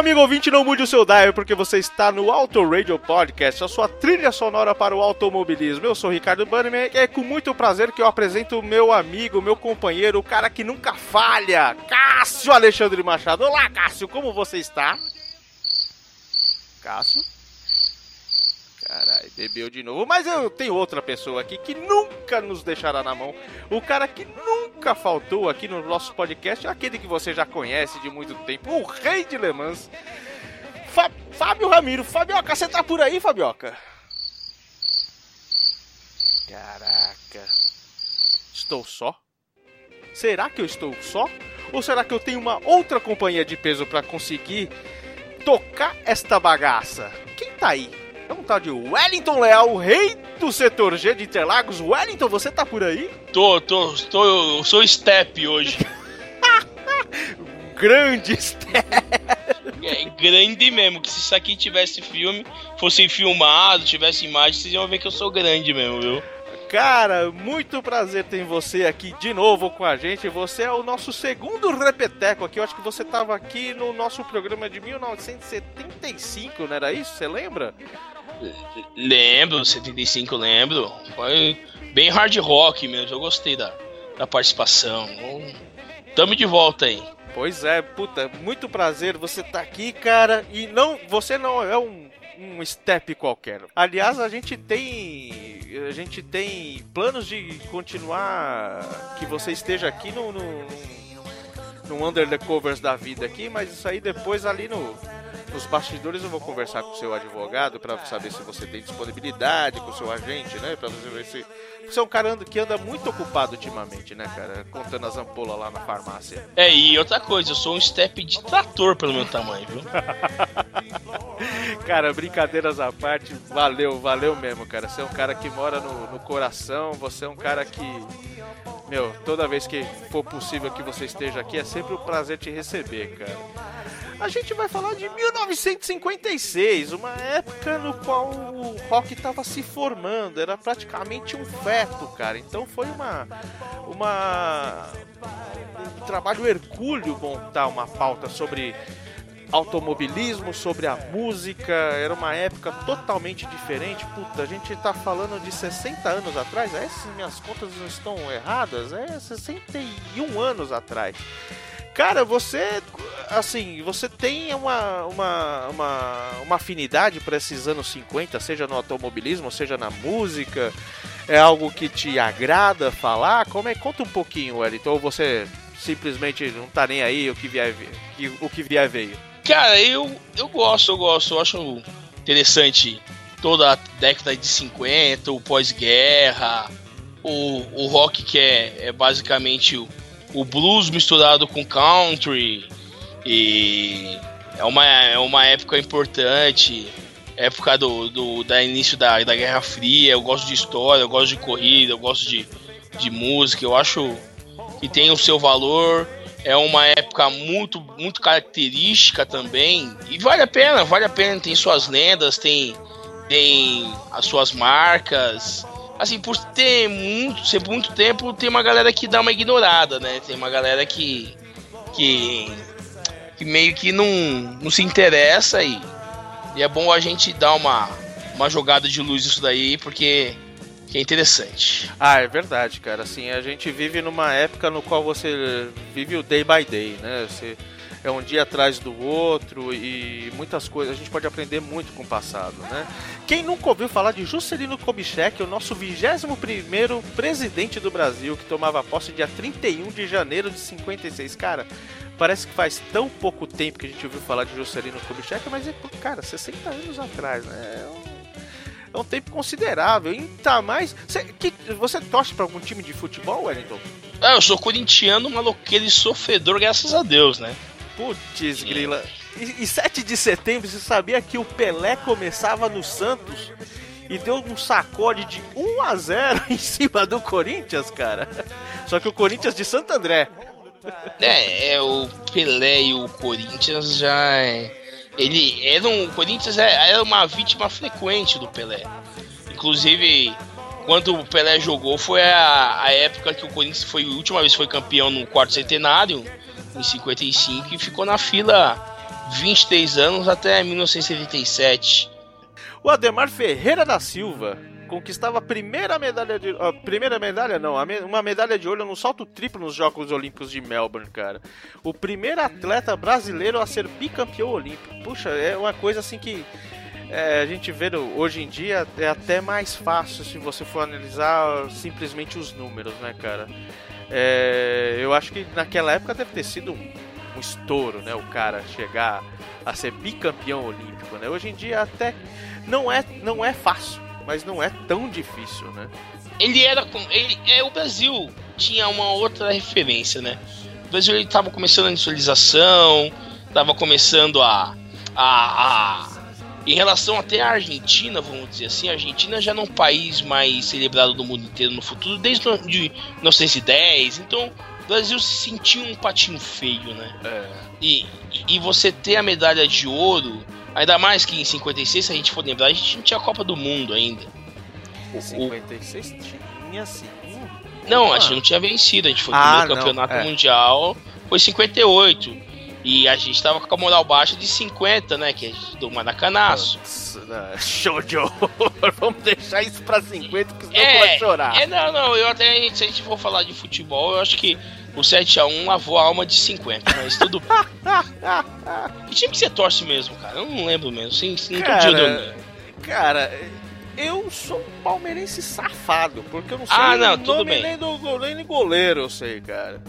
amigo ouvinte, não mude o seu dial, porque você está no Auto Radio Podcast, a sua trilha sonora para o automobilismo. Eu sou Ricardo Bannerman e é com muito prazer que eu apresento o meu amigo, meu companheiro, o cara que nunca falha, Cássio Alexandre Machado. Olá, Cássio, como você está? Cássio? Caralho, bebeu de novo. Mas eu tenho outra pessoa aqui que nunca nos deixará na mão. O cara que nunca faltou aqui no nosso podcast, aquele que você já conhece de muito tempo, o rei de Le Mans, Fá- Fábio Ramiro. Fabioca, você tá por aí, Fabioca? Caraca. Estou só? Será que eu estou só? Ou será que eu tenho uma outra companhia de peso para conseguir tocar esta bagaça? Quem tá aí? É um tal de Wellington Leal, o rei do setor G de Interlagos. Wellington, você tá por aí? Tô, tô, tô, eu sou step hoje. Grande Steph. É grande mesmo, que se isso aqui tivesse filme, fosse filmado, tivesse imagem, vocês iam ver que eu sou grande mesmo, viu? Cara, muito prazer ter você aqui de novo com a gente. Você é o nosso segundo repeteco aqui. Eu acho que você tava aqui no nosso programa de 1975, não era isso? Você lembra? Lembro, 75 lembro. Foi bem hard rock mesmo, eu gostei da, da participação. Tamo de volta aí. Pois é, puta, muito prazer você tá aqui, cara. E não, você não é um, um step qualquer. Aliás, a gente tem, a gente tem planos de continuar que você esteja aqui no, no, no Under the Covers da vida aqui, mas isso aí depois ali no nos bastidores eu vou conversar com o seu advogado pra saber se você tem disponibilidade com o seu agente, né? Pra você ver se você é um cara que anda muito ocupado ultimamente, né, cara? Contando as ampolas lá na farmácia. É, e outra coisa, eu sou um step de trator pelo meu tamanho, viu? Cara, brincadeiras à parte, valeu, valeu mesmo, cara. Você é um cara que mora no, no coração, você é um cara que. Meu, toda vez que for possível que você esteja aqui, é sempre um prazer te receber, cara. A gente vai falar de 1956, uma época no qual o rock estava se formando, era praticamente um feto, cara. Então foi uma. uma um trabalho hercúleo montar uma pauta sobre automobilismo, sobre a música, era uma época totalmente diferente. Puta, a gente tá falando de 60 anos atrás, é, se minhas contas não estão erradas, é 61 anos atrás. Cara, você, assim, você tem uma, uma, uma, uma afinidade para esses anos 50, seja no automobilismo, seja na música? É algo que te agrada falar? Como é? Conta um pouquinho, Wellington, ou você simplesmente não tá nem aí, o que vier, o que vier veio? Cara, eu, eu gosto, eu gosto, eu acho interessante toda a década de 50, o pós-guerra, o, o rock que é, é basicamente o, o blues misturado com country, e é uma, é uma época importante, época do, do da início da, da Guerra Fria, eu gosto de história, eu gosto de corrida, eu gosto de, de música, eu acho que tem o seu valor, é uma época muito, muito característica também. E vale a pena, vale a pena. Tem suas lendas, tem, tem as suas marcas. Assim, por ter muito, ser muito tempo, tem uma galera que dá uma ignorada, né? Tem uma galera que. que, que meio que não, não se interessa e, e é bom a gente dar uma, uma jogada de luz nisso daí, porque que é interessante. Ah, é verdade, cara. Assim, a gente vive numa época no qual você vive o day by day, né? Você, é um dia atrás do outro e muitas coisas. A gente pode aprender muito com o passado, né? Quem nunca ouviu falar de Juscelino Kubitschek, o nosso 21º presidente do Brasil, que tomava posse dia 31 de janeiro de 56. Cara, parece que faz tão pouco tempo que a gente ouviu falar de Juscelino Kubitschek, mas é, cara, 60 anos atrás, né? É um é um tempo considerável. E tá mais. Você, que, você torce pra algum time de futebol, Wellington? Ah, eu sou corintiano, maloqueiro e sofredor, graças a Deus, né? Putz, grila. E, e 7 de setembro, você sabia que o Pelé começava no Santos e deu um sacode de 1 a 0 em cima do Corinthians, cara? Só que o Corinthians de Santo André. É, é o Pelé e o Corinthians já é ele era um, o Corinthians é, era uma vítima frequente do Pelé. Inclusive, quando o Pelé jogou, foi a, a época que o Corinthians foi a última vez foi campeão no quarto centenário, em 55, e ficou na fila 23 anos até 1977. O Ademar Ferreira da Silva conquistava a primeira medalha de. A primeira medalha não, uma medalha de ouro no salto triplo nos Jogos Olímpicos de Melbourne, cara. O primeiro atleta brasileiro a ser bicampeão olímpico. Puxa, é uma coisa assim que. É, a gente vê hoje em dia é até mais fácil se você for analisar simplesmente os números, né, cara? É, eu acho que naquela época deve ter sido um, um estouro, né? O cara chegar a ser bicampeão olímpico, né? Hoje em dia até não é, não é fácil mas não é tão difícil, né? Ele era com. Ele, é, o Brasil tinha uma outra referência, né? O Brasil ele tava começando a industrialização, tava começando a, a, a. Em relação até à Argentina, vamos dizer assim, a Argentina já não é um país mais celebrado do mundo inteiro no futuro desde de 1910, então o Brasil se sentiu um patinho feio, né? É. E, e você ter a medalha de ouro Ainda mais que em 56, se a gente for lembrar, a gente não tinha Copa do Mundo ainda. Em 56 tinha sim. Não, a gente não tinha vencido. A gente foi ah, no campeonato é. mundial. Foi 58. E a gente tava com a moral baixa de 50, né? Que é do Maracanaço. Show de horror. Vamos deixar isso pra 50, que senão é, vai chorar. É, não, não. Eu até, se a gente for falar de futebol, eu acho que o 7x1 lavou a alma de 50, mas tudo bem. que time que você torce mesmo, cara? Eu não lembro mesmo. Sim, não cara, cara, eu sou um palmeirense safado, porque eu não sei ah, não, tudo bem. nem do nem goleiro, eu sei, cara.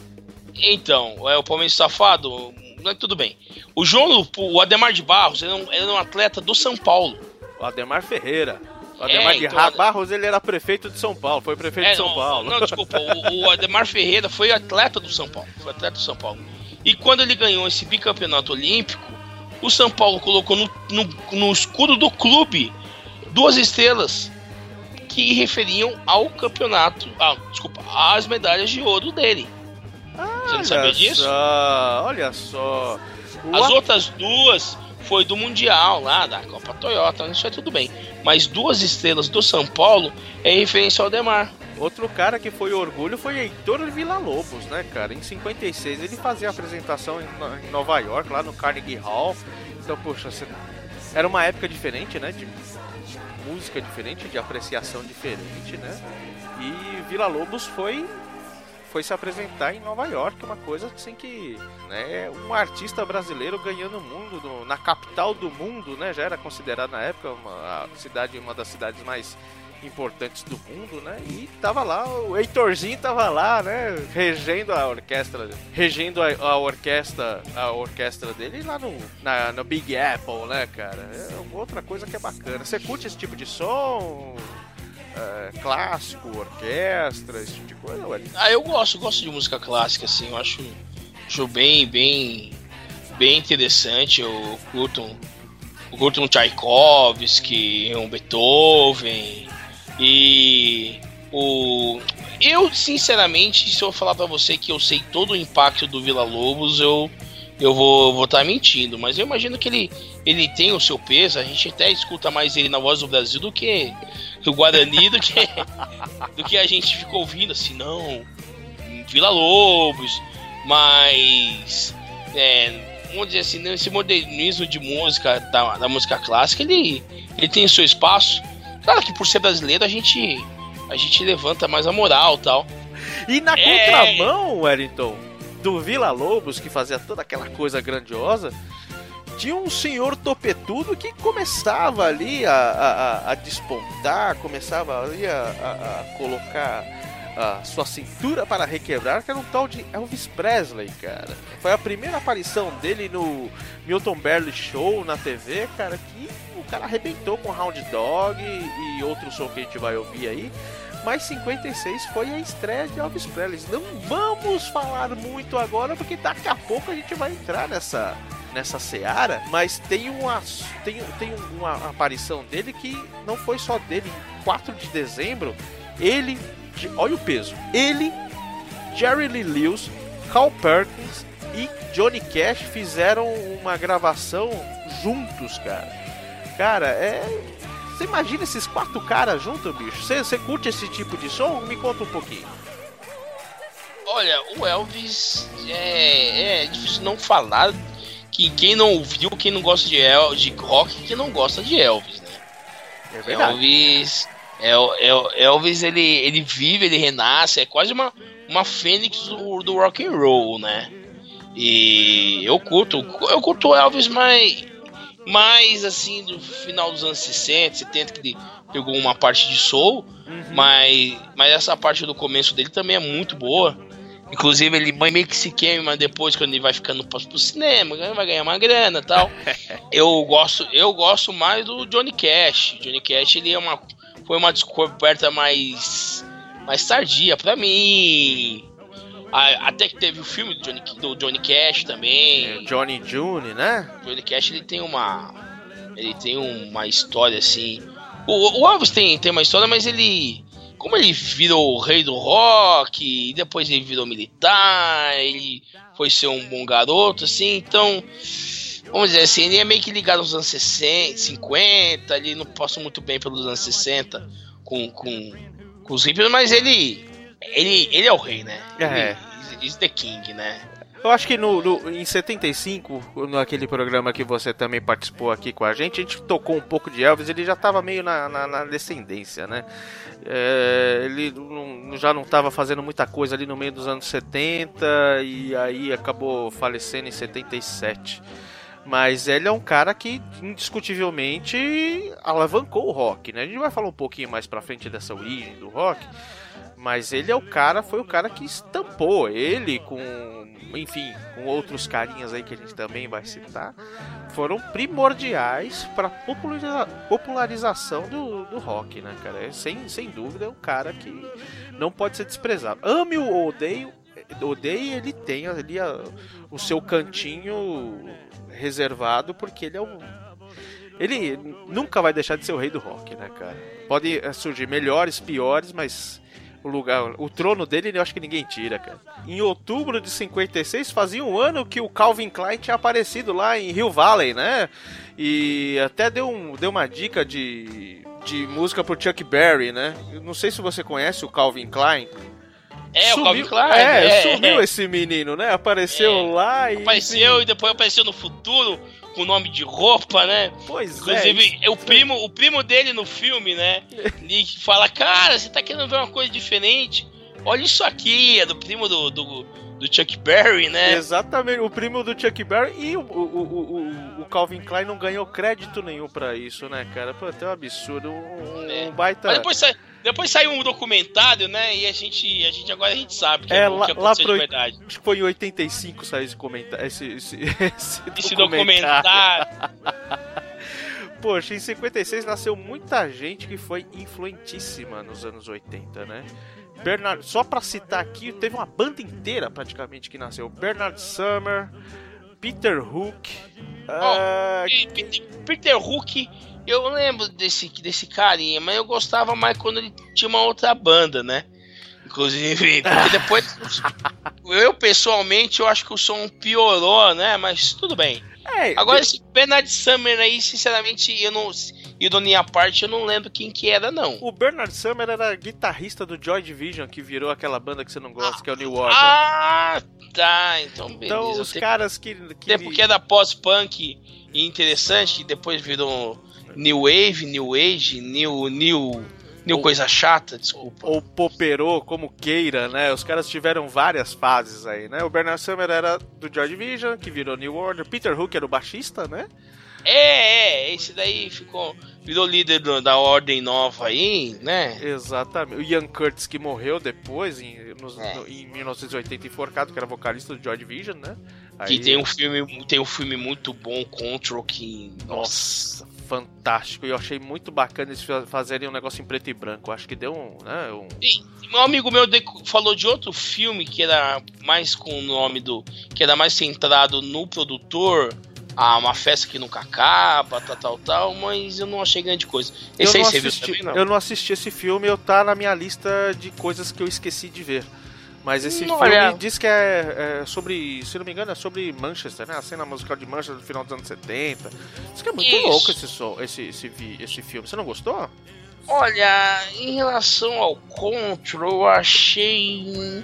Então, é o palmeirense safado, é tudo bem. O João, o Ademar de Barros, ele é um, ele é um atleta do São Paulo. O Ademar Ferreira. O Ademar é, de então, Barros, ele era prefeito de São Paulo, foi prefeito é, de São não, Paulo. Não, desculpa, o, o, Ademar Ferreira foi atleta do São Paulo, foi atleta do São Paulo. E quando ele ganhou esse bicampeonato olímpico, o São Paulo colocou no, no, no escudo do clube duas estrelas que referiam ao campeonato, ah, desculpa, às medalhas de ouro dele. Você não sabia disso? Só, olha só. As outras duas foi do Mundial lá, da Copa Toyota, isso é tudo bem. Mas duas estrelas do São Paulo é referência ao Demar. Outro cara que foi orgulho foi Heitor Villa-Lobos, né, cara? Em 56 ele fazia a apresentação em Nova York, lá no Carnegie Hall. Então, poxa, era uma época diferente, né? De música diferente, de apreciação diferente, né? E Vila Lobos foi foi se apresentar em Nova York, uma coisa assim que, né, um artista brasileiro ganhando o mundo no, na capital do mundo, né, já era considerada na época uma cidade, uma das cidades mais importantes do mundo, né? E tava lá, o Heitorzinho tava lá, né? Regendo a orquestra, regendo a, a orquestra, a orquestra dele lá no, na, no Big Apple, né, cara? É outra coisa que é bacana. Você curte esse tipo de som? É, clássico, orquestra, esse tipo de coisa, ué? Ah, eu gosto, gosto de música clássica, assim, eu acho, acho bem, bem, bem interessante, eu curto, eu curto um Tchaikovsky, um Beethoven, e o... Eu, sinceramente, se eu falar para você que eu sei todo o impacto do Vila Lobos, eu eu vou vou estar tá mentindo, mas eu imagino que ele ele tem o seu peso, a gente até escuta mais ele na Voz do Brasil do que o Guarani do que do que a gente ficou ouvindo assim, não, Vila Lobos, mas é, vamos dizer assim, esse modernismo de música da, da música clássica, ele ele tem o seu espaço. Claro que por ser brasileiro a gente a gente levanta mais a moral, tal. E na é... contramão, Wellington, do Vila Lobos, que fazia toda aquela coisa grandiosa, tinha um senhor topetudo que começava ali a, a, a despontar, começava ali a, a, colocar a sua cintura para requebrar, que era um tal de Elvis Presley, cara. Foi a primeira aparição dele no Milton Berle Show na TV, cara, que o cara arrebentou com Hound Dog e, e outro som que a gente vai ouvir aí. Mas 56 foi a estreia de Elvis Presley. Não vamos falar muito agora, porque daqui a pouco a gente vai entrar nessa nessa seara, mas tem uma, tem, tem uma aparição dele que não foi só dele. Em 4 de dezembro, ele, olha o peso, ele, Jerry Lee Lewis, Carl Perkins e Johnny Cash fizeram uma gravação juntos, cara. Cara, é. Você imagina esses quatro caras juntos, bicho? Você, você curte esse tipo de som? Me conta um pouquinho. Olha, o Elvis é, é difícil não falar que quem não ouviu, quem não gosta de, El, de rock, que não gosta de Elvis, né? É verdade. Elvis, El, El, Elvis ele, ele vive, ele renasce, é quase uma, uma fênix do, do rock and roll, né? E eu curto, eu curto Elvis, mas mais assim do final dos anos 60, 70 que ele pegou uma parte de soul, uhum. mas mas essa parte do começo dele também é muito boa. Inclusive, ele meio que se queima depois quando ele vai ficando pro cinema, vai ganhar uma grana e tal. eu gosto, eu gosto mais do Johnny Cash. Johnny Cash ele é uma, foi uma descoberta mais, mais tardia para mim. Até que teve o filme do Johnny, do Johnny Cash também. É, Johnny June, né? Johnny Cash ele tem uma, ele tem uma história assim. O, o Elvis tem, tem uma história, mas ele como ele virou o rei do rock, e depois ele virou militar, ele foi ser um bom garoto, assim, então, vamos dizer assim, ele é meio que ligado aos anos 60, 50, ele não passou muito bem pelos anos 60 com, com, com os hippies, mas ele, ele, ele é o rei, né? É. Ele, he's the king, né? Eu acho que no, no, em 75, naquele programa que você também participou aqui com a gente, a gente tocou um pouco de Elvis, ele já estava meio na, na, na, descendência, né? É, ele não, já não estava fazendo muita coisa ali no meio dos anos 70 e aí acabou falecendo em 77. Mas ele é um cara que indiscutivelmente alavancou o rock, né? A gente vai falar um pouquinho mais pra frente dessa origem do rock, mas ele é o cara, foi o cara que estampou ele com enfim, com outros carinhas aí que a gente também vai citar, foram primordiais para populariza popularização do, do rock, né, cara? É, sem, sem dúvida é um cara que não pode ser desprezado. Ame ou odeio, odeie, ele tem ali a, o seu cantinho reservado, porque ele é um. Ele nunca vai deixar de ser o rei do rock, né, cara? Pode é, surgir melhores, piores, mas o lugar, o trono dele, eu acho que ninguém tira, cara. Em outubro de 56 fazia um ano que o Calvin Klein tinha aparecido lá em Rio Valley, né? E até deu, um, deu uma dica de, de música pro Chuck Berry, né? Eu não sei se você conhece o Calvin Klein. É, sumiu, o Calvin Klein. É, é sumiu é. esse menino, né? Apareceu é, lá e. Apareceu e depois apareceu no futuro com nome de roupa, né? Pois Inclusive, é. o primo, o primo dele no filme, né? Ele fala, cara, você tá querendo ver uma coisa diferente? Olha isso aqui, é do primo do, do, do Chuck Berry, né? Exatamente, o primo do Chuck Berry e o, o, o, o Calvin Klein não ganhou crédito nenhum para isso, né, cara? Pô, até um absurdo, um, é. um baita... Mas depois sai, depois saiu um documentário, né, e a gente, a gente agora a gente sabe que é, é lá, que lá pro, de verdade. Acho que foi em 85 saiu esse comentário, esse, esse, esse, esse documentário. Poxa, em 56 nasceu muita gente que foi influentíssima nos anos 80, né? Bernard, só para citar aqui, teve uma banda inteira praticamente que nasceu. Bernard Summer, Peter Hook. Oh, uh... Peter Hook, eu lembro desse, desse carinha, mas eu gostava mais quando ele tinha uma outra banda, né? Inclusive, depois. eu pessoalmente eu acho que o som piorou, né? Mas tudo bem. É, Agora, esse Bernard Summer aí, sinceramente, eu não. Ironia à parte, eu não lembro quem que era, não. O Bernard Summer era guitarrista do Joy Division, que virou aquela banda que você não gosta, ah, que é o New Order. Ah, tá. Então, beleza. Então, os caras que. que... Até porque era pós-punk e interessante, que depois virou New Wave, New Age, New. New. Ou- coisa chata, desculpa. ou Poperô, como queira, né? Os caras tiveram várias fases aí, né? O Bernard Summer era do Joy Division, que virou New Order. Peter Hook era o baixista, né? É, é, esse daí ficou. Virou líder do- da ordem nova aí, né? Exatamente. O Ian Curtis, que morreu depois, em, nos- É. no- em 1980, enforcado, que era vocalista do Joy Division, né? Que Aí- tem um filme, tem um filme muito bom, Control, que. Nossa, fantástico. E eu achei muito bacana eles fa- fazerem um negócio em preto e branco. Acho que deu um. Né, um... E meu amigo meu falou de outro filme que era mais com o nome do. que era mais centrado no produtor. Ah, uma festa que nunca acaba, tal, tal, tal, mas eu não achei grande coisa. Esse eu, aí não você viu assisti, também, não? eu não assisti esse filme, eu tá na minha lista de coisas que eu esqueci de ver. Mas esse Hum, filme olha. diz que é, é sobre, se não me engano, é sobre Manchester, né? A cena musical de Manchester do final dos anos 70. Diz que é muito Isso. louco esse, esse, esse, esse filme. Você não gostou? Olha, em relação ao Control, eu achei.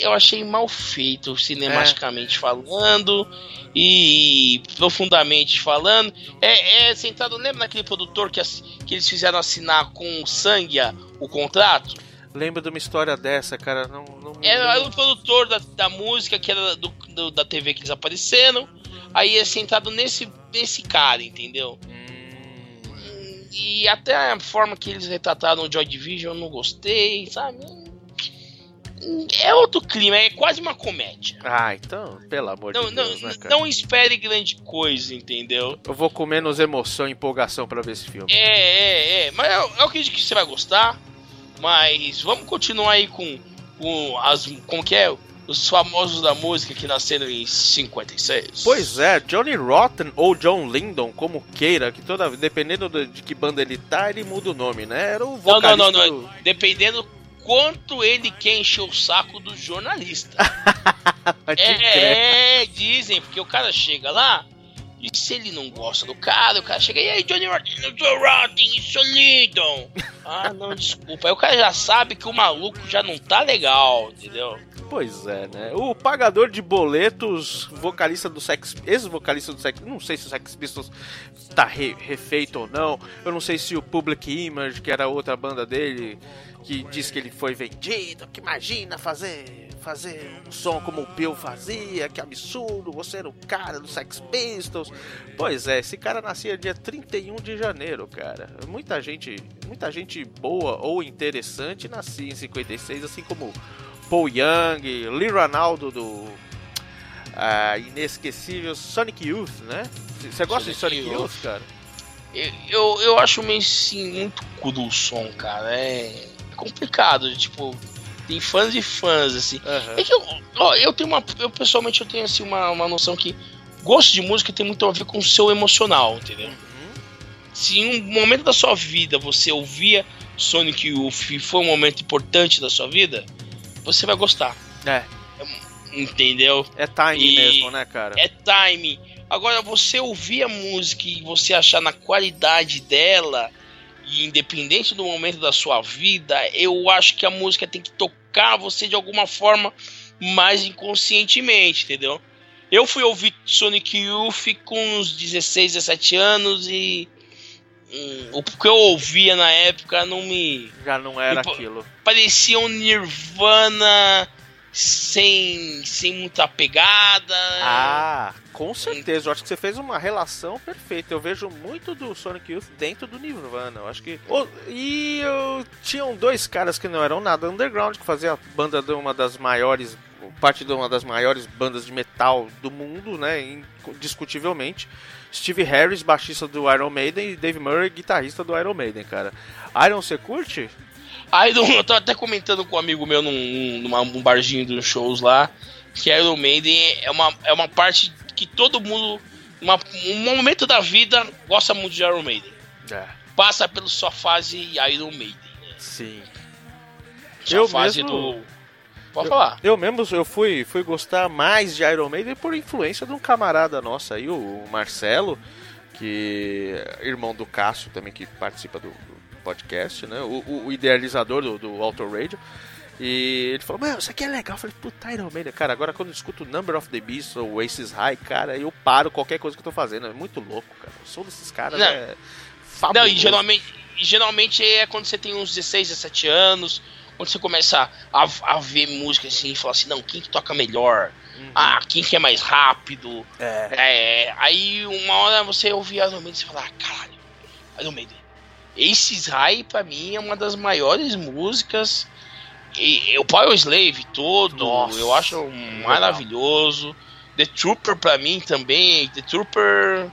Eu achei mal feito, cinematicamente falando e profundamente falando. É, é sentado, lembra daquele produtor que, que eles fizeram assinar com sangue o contrato? Lembro de uma história dessa, cara. Não, não Era, o produtor da, da música, que era do, do- da TV que eles apareceram. Aí é sentado nesse, nesse cara, entendeu? Hum, E até a forma que eles retrataram o Joy Division eu não gostei, sabe? É outro clima, é quase uma comédia. Ah, então, pelo amor Não, de não, Deus, né, cara? não espere grande coisa, entendeu? Eu vou com menos emoção e empolgação pra ver esse filme. É, é, é. Mas eu, eu acredito que você vai gostar. Mas vamos continuar aí com, com as. Como que é? Os famosos da música que nasceram em 56. Pois é, Johnny Rotten ou John Lindon, como queira, que toda dependendo do- de que banda ele tá, ele muda o nome, né? Era o Não, não, vocalista não, não. do- Dependendo quanto ele quer encher o saco do jornalista. Crer. É, dizem, porque o cara chega lá e se ele não gosta do cara, o cara chega, e aí, Johnny Rotten, sou Rotten, eu sou Lindon. Ah, não, desculpa. Aí o cara já sabe que o maluco já não tá legal, entendeu? Pois é, né? O pagador de boletos, vocalista do Sex... Ex-vocalista do Sex... Não sei se o Sex Pistols tá re- refeito ou não. Eu não sei se o Public Image, que era outra banda dele, que diz que ele foi vendido, que imagina fazer... Fazer um som como o Bill fazia, que absurdo, você era o cara do Sex Pistols. Pois é, esse cara nascia dia 31 de janeiro, cara. Muita gente, muita gente boa ou interessante nascia em 56, assim como Paul Young, Lee Ronaldo do ah, inesquecível Sonic Youth, né? Você gosta de Sonic Sonic Youth. Youth, cara? Eu, eu, eu acho meio assim, muito cru o som, cara. É complicado, tipo, tem fãs e fãs, assim. Aham. É que eu, ó, eu tenho uma. Eu pessoalmente eu tenho assim uma, uma noção que gosto de música tem muito a ver com o seu emocional, entendeu? Uhum. Se em um momento da sua vida você ouvia Sonic Youth e foi um momento importante da sua vida, você vai gostar, É, entendeu? é time E- mesmo, né, cara? É timing. Agora, você ouvir a música e você achar na qualidade dela, e independente do momento da sua vida, eu acho que a música tem que tocar você de alguma forma mais inconscientemente, entendeu? Eu fui ouvir Sonic Youth com uns 16, 17 anos e. hum, o que eu ouvia na época não me. Já não era E, pô, aquilo. Parecia um Nirvana sem, sem muita pegada. Ah, com certeza. Eu acho que você fez uma relação perfeita. Eu vejo muito do Sonic Youth dentro do Nirvana. Eu acho que. E eu tinham dois caras que não eram nada underground, que faziam a banda de uma das maiores. Parte de uma das maiores bandas de metal do mundo, né? Indiscutivelmente. Steve Harris, baixista do Iron Maiden, e Dave Murray, guitarrista do Iron Maiden, cara. Iron, você curte? Iron, eu tava até comentando com um amigo meu num, numa, num barzinho dos shows lá, que Iron Maiden é uma, é uma parte que todo mundo, uma, um momento da vida, gosta muito de Iron Maiden. É, Passa pela sua fase Iron Maiden. sim. Sua Eu fase mesmo- do. Pode falar. Eu mesmo eu fui, fui gostar mais de Iron Maiden por influência de um camarada nosso aí, o Marcelo, que é irmão do Cássio também, que participa do, do podcast, né? O, o- idealizador do, do Auto Radio. E ele falou, mano, isso aqui é legal. Eu falei, puta, Iron Maiden. Cara, agora quando eu escuto Number of the Beast ou Aces High, cara, eu paro qualquer coisa que eu tô fazendo. É muito louco, cara. O som desses caras Não. é fabuloso. Não, e geralmente, geralmente é quando você tem uns 16, 17 anos, quando você começa a, a ver música assim e falar assim, não, quem que toca melhor? Ah, quem que é mais rápido? É. É, aí uma hora você ouvir Iron Maiden e você fala, ah, caralho, Iron Maiden. Aces High pra mim é uma das maiores músicas. E, e o Power Slave todo, Nossa, eu acho maravilhoso. The Trooper pra mim também, The Trooper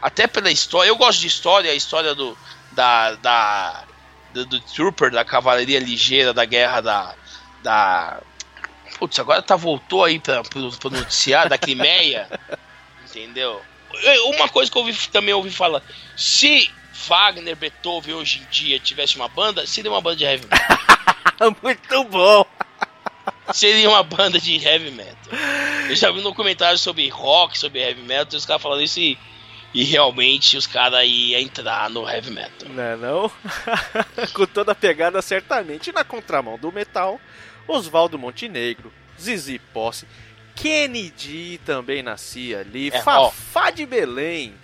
até pela história, eu gosto de história, a história do da, da do, do Trooper, da cavalaria ligeira da guerra da da Putz, agora tá voltou aí pra, pro, pro noticiário da Crimeia. entendeu? Eu- Uma coisa que eu ouvi, também ouvi falar: se Wagner Beethoven hoje em dia tivesse uma banda, seria uma banda de heavy metal. Muito bom. seria uma banda de heavy metal. Eu já vi no comentário sobre rock, sobre heavy metal, e os caras falando isso e, e realmente os caras iam entrar no heavy metal. Não é não? Com toda a pegada certamente. Na contramão do metal, Oswaldo Montenegro, Zizi Posse, Kennedy também nascia ali, É, Fafá de Belém.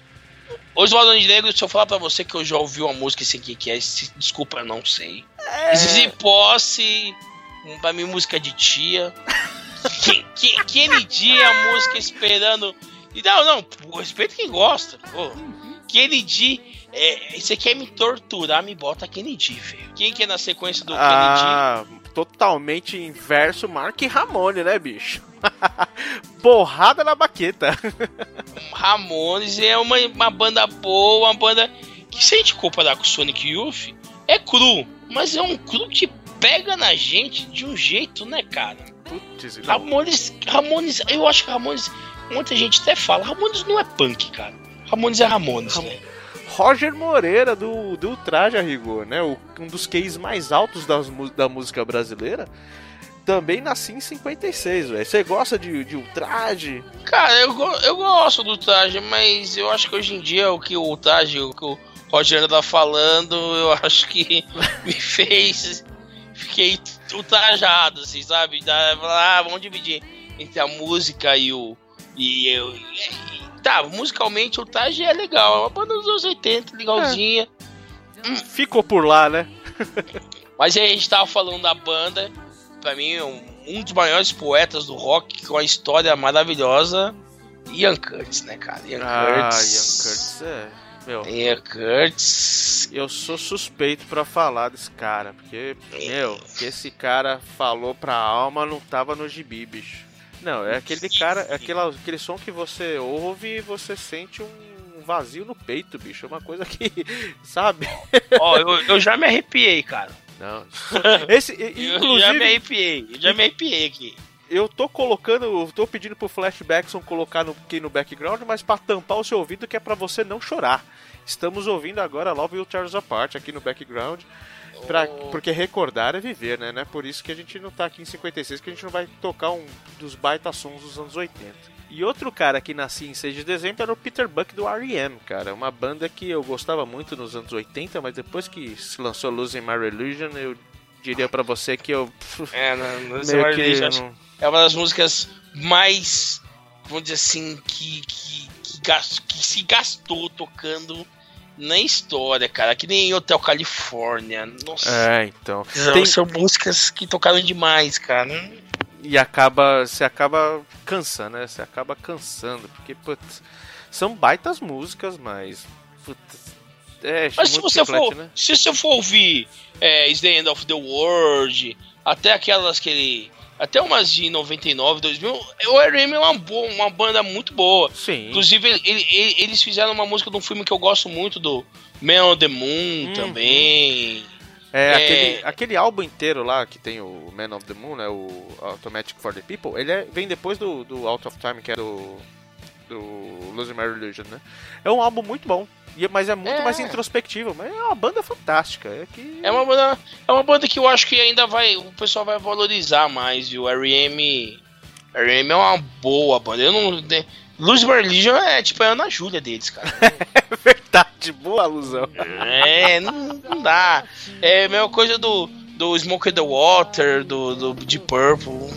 Oswaldo Negro, se eu falar pra você que eu já ouvi uma música assim que que é, desculpa, eu não sei. É, Zizi Posse, pra mim, música de tia. Que- que- Kennedy, a música esperando. E Não, não, respeito quem gosta. Pô. Kennedy, é, você quer me torturar, me bota Kennedy, velho. Quem que é na sequência do Kennedy? Totalmente inverso Mark Ramone, né, bicho? Porrada na baqueta. Ramones é uma, uma banda boa, uma banda que se a gente comparar com Sonic Youth, é cru, mas é um cru que pega na gente de um jeito, né, cara? Putz. Ramones, Ramones, eu acho que Ramones, muita gente até fala, Ramones não é punk, cara. Ramones é Ramones, Ram- né? Roger Moreira, do, do Traje a Rigor, né? O- um dos keys mais altos das, da música brasileira. Também nasci em 56, velho. Você gosta de, de ultraje? Cara, eu, eu gosto do traje, mas eu acho que hoje em dia o que o traje, o que o Roger tá falando, eu acho que me fez. Fiquei ultrajado, assim, sabe? Ah, vamos dividir entre a música e o. E eu. e- tá, musicalmente o traje é legal, é uma banda dos anos 80, legalzinha. Ficou por lá, né? Mas aí a gente tava falando da banda, pra mim, um, um dos maiores poetas do rock, com uma história maravilhosa, Ian Curtis, né, cara? Ian Ah, Ian Curtis. Curtis, é. Meu, Ian Curtis. eu sou suspeito pra falar desse cara. Porque, meu, o que esse cara falou pra alma não tava no gibi, bicho. Não, é aquele cara, é aquela, aquele som que você ouve e você sente um vazio no peito, bicho. É uma coisa que, sabe? Ó, eu, eu já me arrepiei, cara. Não. Esse, i- Eu já me inclusive, arrepiei. Eu já me arrepiei aqui. eu tô colocando, eu tô pedindo pro Flashbackson colocar no, aqui no background, mas pra tampar o seu ouvido que é pra você não chorar. Estamos ouvindo agora Love Will Tear Us Apart aqui no background, pra, porque recordar é viver, né? Não é por isso que a gente não tá aqui em 56, que a gente não vai tocar um dos baita sons dos anos 80. E outro cara que nascia em 6 de dezembro era o Peter Buck do R.E.M., cara. Uma banda que eu gostava muito nos anos 80, mas depois que se lançou Losing My Religion, eu diria pra você que eu... É, não, não, meio que não- é uma das músicas mais, vamos dizer assim, que, que, que, gas- que se gastou tocando na história, cara. Que nem Hotel Califórnia. Nossa. É, então. São- Tem- São músicas que tocaram demais, cara. E acaba. Você acaba cansando, né? Você acaba cansando. Porque, putz, são baitas músicas, mas. Putz, é, Mas se você chiclete, for, né? se você for ouvir é, Is the End of the World, até aquelas que ele. Até umas de 99, 2000, o R.E.M. é uma, boa, uma banda muito boa. Sim. Inclusive, ele- ele- eles fizeram uma música de um filme que eu gosto muito, do Man on the Moon Uhum. também. É, é- Aquele, aquele álbum inteiro lá que tem o Man of the Moon, né? O Automatic for the People, ele é- vem depois do, do Out of Time, que é do. Do Losing My Religion, né? É um álbum muito bom. E- Mas é muito É. mais introspectivo. Mas é uma banda fantástica. É que. É uma banda, é uma banda que eu acho que ainda vai, o pessoal vai valorizar mais, viu? R.E.M. R.E.M. é uma boa banda. Eu não, My Religion é tipo a Ana Júlia deles, cara. É verdade, boa alusão. É, não, não dá. É a mesma coisa do, do Smoke the Water, do, do de Purple.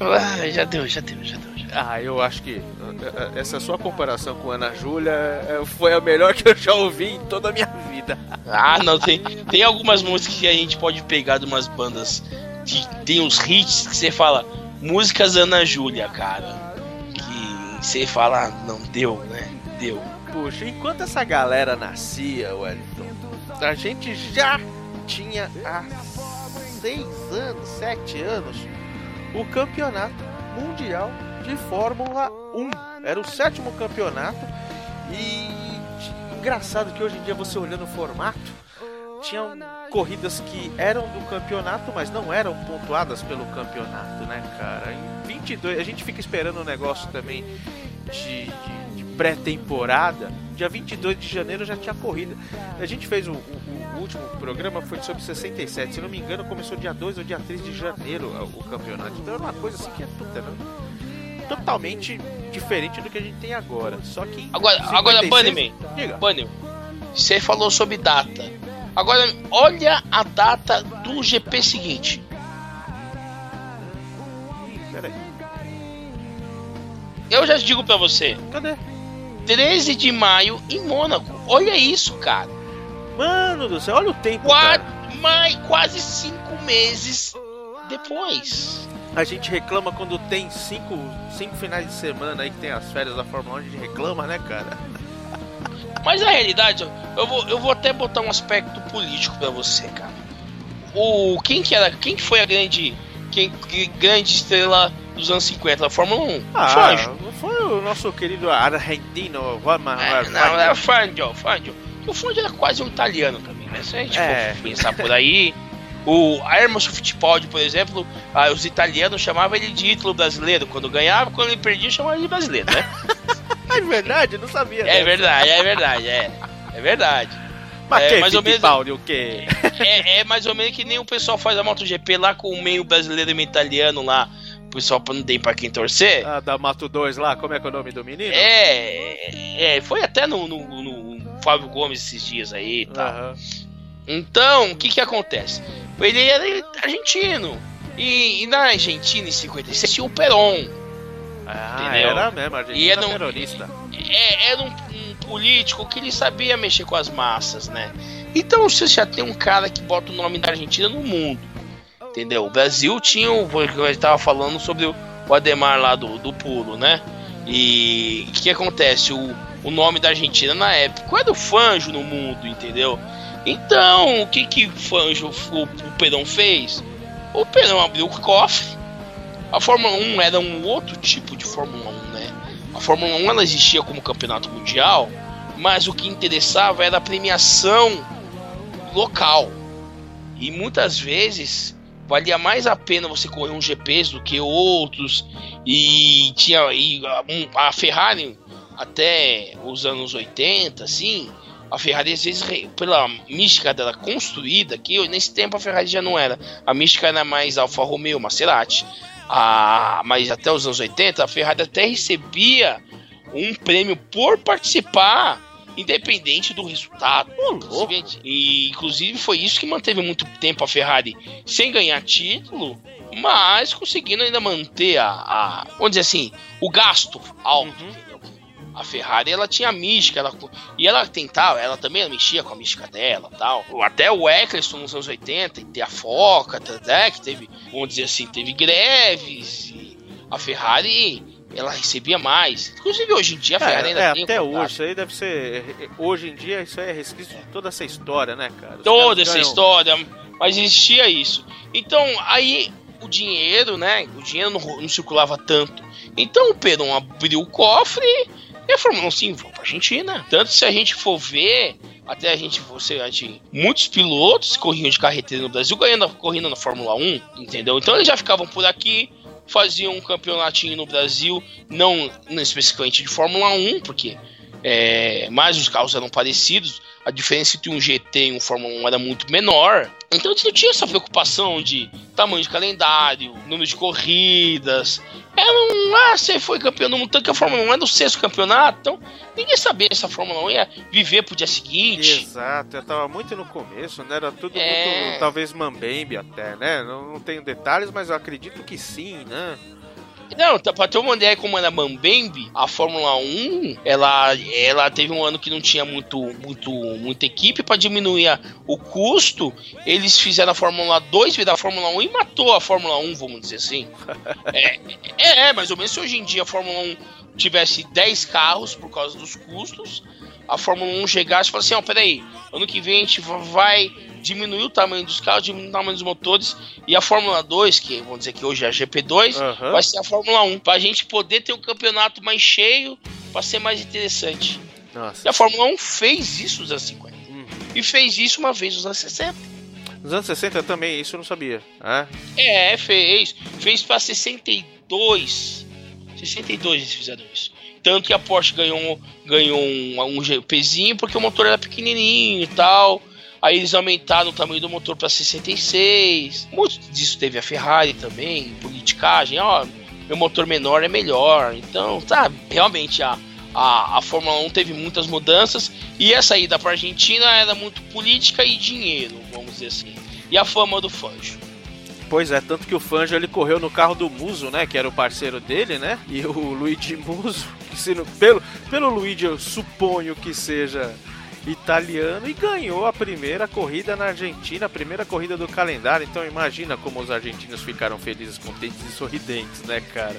Ah, já deu, já deu, já deu. Ah, eu acho que uh, uh, essa sua comparação com Ana Júlia uh, foi a melhor que eu já ouvi em toda a minha vida. Ah, não, tem, tem algumas músicas que a gente pode pegar de umas bandas que tem uns hits que você fala, músicas Ana Júlia, cara. Que você fala, ah, não deu, né? Deu. Puxa, enquanto essa galera nascia, Wellington, a gente já tinha há seis anos, sete anos, o campeonato mundial de Fórmula 1. Era o sétimo campeonato e engraçado que hoje em dia você olhando o formato, tinham corridas que eram do campeonato, mas não eram pontuadas pelo campeonato, né, cara? Em 22, a gente fica esperando um negócio também de, de pré-temporada, dia 22 de janeiro já tinha corrida. A gente fez o, o, o, último programa, foi sobre 67, se não me engano, começou dia 2 ou dia 3 de janeiro o, campeonato. Então era uma coisa assim que é puta, não, totalmente diferente do que a gente tem agora. Só que. Agora, 56, agora Bunnyman, diga. Bunnyman, você falou sobre data. Agora, olha a data do GP seguinte. Peraí. Eu já digo pra você. Cadê? 13 de maio em Mônaco. Olha isso, cara. Mano do céu, olha o tempo. Qua mais, quase cinco meses depois. A gente reclama quando tem cinco, cinco finais de semana aí que tem as férias da Fórmula 1, a gente reclama, né, cara? Mas na realidade, eu vou, eu vou até botar um aspecto político para você, cara. O quem que era, quem que foi a grande, quem que, grande estrela dos anos 50 da Fórmula 1? Ah, Fangio. foi o nosso querido argentino Juan É, não, era Fangio, Fangio. O Fangio era quase um italiano também, né? Se a gente É. for pensar por aí. O Hermes Fittipaldi, por exemplo, ah, os italianos chamavam ele de ídolo brasileiro. Quando ganhava, quando ele perdia, chamavam ele de brasileiro, né? É verdade, não sabia. É dessa. verdade, é verdade, é. É verdade. Mas é, que mais ou menos- o quê? É, é mais ou menos que nem o pessoal faz a MotoGP lá com o meio brasileiro e meio italiano lá. O pessoal não tem pra quem torcer. Ah, da Mato 2 lá, como é que é o nome do menino? É, é, foi até no, no, no Fábio Gomes esses dias aí e tal. Aham. Então, o que que acontece? Ele era argentino. E, e na Argentina, em 56, tinha o Perón. Ah, Entendeu? era mesmo, Argentina E era um- terrorista. É, era um, um político que ele sabia mexer com as massas, né? Então você já tem um cara que bota o nome da Argentina no mundo. Entendeu? O Brasil tinha o. Eu estava falando sobre o o Ademar lá do, do pulo, né? E o que acontece? O, o nome da Argentina na época era o Fanjo no mundo, entendeu? Então, o que que o o, o Perón fez? O Perón abriu o cofre. A Fórmula 1 era um outro tipo de Fórmula 1, né? A Fórmula 1 ela existia como campeonato mundial, mas o que interessava era a premiação local. E muitas vezes valia mais a pena você correr um GPs do que outros. E tinha e a, a Ferrari até os anos 80, assim, a Ferrari às vezes pela mística dela construída, que nesse tempo a Ferrari já não era. A mística era mais Alfa Romeo, Maserati. Ah, mas até os anos 80 a Ferrari até recebia um prêmio por participar, independente do resultado. Inclusive, e inclusive foi isso que manteve muito tempo a Ferrari sem ganhar título, mas conseguindo ainda manter a, a vamos dizer assim, o gasto alto. Uhum. A Ferrari ela tinha mística, ela, e ela tentava, ela também mexia com a mística dela tal. Até o Eccleston nos anos 80, e ter a Foca, até que teve, vamos dizer assim, teve greves. E a Ferrari ela recebia mais. Inclusive hoje em dia a Ferrari É, ainda é, tem até hoje, isso aí deve ser. Hoje em dia, isso aí é resquício de toda essa história, né, cara? Os toda essa ganham- história, mas existia isso. Então, aí o dinheiro, né? O dinheiro não, não circulava tanto. Então o Perón abriu o cofre e a Fórmula 1 sim, vamos pra Argentina. Tanto se a gente for ver, até a gente, você, a gente, muitos pilotos corriam de carreteira no Brasil ganhando a corrida na Fórmula 1, entendeu? Então eles já ficavam por aqui, faziam um campeonatinho no Brasil, não, não especificamente de Fórmula 1, porque é, mais os carros eram parecidos, a diferença entre um GT e um Fórmula 1 era muito menor. Então eles não tinha essa preocupação de tamanho de calendário, número de corridas. Era um, ah, você foi campeão do mundo, tanto que a Fórmula 1 era o sexto campeonato, então ninguém sabia se a Fórmula 1 ia viver pro dia seguinte. Exato, eu tava muito no começo, né? Era tudo É. muito, talvez mambembe até, né? Não, não tenho detalhes, mas eu acredito que sim, né? Não, tá- pra ter uma ideia como era Mambembe, a Fórmula 1, ela, ela teve um ano que não tinha muito, muito, muita equipe pra diminuir a- o custo. Eles fizeram a Fórmula 2 virar a Fórmula 1 e matou a Fórmula 1, vamos dizer assim. é, é, é, mais ou menos se hoje em dia a Fórmula 1 tivesse 10 carros por causa dos custos, a Fórmula 1 chegasse e falasse assim, ó, peraí, ano que vem a gente va- vai diminuir o tamanho dos carros, diminuir o tamanho dos motores, e a Fórmula 2, que vamos dizer que hoje é a GP2, Aham. vai ser a Fórmula 1, pra gente poder ter um campeonato mais cheio, pra ser mais interessante. E Nossa. a Fórmula 1 fez isso nos anos 50. Uhum. E fez isso uma vez nos anos 60. Nos anos 60 também, isso eu não sabia. Ah, É, fez. Fez pra 62. 62 eles fizeram isso. Tanto que a Porsche ganhou, ganhou um, um GPzinho porque o motor era pequenininho e tal. Aí eles aumentaram o tamanho do motor para 66. Muito disso teve a Ferrari também, politicagem. Ó, meu motor menor é melhor. Então, sabe, realmente a, a, a Fórmula 1 teve muitas mudanças. E essa ida para Argentina era muito política e dinheiro, vamos dizer assim. E a fama do Fangio. Pois é, tanto que o Fangio ele correu no carro do Muso, né? Que era o parceiro dele, né? E o Luigi Muso, que se não- pelo, pelo Luigi eu suponho que seja italiano, e ganhou a primeira corrida na Argentina, a primeira corrida do calendário. Então imagina como os argentinos ficaram felizes, contentes e sorridentes, né, cara?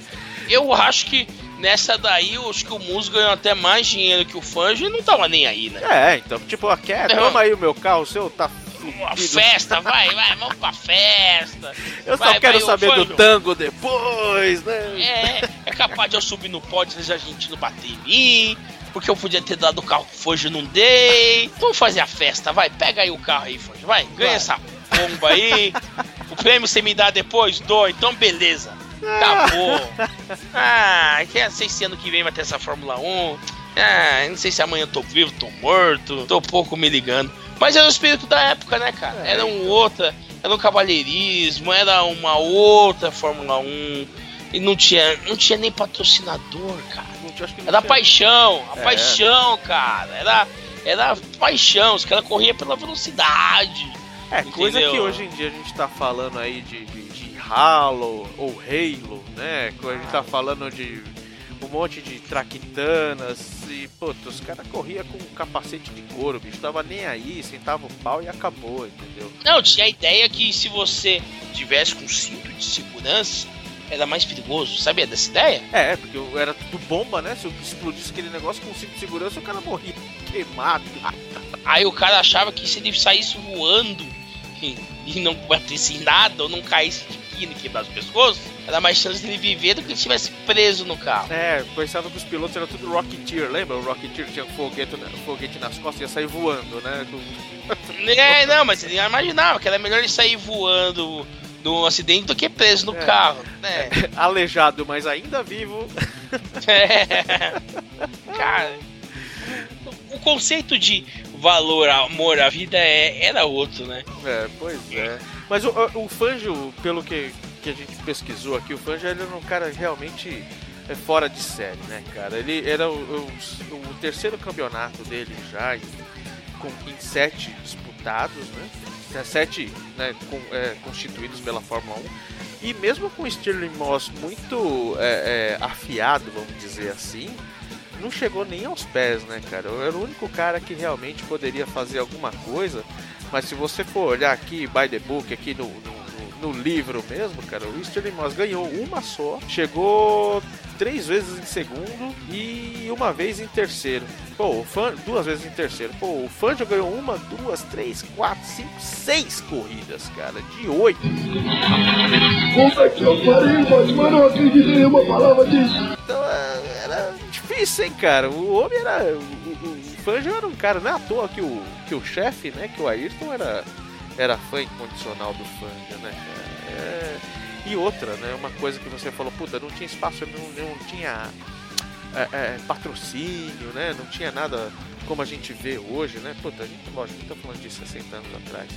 Eu acho que nessa daí, eu acho que o Muso ganhou até mais dinheiro que o Fangio e não tava nem aí, né? É, então, tipo, aqui, Não. toma aí o meu carro, o seu tá Uma festa, vai, vai, vamos pra festa. Eu só Vai, quero vai, saber do tango depois, né? É, é capaz de eu subir no pódio e os argentinos bater em mim. Porque eu podia ter dado o carro pro e não dei. Vamos fazer a festa, vai. Pega aí o carro aí, Fangio. Vai, ganha Vai. essa bomba aí. O prêmio você me dá depois? Dou, então beleza. Acabou. Ah, que não sei se ano que vem vai ter essa Fórmula 1. Ah, não sei se amanhã eu tô vivo, tô morto. Tô pouco me ligando. Mas era o espírito da época, né, cara? É. Era um outra. Era um cavalheirismo, era uma outra Fórmula 1. E não tinha, não tinha nem patrocinador, cara. Não tinha- acho que não Era tinha- paixão, a É. paixão, cara. Era, era paixão, os caras corriam pela velocidade. É, coisa Entendeu? que hoje em dia a gente tá falando aí de, de, de Halo ou Halo, né? Que a gente tá falando de um monte de traquitanas e, puta, os caras corriam com um capacete de couro, bicho. Tava nem aí, sentava o pau e acabou, entendeu? Não, tinha a ideia que se você tivesse com cinto de segurança, era mais perigoso. Sabia dessa ideia? É, porque era tudo bomba, né? Se explodisse aquele negócio com cinto de segurança, o cara morria queimado. Aí o cara achava que se ele saísse voando e, e não batesse em nada ou não caísse de quina e quebrasse o pescoço, era mais chance dele viver do que ele estivesse preso no carro. É, pensava que os pilotos eram tudo Rocketeer, lembra? O Rocketeer tinha um foguete, um foguete nas costas e ia sair voando, né? É, não, mas ele imaginava que era melhor ele sair voando do acidente do que preso no É. carro. Né? Aleijado, mas ainda vivo. É. Cara, o conceito de valor, amor à vida é, era outro, né? É, pois é. Mas o, o, o Fangio, pelo que, que a gente pesquisou aqui, o Fangio ele era um cara realmente é, fora de série, né, cara? Ele era o, o- o terceiro campeonato dele já, em, com, em sete disputados, né? É, Sete né, com- é, constituídos pela Fórmula 1. E mesmo com o Stirling Moss muito é, é, afiado, vamos dizer assim, não chegou nem aos pés, né, cara? Era o único cara que realmente poderia fazer alguma coisa. Mas se você for olhar aqui, by the book, aqui no, no, no- livro mesmo, cara, o Sterling Moss ganhou uma só, chegou três vezes em segundo e uma vez em terceiro. Pô, o duas vezes em terceiro. Pô, o Fangio ganhou uma, duas, três, quatro, cinco, seis corridas, cara, de oito. Que eu mas em palavra disso. Então é, era difícil, hein, cara. O homem era. O, o Fangio era um cara, não é à toa que o, que o chefe, né, que o Ayrton era, era fã incondicional do Fangio, né, cara. É, e outra, né, uma coisa que você falou, puta, não tinha espaço, não, não tinha é, é, patrocínio, né, não tinha nada como a gente vê hoje, né, puta, a gente, lógico, gente tá falando de 60 anos atrás.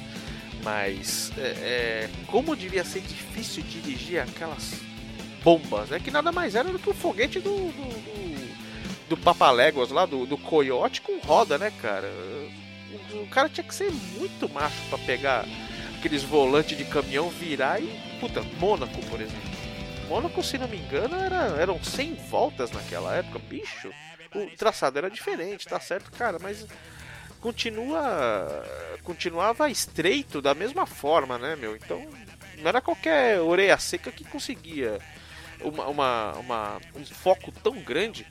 Mas é, é, como devia ser difícil dirigir aquelas bombas, né? Que nada mais era do que o foguete do, do, do, do Papaléguas lá, do, do Coyote com roda, né, cara? O, cara tinha que ser muito macho pra pegar aqueles volantes de caminhão, virar e. Puta, Mônaco, por exemplo. Mônaco, se não me engano, era, eram 100 voltas naquela época, bicho. O traçado era diferente, tá certo, cara, mas continua continuava estreito da mesma forma, né, meu? Então não era qualquer orelha seca que conseguia uma, uma, uma um foco tão grande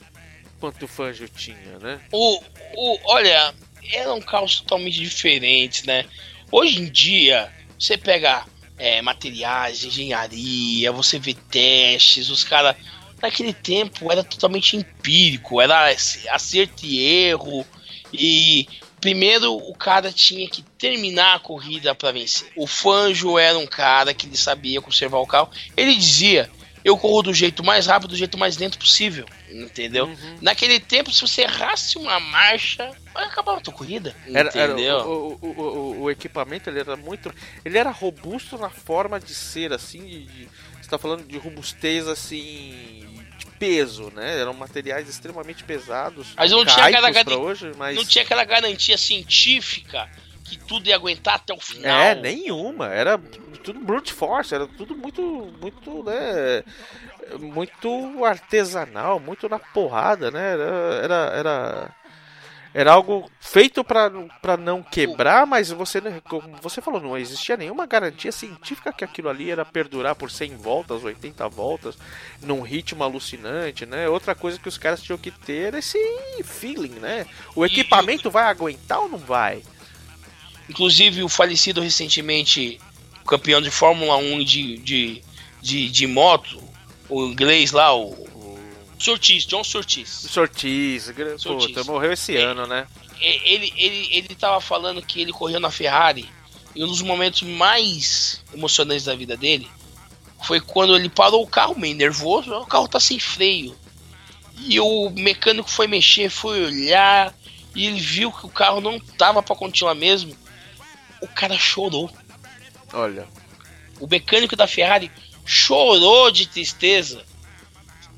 quanto o Fangio tinha, né? O, o, olha, eram carros totalmente diferentes, né? Hoje em dia, você pega é, materiais, engenharia, você vê testes, os caras. Naquele tempo era totalmente empírico, era acerto e erro. E primeiro o cara tinha que terminar a corrida para vencer. O Fanjo era um cara que ele sabia conservar o carro. Ele dizia: Eu corro do jeito mais rápido, do jeito mais lento possível. Entendeu? Uhum. Naquele tempo, se você errasse uma marcha, acabava a tua corrida. Era, entendeu? Era, o, o, o, o, equipamento ele era muito. Ele era robusto na forma de ser, assim. De, de, você tá falando de robustez assim. De peso, né? Eram materiais extremamente pesados. Mas não tinha aquela hoje, mas... não tinha aquela garantia científica que tudo ia aguentar até o final. É, nenhuma. Era tudo brute force, era tudo muito, muito, né? Muito artesanal, muito na porrada, né? Era, era, era, era algo feito para não quebrar, mas você, como você falou, não existia nenhuma garantia científica que aquilo ali era perdurar por 100 voltas, 80 voltas, num ritmo alucinante, né? Outra coisa que os caras tinham que ter era esse feeling, né? O equipamento vai aguentar ou não vai? Inclusive, o falecido recentemente campeão de Fórmula 1 de, de, de, de moto, o inglês lá, o, o Surtees, John Surtees. Surtees, Surtees. morreu esse ele, ano, né? Ele, ele, ele tava falando que ele correu na Ferrari e um dos momentos mais emocionantes da vida dele foi quando ele parou o carro meio nervoso, o carro tá sem freio. E o mecânico foi mexer, foi olhar, e ele viu que o carro não tava para continuar mesmo. O cara chorou. Olha. O mecânico da Ferrari chorou de tristeza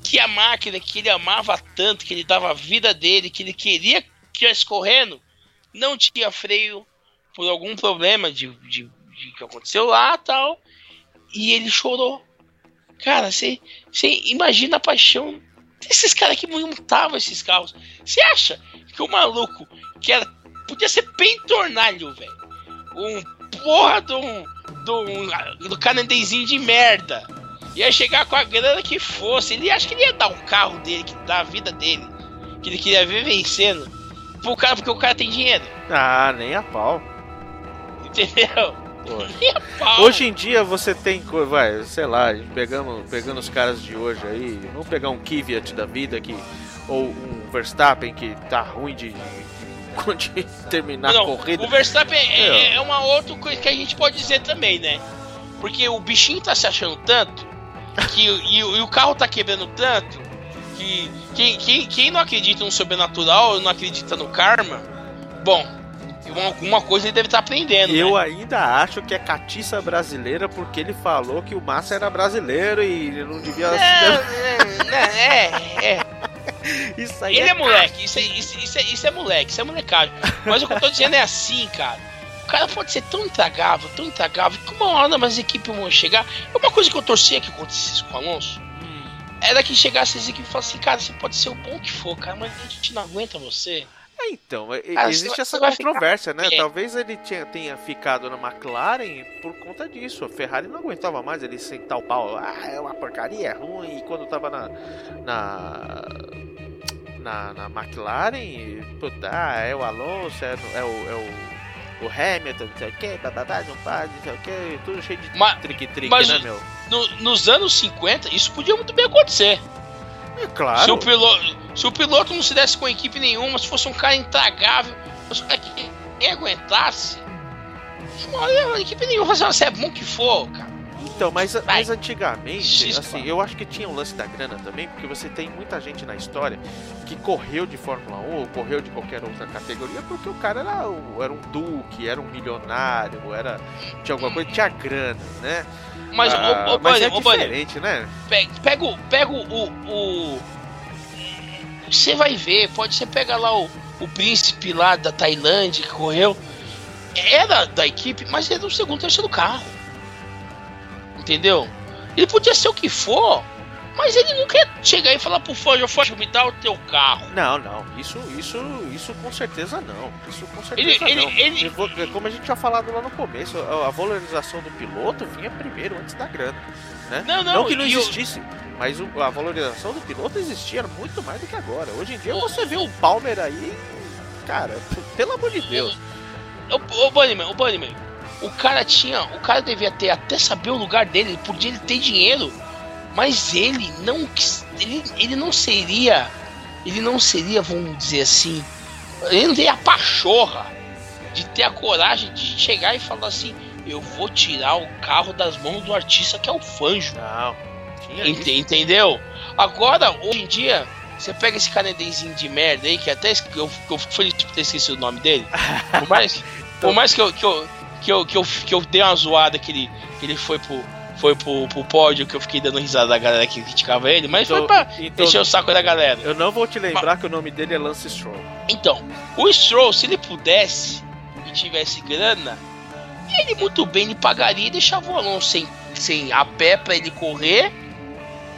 que a máquina que ele amava tanto, que ele dava a vida dele, que ele queria que estivesse correndo, não tinha freio por algum problema de, de, de que aconteceu lá tal. E ele chorou. Cara, você imagina a paixão desses caras que montavam esses carros. Você acha que o maluco que era. Podia ser pentornalho, velho. Um porra de um do, do canadenzinho de merda. Ia chegar com a grana que fosse. Ele acha que ele ia dar o carro dele, que dá a vida dele, que ele queria ver vencendo, pro cara porque o cara tem dinheiro. Ah, nem a pau. Entendeu? Hoje em dia você tem, vai, sei lá, pegando, pegando os caras de hoje aí, vamos pegar um Kvyat da vida que ou um Verstappen que tá ruim de terminar não, a corrida. O Verstappen é, é, é, uma outra coisa que a gente pode dizer também, né? Porque o bichinho tá se achando tanto que e, e o carro tá quebrando tanto que quem, quem, quem não acredita no sobrenatural, não acredita no karma, bom, alguma coisa ele deve estar tá aprendendo. Eu né? ainda acho que é catiça brasileira porque ele falou que o Massa era brasileiro e ele não devia. É, é, é. é. Isso aí Ele é, é moleque, isso é, isso, isso, é, isso é moleque, isso é molecagem. Mas o que eu tô dizendo é assim, cara. O cara pode ser tão intragável, tão intragável, que uma hora mais equipes vão chegar. É uma coisa que eu torcia que acontecesse com o Alonso. Hum. Era que chegasse as equipes e falasse assim, cara, você pode ser o bom que for, cara, mas a gente não aguenta você. É, então, cara, existe essa controvérsia, né? Talvez ele tinha, tenha ficado na McLaren por conta disso. A Ferrari não aguentava mais ele sentar o pau. Ah, é uma porcaria, é ruim. E quando tava na, na na, na McLaren, puta, ah, é o Alonso, é, é, o, é o, o Hamilton, não sei o que, não pode, não sei o que, tudo cheio de trick-trick, né, meu? No, nos anos 50, isso podia muito bem acontecer. É claro. Se o, piloto, se o piloto não se desse com equipe nenhuma, se fosse um cara intragável, se o cara que aguentasse, a equipe nenhuma, se é bom que for, cara. Então, mas, mas antigamente, assim, eu acho que tinha um lance da grana também, porque você tem muita gente na história que correu de Fórmula 1 ou correu de qualquer outra categoria porque o cara era, era um duque, era um milionário, era tinha alguma coisa, tinha grana, né? Mas, ah, o, o, mas é diferente, né? Pega, pega, pega o, o, Você vai ver, pode você pegar lá o, o príncipe lá da Tailândia que correu. Era da equipe, mas era o segundo, terceiro carro. Entendeu? Ele podia ser o que for, mas ele não quer chegar e falar pro Fangio, Fangio, me dá o teu carro. Não, não, isso, isso, isso com certeza não. Isso com certeza Ele- ele- não. ele- Eu vou- Como a gente tinha falado lá no começo, a, valorização do piloto vinha primeiro antes da grana. Né? Não, não, que não e o- existisse, mas o- a valorização do piloto existia muito mais do que agora. Hoje em dia O- você vê um Palmer aí, cara, pelo amor de Deus. O, o Bunnyman, o Bunnyman, o cara tinha. O cara devia ter até saber o lugar dele, podia ele ter dinheiro. Mas ele não quis- ele, ele não seria. Ele não seria, vamos dizer assim. Ele não teria a pachorra de ter a coragem de chegar e falar assim: Eu vou tirar o carro das mãos do artista que é o Fanjo. Não, isso. entendeu? Agora, hoje em dia, você pega esse canadensinho de merda aí, que até eu, eu fico feliz de ter esquecido o nome dele. Por mais, por mais que, eu, que, eu, que, eu, que, eu, que eu dei uma zoada que ele, que ele foi pro. Foi pro, pro pódio que eu fiquei dando risada da galera que criticava ele, mas Então- foi pra então- encher o saco da galera. Eu não vou te lembrar que o nome dele é Lance Stroll. Então, o Stroll, se ele pudesse e tivesse grana, ele muito bem ele pagaria e deixava o Alonso sem, sem a pé pra ele correr.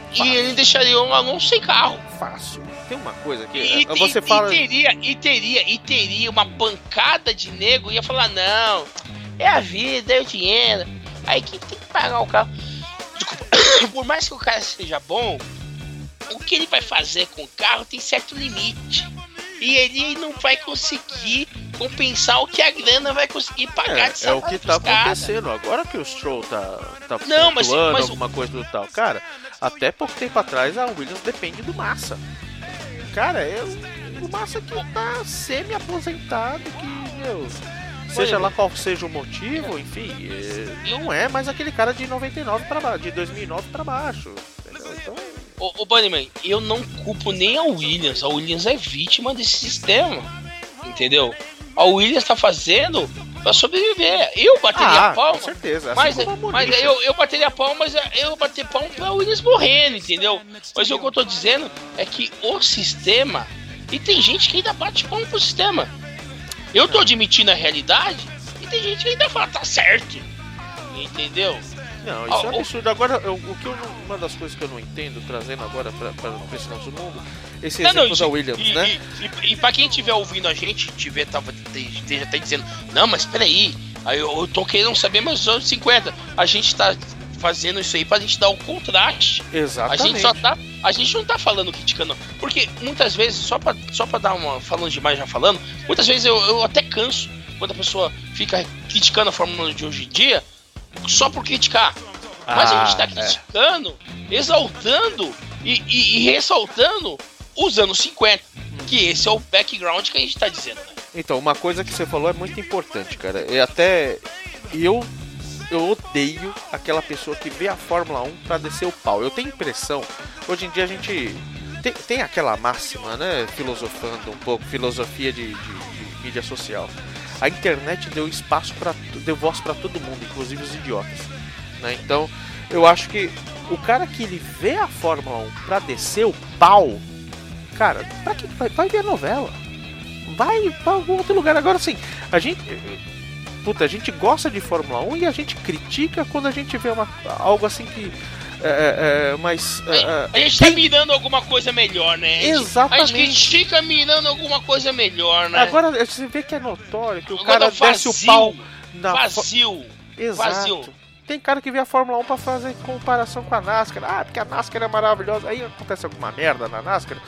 Fácil. E ele deixaria o Alonso sem carro. Fácil. Tem uma coisa que E, eh, você e- fala. e teria, e teria, e teria uma bancada de nego ia falar, não, é a vida, é o dinheiro. Aí quem tem que pagar o carro. Desculpa, por mais que o cara seja bom, o que ele vai fazer com o carro tem certo limite. E ele não vai conseguir compensar o que a grana vai conseguir pagar de É, é o que tá acontecendo. Agora que o Stroll tá, tá Não, mas- mas- alguma coisa do tal. Cara, até pouco tempo atrás a Williams depende do Massa. Cara, é o, o Massa que tá semi-aposentado, que, meu. Seja lá qual seja o motivo, enfim, é, não é mais aquele cara de 99 para baixo, de 2009 para baixo. Entendeu? Então, Ô, ô Bunnyman, eu não culpo nem a Williams. A Williams é vítima desse sistema. Entendeu? A Williams tá fazendo pra sobreviver. Eu bateria ah, a palma. com certeza. Assim Mas, a mas eu, eu bateria a palma, mas eu bater palma pra Williams morrendo, entendeu? Mas o que eu tô dizendo é que o sistema. E tem gente que ainda bate palma pro sistema. Eu tô admitindo a realidade e tem gente que ainda fala, tá certo. Entendeu? Não, isso é um Ah, o- absurdo. Agora, eu- o que eu não- uma das coisas que eu não entendo, trazendo agora pra esse nosso mundo, esse Não, não, exemplo da e- Williams, e, né? E, e, e pra quem estiver ouvindo a gente, tiver, tava, te- esteja até dizendo, não, mas peraí, aí eu, eu tô querendo saber meus anos 50. A gente tá fazendo isso aí pra gente dar o contraste. A Exatamente. gente só tá. A gente não tá falando criticando. Porque muitas vezes, só pra, só pra dar uma. Falando demais já falando, muitas vezes eu, eu até canso quando a pessoa fica criticando a Fórmula 1 de hoje em dia só por criticar. Mas a gente tá Ah, é. criticando, exaltando e, e- e ressaltando os anos 50. Que esse é o background que a gente tá dizendo. né? Então, uma coisa que você falou é muito importante, cara. E até eu eu odeio aquela pessoa que vê a Fórmula 1 pra descer o pau. Eu tenho impressão, hoje em dia a gente tem, tem aquela máxima, né, filosofando um pouco, filosofia de, de- de mídia social. A internet deu espaço para deu voz pra todo mundo, inclusive os idiotas, né? Então, eu acho que o cara que ele vê a Fórmula 1 pra descer o pau, cara, pra que vai, vai ver a novela? vai pra algum outro lugar. Agora sim, a gente. Puta, a gente gosta de Fórmula 1 e a gente critica quando a gente vê uma, algo assim que. É, é, é, mais. é, é, A gente tá tem- mirando alguma coisa melhor, né? A gente- A Exatamente. gente critica mirando alguma coisa melhor, né? Agora você vê que é notório que o Agora cara vazio, desce o pau na. Vazio. Exato. vazio. Tem cara que vê a Fórmula 1 pra fazer comparação com a NASCAR. Ah, porque a NASCAR é maravilhosa. Aí acontece alguma merda na NASCAR.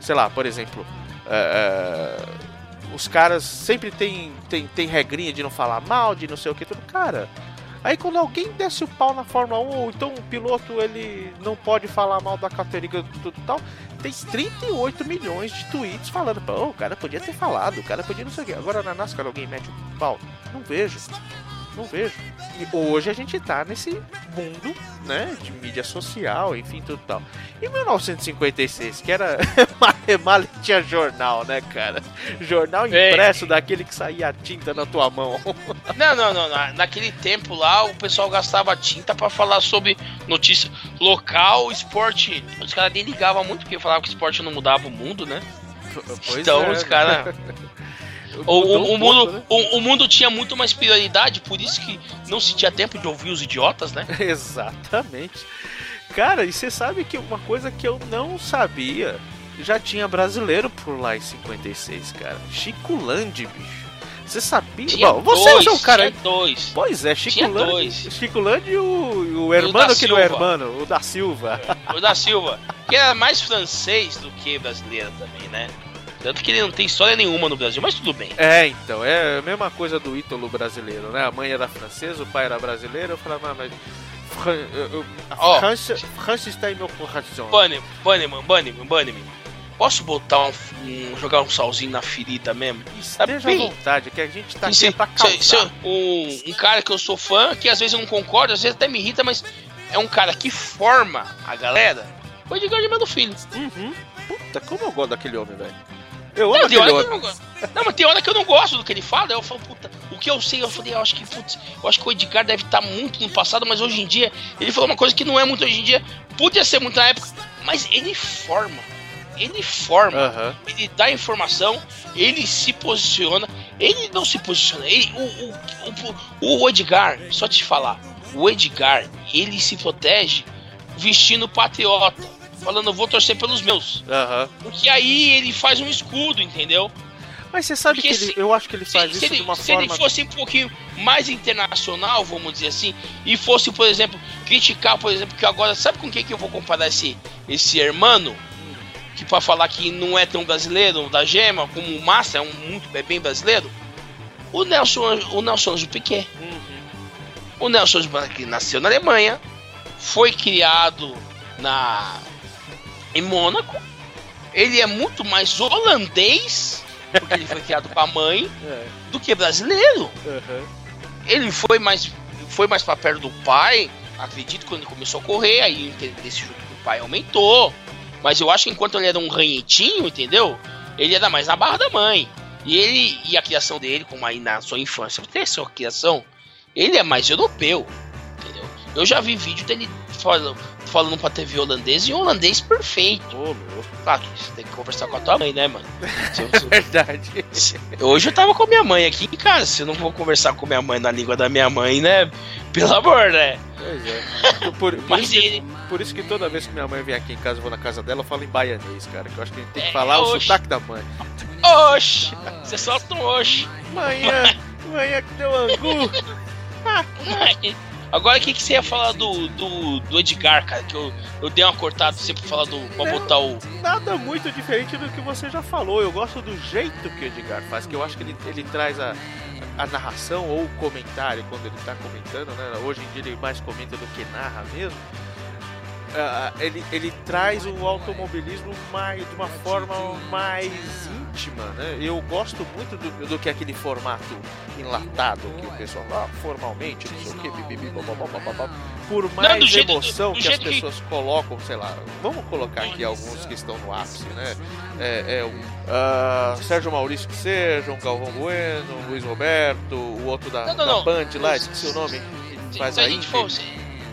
Sei lá, por exemplo. é, é, os caras sempre tem, tem, tem regrinha de não falar mal, de não sei o que, tudo. Cara, aí quando alguém desce o pau na Fórmula 1, ou então um piloto ele não pode falar mal da categoria do tudo tal, tem 38 milhões de tweets falando, pô, o cara podia ter falado, o cara podia não sei o que. Agora na NASCAR alguém mete o pau? Não vejo. Não vejo. E hoje a gente tá nesse mundo, né, de mídia social, enfim, tudo tal. Em 1956, que era mal tinha jornal, né, cara? Jornal impresso daquele que saía a tinta na tua mão. Não, não, não. na- naquele tempo lá, o pessoal gastava tinta pra falar sobre notícia local, esporte. Os caras nem ligavam muito porque falavam que esporte não mudava o mundo, né? Pois então é, os caras. O, o- mundo, né? o, o mundo tinha muito mais prioridade, por isso que não se tinha tempo de ouvir os idiotas, né? Exatamente. Cara, e você sabe que uma coisa que eu não sabia, já tinha brasileiro por lá em 56, cara. Chico Landi, bicho. Você sabia? Tinha Bom, você dois, é um cara. tinha dois. Pois é, Chico Landi e o, o hermano que não é hermano, o da Silva. O da Silva, que era mais francês do que brasileiro também, né? Tanto que ele não tem história nenhuma no Brasil, mas tudo bem. É, então, é a mesma coisa do Ítalo brasileiro, né? A mãe era francesa, o pai era brasileiro. Eu falava, "Ah, mas. Fran- Ó. França, França está em meu coração. Bunny, Bunnyman, Bunnyman, Bunnyman. Posso botar um, um- jogar um salzinho na ferida mesmo? Esteja à bem- vontade, que a gente tá aqui Se- pra se- causar. se- um, um cara que eu sou fã, que às vezes eu não concordo, às vezes até me irrita, mas é um cara que forma a galera. Edgar de Mano Filho. Uhum. Puta, como eu gosto daquele homem, velho. Eu amo Não, tem hora que eu não gosto. Não, mas tem hora que eu não gosto do que ele fala. Eu falo, puta, o que eu sei, eu falei, eu acho que, putz, eu acho que o Edgar deve estar muito no passado, mas hoje em dia, ele falou uma coisa que não é muito hoje em dia, podia ser muito na época, mas ele forma. Ele forma. Aham. ele dá informação, ele se posiciona, ele não se posiciona. Ele, o, o, o, o Edgar, só te falar, o Edgar, ele se protege vestindo patriota, falando, eu vou torcer pelos meus. Aham. Porque aí ele faz um escudo, entendeu? Mas você sabe Porque que ele, se- eu acho que ele Se, faz se isso ele, de uma se forma. ele fosse um pouquinho mais internacional, vamos dizer assim, e fosse, por exemplo, criticar, por exemplo, que agora, sabe com quem que eu vou comparar esse, esse hermano? Que pra falar que não é tão brasileiro, da Gema, como o Massa é um muito é bem brasileiro? O Nelson, o Nelson Anjo Piquet. Uhum. O Nelson Anjo Piquet nasceu na Alemanha, foi criado na em Mônaco. Ele é muito mais holandês, porque ele foi criado com a mãe, É. do que brasileiro. aham. Ele foi mais foi mais para perto do pai, acredito quando ele começou a correr, aí o interesse junto com o pai aumentou. Mas eu acho que enquanto ele era um ranhetinho, entendeu? Ele era mais na barra da mãe. E ele e a criação dele, como aí na sua infância, tem a sua criação, ele é mais europeu, entendeu? Eu já vi vídeo dele falando, falando pra TV holandês e um holandês perfeito. Ô, louco. Claro que você tem que conversar com a tua mãe, né, mano? Eu- Verdade. Hoje eu tava com minha mãe aqui, cara. Se eu não vou conversar com minha mãe na língua da minha mãe, né? Pelo amor, né? Pois é. Por, por Mas isso que, por isso que toda vez que minha mãe vem aqui em casa, eu vou na casa dela, eu falo em baianês, cara. Que eu acho que a gente tem que É, falar o sotaque da mãe. Oxi! Você solta um oxi. Manhã, manhã que deu angu. Agora o que, que você ia falar do, do, do Edgar, cara? Que eu, eu dei uma cortada sempre pra falar do. pra Não. botar o. Nada muito diferente do que você já falou. Eu gosto do jeito que o Edgar faz, que eu acho que ele, ele traz a, a narração ou o comentário quando ele tá comentando, né? Hoje em dia ele mais comenta do que narra mesmo. Ah, ele, ele traz o automobilismo mais, de uma forma mais íntima, né? Eu gosto muito do, do que aquele formato enlatado que o pessoal ah, formalmente, não sei o que, bibibi, por mais do jeito- emoção do que as jeito que- pessoas colocam, sei lá, vamos colocar aqui alguns que estão no ápice, né? É, é o ah, Sérgio Maurício que seja, um Galvão Bueno, um Luiz Roberto, o outro da, Não, não, da não. Band lá, esqueci o nome, que faz se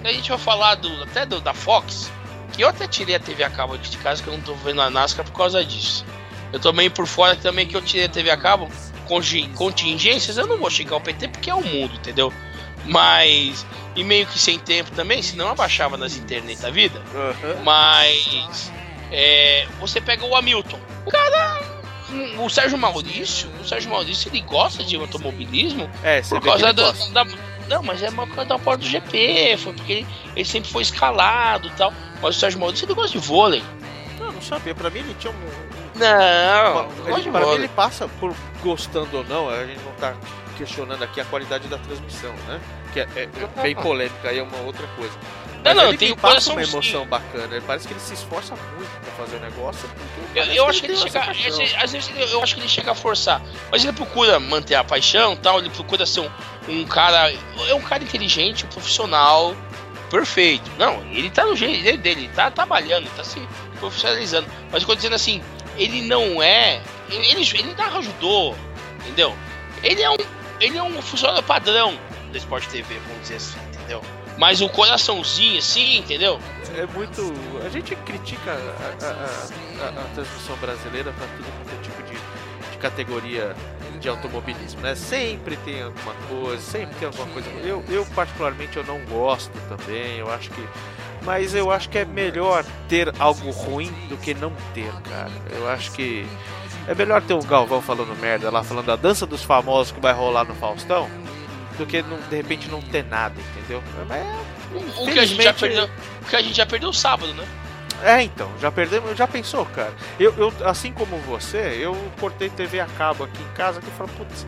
a gente for falar do, até do, da Fox, que eu até tirei a TV a cabo aqui de casa, que eu não tô vendo a NASCAR por causa disso. Eu tô meio por fora também que eu tirei a TV a cabo, congi- contingências, eu não vou xingar o PT porque é o mundo, entendeu? Mas. E meio que sem tempo também, senão abaixava nas internet da vida. Aham. Mas é, você pega o Hamilton. O cara. O Sérgio Maurício, o Sérgio Maurício ele gosta de automobilismo É, você por causa da, da- Não, mas é uma coisa da porta do GP, foi porque ele, ele sempre foi escalado e tal. Mas o Sérgio Maurício ele gosta de vôlei. Não, não sabia, pra mim ele tinha um... um- Não, uma- ele pra mim vôlei. ele passa por gostando ou não, a gente não tá questionando aqui a qualidade da transmissão, né? Que é, é- é bem polêmica, aí é uma outra coisa. Não, não, ele tem o passa uma emoção bacana, ele parece que ele se esforça muito pra fazer o negócio. Eu, eu acho que ele chega. às vezes- eu acho que ele chega a forçar. Mas ele procura manter a paixão tal. Ele procura ser um, um cara. É um cara inteligente, um profissional. Perfeito. Não, ele tá no jeito dele, tá trabalhando, tá se profissionalizando. Mas eu tô dizendo assim, ele não é. Ele, ele, narra judô, entendeu? Ele é um. Ele é um funcionário padrão do Sport TV, vamos dizer assim, entendeu? Mas o coraçãozinho, assim, entendeu? É muito. A gente critica a, a- a- a- transmissão brasileira pra tudo quanto é tipo de, de categoria de automobilismo, né? Sempre tem alguma coisa, sempre tem alguma coisa. Eu, eu particularmente, eu não gosto também. Eu acho que Mas eu acho que é melhor ter algo ruim do que não ter, cara. Eu acho que é melhor ter um Galvão falando merda lá, falando da dança dos famosos que vai rolar no Faustão, do que não, de repente não ter nada, entendeu? Mas O que, a gente já perdeu, o que a gente já perdeu sábado, né? É, então, já perdemos, já pensou, cara? Eu, eu, assim como você, eu cortei TV a cabo aqui em casa que eu falo, putz,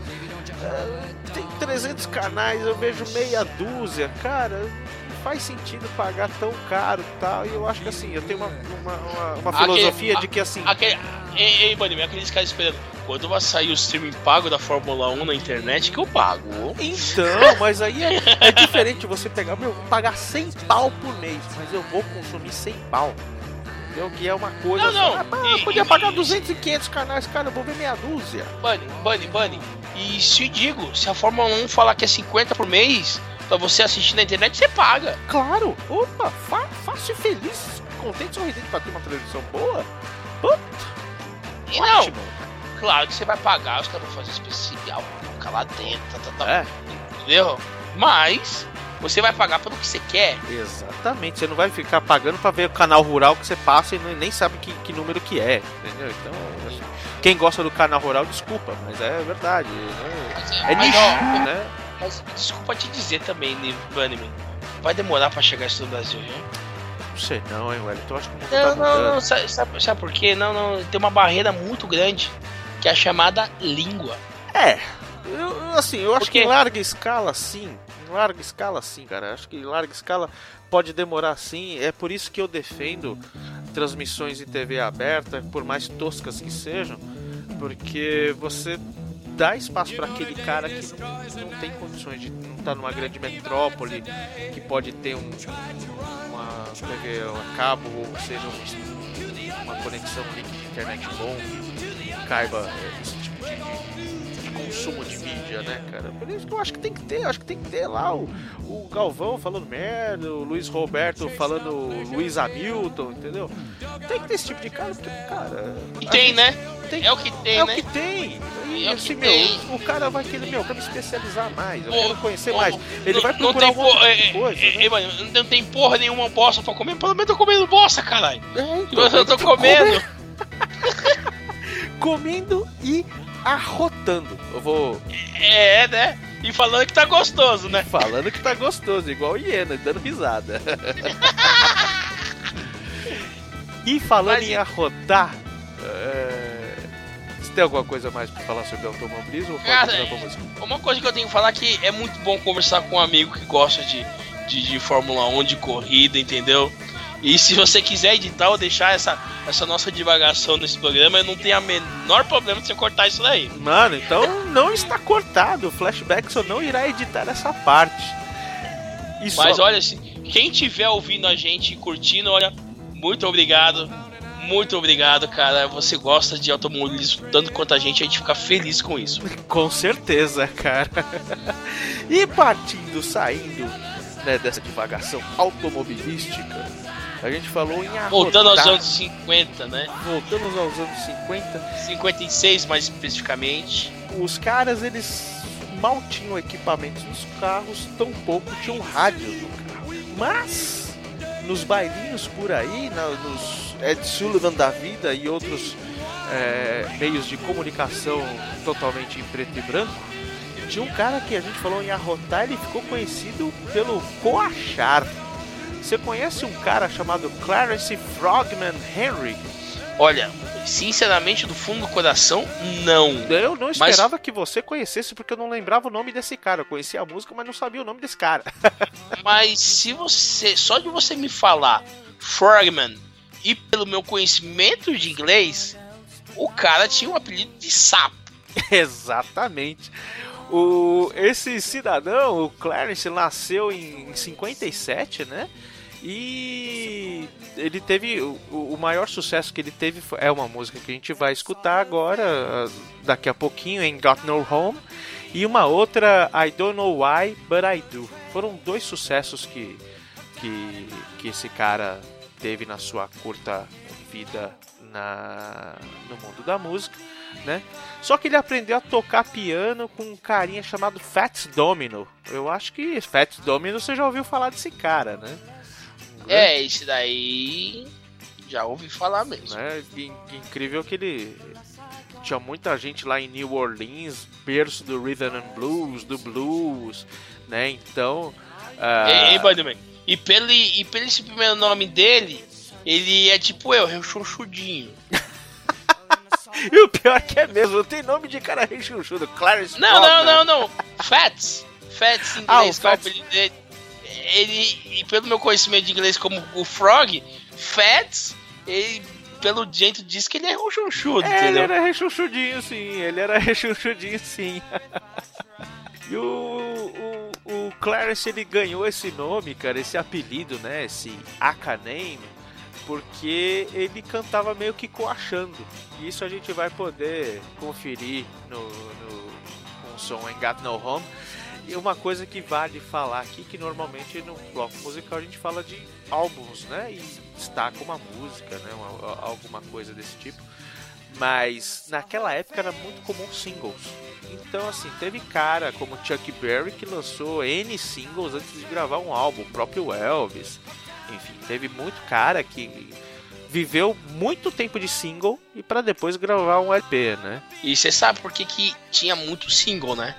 é, tem 300 canais, eu vejo meia dúzia, cara, não faz sentido pagar tão caro e tal. E eu acho que assim, eu tenho uma, uma, uma, uma Aquele- filosofia de que assim. Aquele, ei, ei, Bunny, aqueles caras esperando. Quando vai sair o streaming pago da Fórmula 1 na internet, que eu pago. Então, mas aí é, é diferente você pegar, meu, vou pagar 100 pau por mês, mas eu vou consumir 100 pau. Entendeu? Que é uma coisa Não, não, assim, ah, pá, e- eu podia e- pagar e- 200 e 500 canais, cara, eu vou ver meia dúzia. Bunny, Bunny, Bunny. E se digo, se a Fórmula 1 falar que é 50 por mês pra você assistir na internet, você paga. Claro, opa, fa fácil e feliz, contente sorridente pra ter uma televisão boa. Puta, não. Claro que você vai pagar, os caras vão fazer especial, vão ficar lá dentro, tá, tá, É, entendeu? Mas você vai pagar pelo que você quer. exatamente. Você não vai ficar pagando pra ver o canal rural que você passa e não- nem sabe que, que número que é, entendeu? Então, assim, quem gosta do canal rural, desculpa, mas é verdade. né? Mas, É mas, nicho, né? mas desculpa te dizer também, man, vai demorar pra chegar isso no Brasil, viu? Não sei não, hein, Wellington. Acho que Não, tá não, não, sabe, sabe, sabe por quê? Não, não, tem uma barreira muito grande, que é a chamada língua. É, eu, assim, eu acho que em larga escala sim. Em larga escala sim, cara. Acho que em larga escala pode demorar sim. É por isso que eu defendo transmissões em TV aberta, por mais toscas que sejam, porque você dá espaço para aquele cara que não, não tem condições de não estar numa grande metrópole, que pode ter um, uma TV a cabo, ou seja, um- uma conexão de internet bom, caiba é, esse tipo de, de consumo de mídia, né, cara? Por isso que eu acho que tem que ter, eu acho que tem que ter lá o, o Galvão falando merda, o Luiz Roberto falando Luiz Hamilton, entendeu? Tem que ter esse tipo de cara, porque, cara. E tem, gente- né? tem- É o que tem, é né? o que tem. E É o assim, que meu, tem. o cara vai querer, meu, eu quero me especializar mais, eu quero conhecer mais. Ele não, vai procurar um monte porra, de é, coisa, é, né? é, mano, não tem porra nenhuma bosta pra comer, pelo menos eu tô comendo bosta, caralho. É, então, Eu tô comendo. comendo e arrotando. Eu vou É, né? E falando que tá gostoso, né? falando que tá gostoso, igual hiena, dando risada. e falando Mas- em arrotar, é... você tem alguma coisa mais pra falar sobre automobilismo? Ou Cara? Uma coisa que eu tenho que falar é que é muito bom conversar com um amigo que gosta de, de, de Fórmula 1, de corrida, entendeu? E se você quiser editar ou deixar essa, essa nossa divagação nesse programa, eu não tenho a menor problema de você cortar isso daí. Mano, então não está cortado. O Flashback só não irá editar essa parte. E Mas olha, se quem tiver ouvindo a gente e curtindo, olha, muito obrigado. Muito obrigado, cara. Você gosta de automobilismo tanto quanto a gente, a gente fica feliz com isso. Com certeza, cara. e partindo, saindo né, dessa divagação automobilística, a gente falou em arrotar. Voltando aos anos 50, né? Voltamos aos anos 50. 56 mais especificamente. Os caras, eles mal tinham equipamentos nos carros, tampouco tinham rádio no carro. Mas, nos bailinhos por aí, na- nos Ed Sullivan da vida e outros é, meios de comunicação totalmente em preto e branco, tinha um cara que a gente falou em arrotar, ele ficou conhecido pelo coachar. Você conhece um cara chamado Clarence Frogman Henry? Olha, sinceramente, do fundo do coração, não. Eu não esperava que você conhecesse, porque eu não lembrava o nome desse cara. Eu conhecia a música, mas não sabia o nome desse cara. Mas se você. Só de você me falar Frogman e pelo meu conhecimento de inglês, o cara tinha um apelido de sapo. Exatamente. O, esse cidadão, o Clarence, nasceu em 57, né? E ele teve. O, o maior sucesso que ele teve é uma música que a gente vai escutar agora, daqui a pouquinho, em Got No Home. E uma outra, I Don't Know Why, But I Do. Foram dois sucessos que, que, que esse cara teve na sua curta vida na, no mundo da música, né? Só que ele aprendeu a tocar piano com um carinha chamado Fats Domino. Eu acho que Fats Domino você já ouviu falar desse cara, né? É, esse daí já ouvi falar mesmo. Né? In- Incrível que ele tinha muita gente lá em New Orleans, berço do rhythm and blues, do blues, né? Então, ah, E, e, Bunnyman, e pelo, e pelo esse primeiro nome dele, ele é tipo eu, rechonchudinho. e o pior que é mesmo, tem nome de cara rechonchudo, Clarence Não, não, Faulkner. não, não. Fats. Fats em Ah, inglês, o que é o Fats. dele. Ele, e pelo meu conhecimento de inglês como o Frog, Fats, ele, pelo jeito, diz que ele é rechonchudo, É, ele entendeu? era rechonchudinho sim, ele era rechonchudinho sim. e o, o, o Clarence, ele ganhou esse nome, cara, esse apelido, né, esse aka name, porque ele cantava meio que coachando. E isso a gente vai poder conferir no, no com o som em Got No Home. E uma coisa que vale falar aqui, que normalmente no bloco musical a gente fala de álbuns, né? E destaca uma música, né? Uma- alguma coisa desse tipo. Mas naquela época era muito comum singles. Então, assim, teve cara como Chuck Berry que lançou N singles antes de gravar um álbum, o próprio Elvis. Enfim, teve muito cara que viveu muito tempo de single e para depois gravar um LP, né? E você sabe por que, que tinha muito single, né?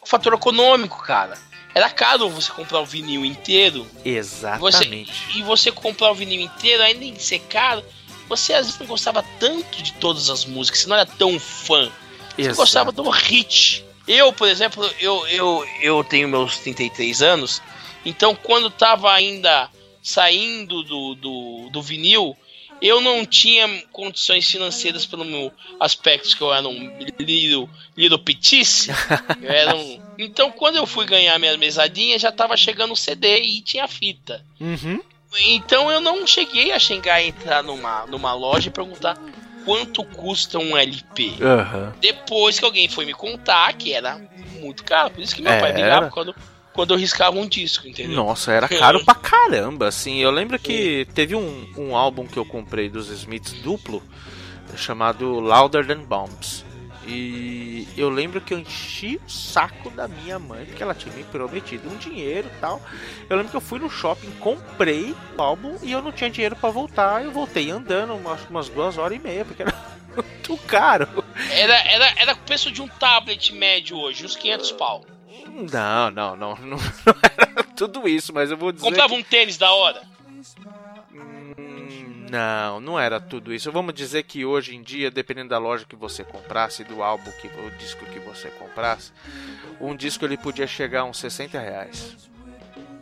O fator econômico, cara. Era caro você comprar o vinil inteiro. Você, Exatamente. e você comprar o vinil inteiro, ainda em ser caro, você às vezes não gostava tanto de todas as músicas, você não era tão fã. Você Exato. gostava do hit. Eu, por exemplo, eu, eu, eu tenho meus 33 anos, então quando tava ainda saindo do, do, do vinil, eu não tinha condições financeiras pelo meu aspecto, que eu era um little, little petice. eu era um... Então quando eu fui ganhar minha mesadinha, já tava chegando o CD e tinha fita. Uhum. Então eu não cheguei a chegar e entrar numa, numa loja e perguntar quanto custa um LP. Aham. Depois que alguém foi me contar que era muito caro. Por isso que meu É, pai brigava quando, quando eu riscava um disco, entendeu? Nossa, era caro pra caramba, assim. Eu lembro que teve um, um álbum que eu comprei dos Smiths duplo, chamado Louder Than Bombs. E eu lembro que eu enchi o saco da minha mãe, porque ela tinha me prometido um dinheiro e tal. Eu lembro que eu fui no shopping, comprei o álbum e eu não tinha dinheiro pra voltar. Eu voltei andando umas, umas duas horas e meia, porque era muito caro. Era, era, era o preço de um tablet médio hoje, uns 500 pau. Não, não, não, não, era tudo isso, mas eu vou dizer. Comprava um tênis da hora. Hum, Não, não era tudo isso. Vamos dizer que hoje em dia, dependendo da loja que você comprasse, do álbum que o disco que você comprasse, um disco ele podia chegar a uns 60 reais.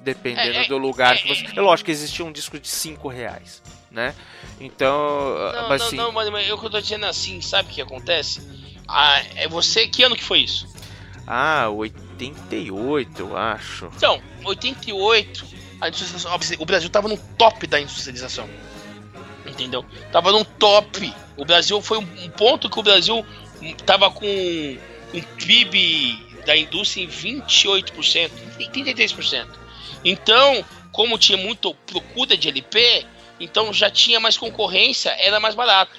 Dependendo É, é, do lugar é, que você. É lógico que existia um disco de 5 reais, né? Então. Não, mas não, assim. não, mas mas eu que eu tô dizendo assim, sabe o que acontece? Ah, é você. Que ano que foi isso? Ah, 88, eu acho. Então, 88, a industrialização, o Brasil tava no top da industrialização. Entendeu? Tava no top. O Brasil foi um ponto que o Brasil tava com um PIB da indústria em 28%, em 33%. Então, como tinha muita procura de LP, então já tinha mais concorrência, era mais barato.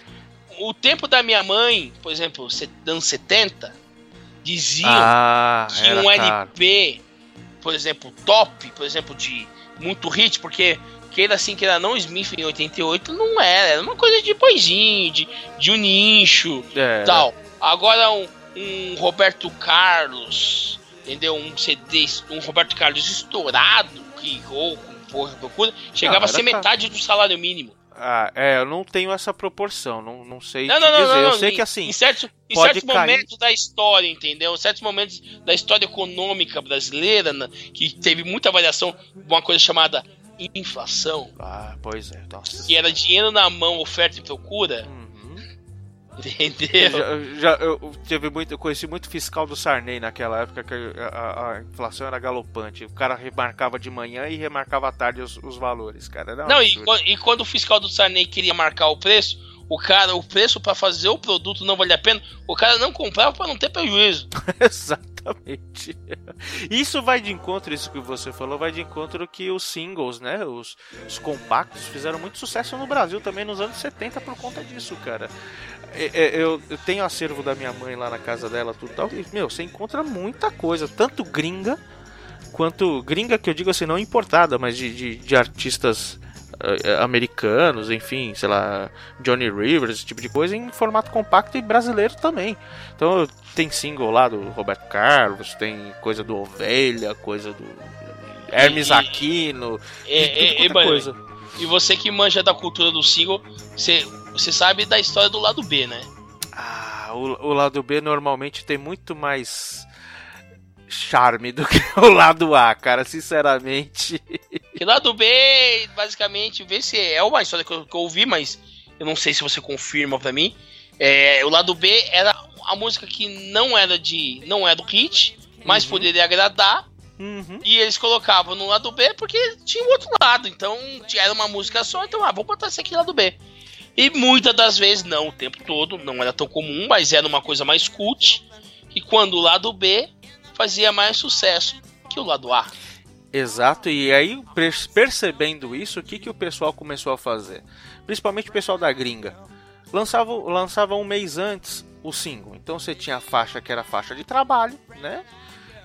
O tempo da minha mãe, por exemplo, anos 70, diziam Ah, que um caro. LP, por exemplo, top, por exemplo, de muito hit, porque queira assim, queira não, Smith em 88 não era, era uma coisa de boizinho, de, de um nicho É, tal. Agora um, um Roberto Carlos, entendeu? Um CD, um Roberto Carlos estourado, que ou com porra procura, chegava Não, a ser caro. metade do salário mínimo. Ah, é, eu não tenho essa proporção, não, não sei Não, não, dizer. não, eu sei em- que assim, Em certos, em certos cair. momentos da história, entendeu? Em certos momentos da história econômica brasileira, né, que teve muita variação, uma coisa chamada inflação, Ah, pois é, nossa. que era dinheiro na mão, oferta e procura, Uhum. entendeu? Já, já- eu teve muito, eu conheci muito fiscal do Sarney naquela época que a, a- inflação era galopante. O cara remarcava de manhã e remarcava à tarde os, os valores, cara. Não, e, e quando o fiscal do Sarney queria marcar o preço, o cara, o preço para fazer o produto não valia a pena, o cara não comprava para não ter prejuízo. Exatamente. Isso vai de encontro, isso que você falou, vai de encontro que os singles, né? Os, os compactos fizeram muito sucesso no Brasil também nos anos 70 por conta disso, cara. É, é, eu, eu tenho acervo da minha mãe lá na casa dela, tudo tal. E, meu, você encontra muita coisa, tanto gringa quanto. Gringa que eu digo assim, não importada, mas de, de, de artistas uh, americanos, enfim, sei lá, Johnny Rivers, esse tipo de coisa, em formato compacto e brasileiro também. Então tem single lá do Roberto Carlos, tem coisa do Ovelha, coisa do Hermes E- Aquino, É, de tudo é, coisa. E você que manja da cultura do single, você, você sabe da história do lado B, né? Ah, o, o lado B normalmente tem muito mais charme do que o lado A, cara, sinceramente. Que lado B, basicamente, vê se é uma história que eu, que eu ouvi, mas eu não sei se você confirma pra mim. É, o lado B era a música que não era de. não era do hit, mas Uhum. poderia agradar. Uhum. E eles colocavam no lado B porque tinha o outro lado. Então era uma música só, então ah, vou botar esse aqui lado B. E muitas das vezes, não o tempo todo, não era tão comum, mas era uma coisa mais cult. E quando o lado B fazia mais sucesso que o lado A. Exato, e aí per- percebendo isso, o que, que o pessoal começou a fazer? Principalmente o pessoal da gringa. Lançava, lançava um mês antes o single. Então você tinha a faixa que era a faixa de trabalho, né?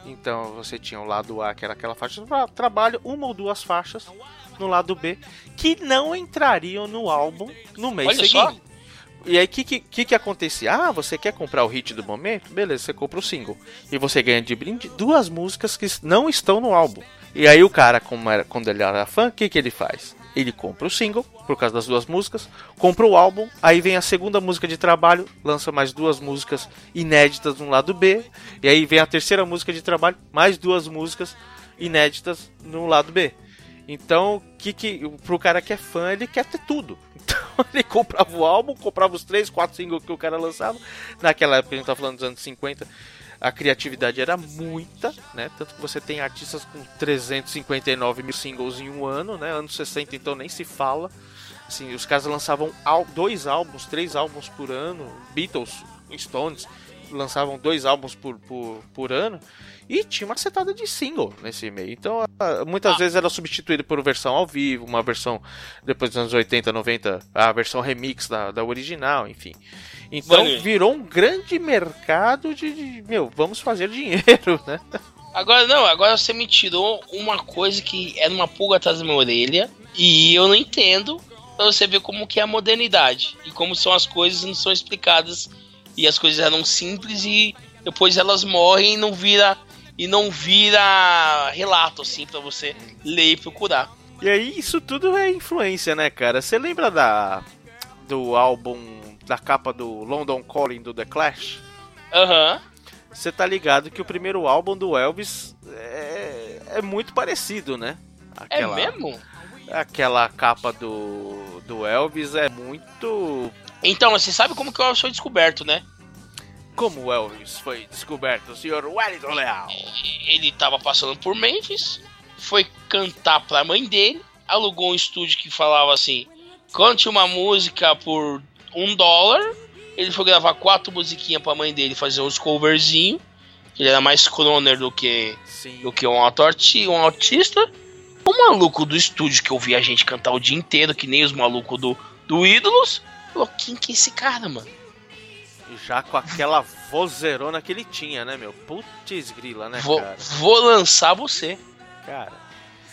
Então você tinha o lado A, que era aquela faixa de tra- trabalho, uma ou duas faixas no lado B, que não entrariam no álbum no mês Olha seguinte. só. E aí, o que, que, que, acontecia? Ah, você quer comprar o hit do momento? Beleza, você compra o single. E você ganha de brinde duas músicas que não estão no álbum. E aí, o cara, como era, quando ele era fã, o que, que ele faz? Ele compra o single, por causa das duas músicas, compra o álbum, aí vem a segunda música de trabalho, lança mais duas músicas inéditas no lado B, e aí vem a terceira música de trabalho, mais duas músicas inéditas no lado B. Então, que que pro cara que é fã, ele quer ter tudo. Então, ele comprava o álbum, comprava os três, quatro singles que o cara lançava. Naquela época, a gente tá falando dos anos 50, a criatividade era muita, né? Tanto que você tem artistas com 359 mil singles em um ano, né? Anos 60, então nem se fala. Assim, os caras lançavam dois álbuns, três álbuns por ano. Beatles, Stones lançavam dois álbuns por, por, por ano. E tinha uma setada de single nesse meio. Então, muitas Ah. vezes era substituído por versão ao vivo, uma versão depois dos anos 80, 90, a versão remix da, da original, enfim. Então Mano. virou um grande mercado de, de, meu, vamos fazer dinheiro, né? Agora não, agora você me tirou uma coisa que era uma pulga atrás da minha orelha e eu não entendo pra você ver como que é a modernidade e como são as coisas não são explicadas e as coisas eram simples e depois elas morrem e não vira e não vira relato assim pra você ler e procurar. E aí isso tudo é influência, né, cara? Você lembra da do álbum da capa do London Calling do The Clash? Aham. Você tá ligado que o primeiro álbum do Elvis é, é muito parecido, né? É mesmo? Aquela capa do, do Elvis é muito. Então, você sabe como que eu sou descoberto, né? Como o Elvis foi descoberto, o senhor Wellington Leal. ele tava passando por Memphis, foi cantar pra mãe dele, alugou um estúdio que falava assim: cante uma música por um dólar. Ele foi gravar quatro musiquinhas pra mãe dele, fazer uns coverzinhos. Ele era mais croner do que, Sim. do que um, autor, um autista. O maluco do estúdio que eu vi a gente cantar o dia inteiro, que nem os malucos do, do Ídolos, falou: quem que é esse cara, mano? Já com aquela vozeirona que ele tinha, né, meu? Putz grila, né, Vou, cara? vou lançar você. Cara.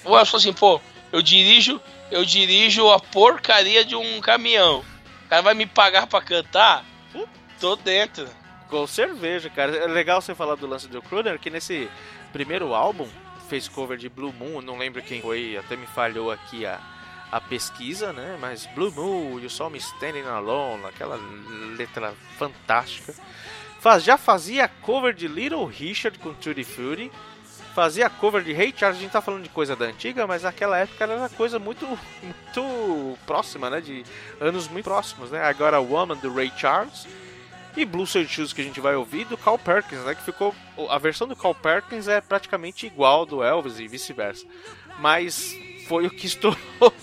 O Elvis falou assim, pô, eu dirijo, eu dirijo a porcaria de um caminhão. O cara vai me pagar pra cantar? Tô dentro. Com cerveja, cara. É legal você falar do lance do Kruner, que nesse primeiro álbum fez cover de Blue Moon, não lembro quem foi, até me falhou aqui a, a pesquisa, né? Mas Blue Moon, You Saw Me Standing Alone, aquela letra fantástica. Faz, já fazia cover de Little Richard com Tutti Frutti. Fazia cover de Hey Charles, a gente tá falando de coisa da antiga, mas naquela época era coisa muito, muito próxima, né? De anos muito próximos, né? Agora Woman do Ray Charles e Blue Suede Shoes que a gente vai ouvir do Carl Perkins, né? Que ficou a versão do Carl Perkins é praticamente igual do Elvis e vice-versa, mas foi o que estourou.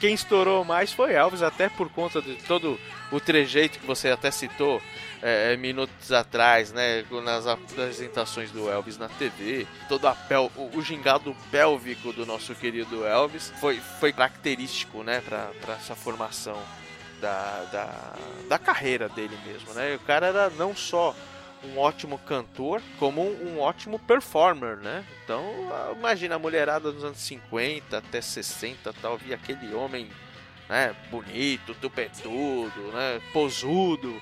Quem estourou mais foi Elvis, até por conta de todo o trejeito que você até citou é, minutos atrás, né? Nas apresentações do Elvis na TV, todo pel, o, o gingado pélvico do nosso querido Elvis foi, foi característico, né? Para essa formação da, da, da carreira dele mesmo, né? O cara era não só um ótimo cantor como um, um ótimo performer, né? Então, imagina a mulherada dos anos 50 até 60 tal, via aquele homem né, bonito, tupetudo, né, posudo,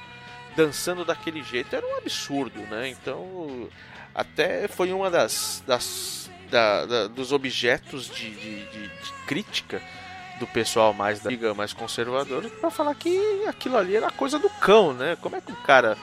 dançando daquele jeito, era um absurdo, né? Então, até foi uma das, das da, da, dos objetos de, de, de, de, crítica do pessoal mais da liga mais conservadora para falar que aquilo ali era coisa do cão, né? Como é que o cara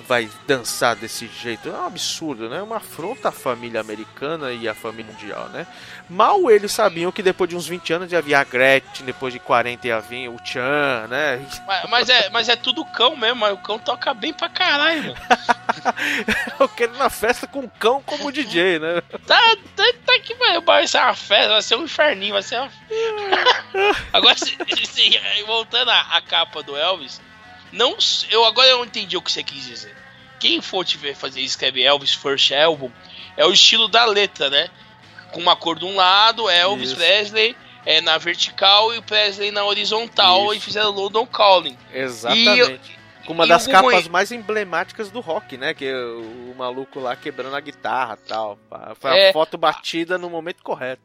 vai dançar desse jeito. É um absurdo, né? Uma afronta à família americana e à família mundial, né? Mal eles sabiam que depois de uns 20 anos ia vir a Gretchen, depois de 40 ia vir o Chan, né? Mas, mas é, mas é tudo cão mesmo, mas o cão toca bem pra caralho, mano. Eu quero na festa com o cão como DJ, né? Tá, tá, tá que vai ser uma festa, vai ser um inferninho, vai ser uma... Agora, se, se, voltando à capa do Elvis, não, eu agora eu entendi o que você quis dizer. Quem for te ver fazer escreve Elvis First Album é o estilo da letra, né? Com uma cor de um lado, Elvis Isso. Presley é na vertical e o Presley na horizontal Isso. e fizeram London Calling. Exatamente. E, Com uma das capas mais emblemáticas do rock, né? Que é o, o maluco lá quebrando a guitarra tal. Foi é, a foto batida no momento correto.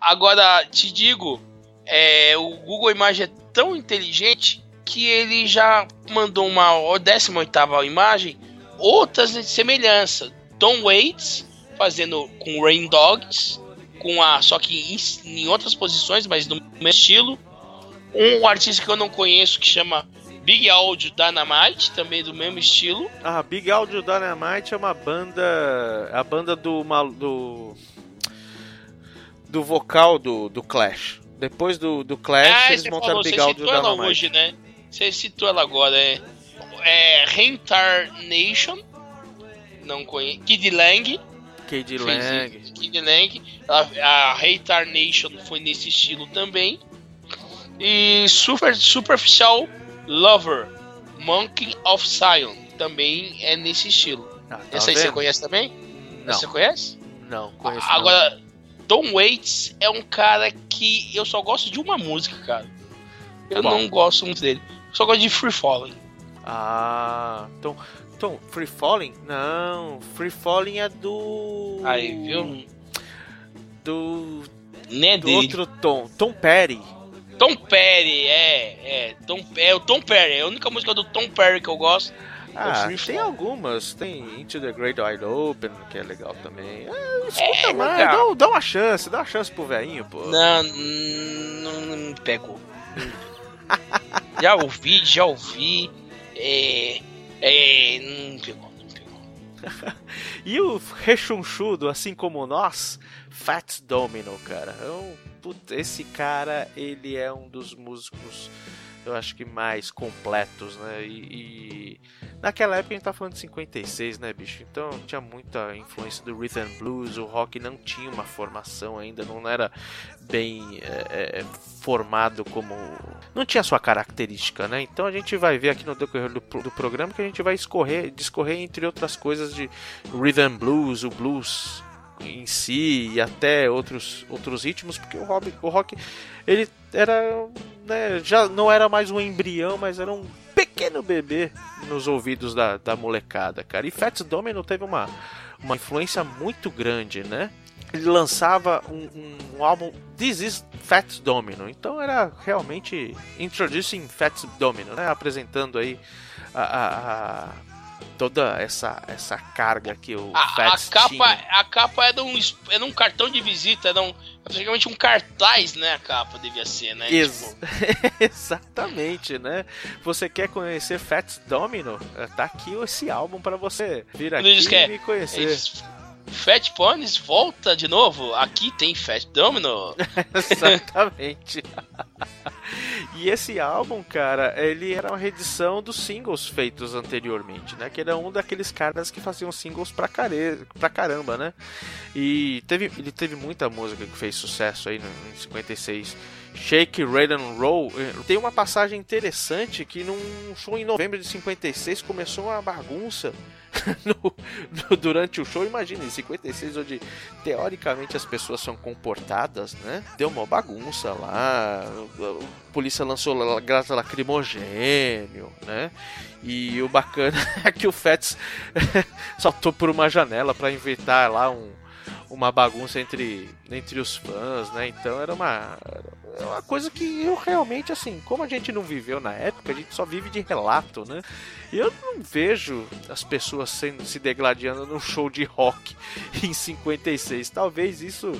Agora, te digo, é, o Google Imagem é tão inteligente que ele já mandou uma 18 imagem, outras de semelhança. Tom Waits fazendo com Rain Dogs, com a só que em, em outras posições, mas no mesmo estilo. Um artista que eu não conheço que chama Big Audio Dynamite, também do mesmo estilo. Ah, Big Audio Dynamite é uma banda, a banda do do do vocal do, do Clash. Depois do, do Clash, ah, eles montaram Big Audio Dynamite. hoje, né? Você citou ela agora, é. É Reincarnation. Não conheço. Kid Lang. Kid Lang. Kid Lang. A, a Reincarnation foi nesse estilo também. E Super, Superficial Lover. Monkey of Zion. Também é nesse estilo. Ah, tá Essa aí vendo? você conhece também? Não. Você conhece? Não, conheço. Agora. Tom Waits é um cara que eu só gosto de uma música, cara. Eu Bom. não gosto muito dele. Só gosto de Free Falling. Ah, então, então Free Falling? Não, Free Falling é do. Aí, viu? Do. Né do outro Tom, Tom Perry. Tom Perry, é, é, Tom, é o Tom Perry, é a única música do Tom Perry que eu gosto. É ah, tem Falling. algumas, tem Into the Great Wide Open, que é legal também. Ah, escuta é, mais, dá, dá, uma chance, dá uma chance pro velhinho, pô. Não, não, não me pegou. já ouvi, já ouvi. É. É. Não pegou, não pegou. e o rechonchudo, assim como nós, Fats Domino, cara. É esse cara, ele é um dos músicos eu acho que mais completos, né? E, e, naquela época a gente tá falando de 56, né, bicho? Então tinha muita influência do rhythm blues, o rock não tinha uma formação ainda, não era bem é, é, formado como. Não tinha sua característica, né? Então a gente vai ver aqui no decorrer do, do programa que a gente vai escorrer, discorrer entre outras coisas de rhythm blues, o blues em si e até outros, outros ritmos, porque o rock, o rock ele era né, já não era mais um embrião, mas era um pequeno bebê nos ouvidos da, da molecada, cara. E Fats Domino teve uma, uma influência muito grande, né? Ele lançava um, um, um álbum This is Fats Domino, então era realmente Introducing Fats Domino, né? Apresentando aí a, a, a toda essa, essa carga que o a, Fats a capa tinha. A capa era um, era um cartão de visita, era, um, praticamente um cartaz, né? A capa devia ser, né? Ex tipo... Exatamente, né? Você quer conhecer Fats Domino? Tá aqui esse álbum para você vir aqui e é, me conhecer. Eles Fat Ponies volta de novo. Aqui tem Fat Domino. Exatamente. e esse álbum, cara, ele era uma reedição dos singles feitos anteriormente, né? Que era um daqueles caras que faziam singles pra, care... pra caramba, né? E teve, ele teve muita música que fez sucesso aí em 56. Shake, and Roll. Tem uma passagem interessante que num show em novembro de 56 começou uma bagunça no- no- durante o show. Imagina, em 56, onde teoricamente as pessoas são comportadas, né? Deu uma bagunça lá, a polícia lançou la- gás lacrimogênio, né? E o bacana é que o Fats saltou por uma janela pra inventar lá um, uma bagunça entre, entre os fãs, né? Então era uma, era uma coisa que eu realmente, assim, como a gente não viveu na época, a gente só vive de relato, né? E eu não vejo as pessoas sendo, se degladiando num show de rock em 56. Talvez isso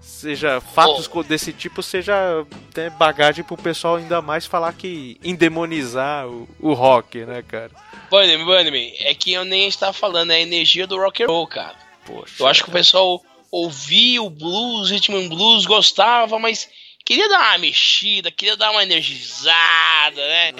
seja fatos co- desse tipo seja né, bagagem pro pessoal ainda mais falar que endemonizar o, o rock, né, cara? Bunnyman, Bunnyman, é que eu nem estava falando, é a energia do rock and roll, cara. Poxa. Eu acho que o pessoal ouvia o blues, and blues, gostava, mas queria dar uma mexida, queria dar uma energizada, né?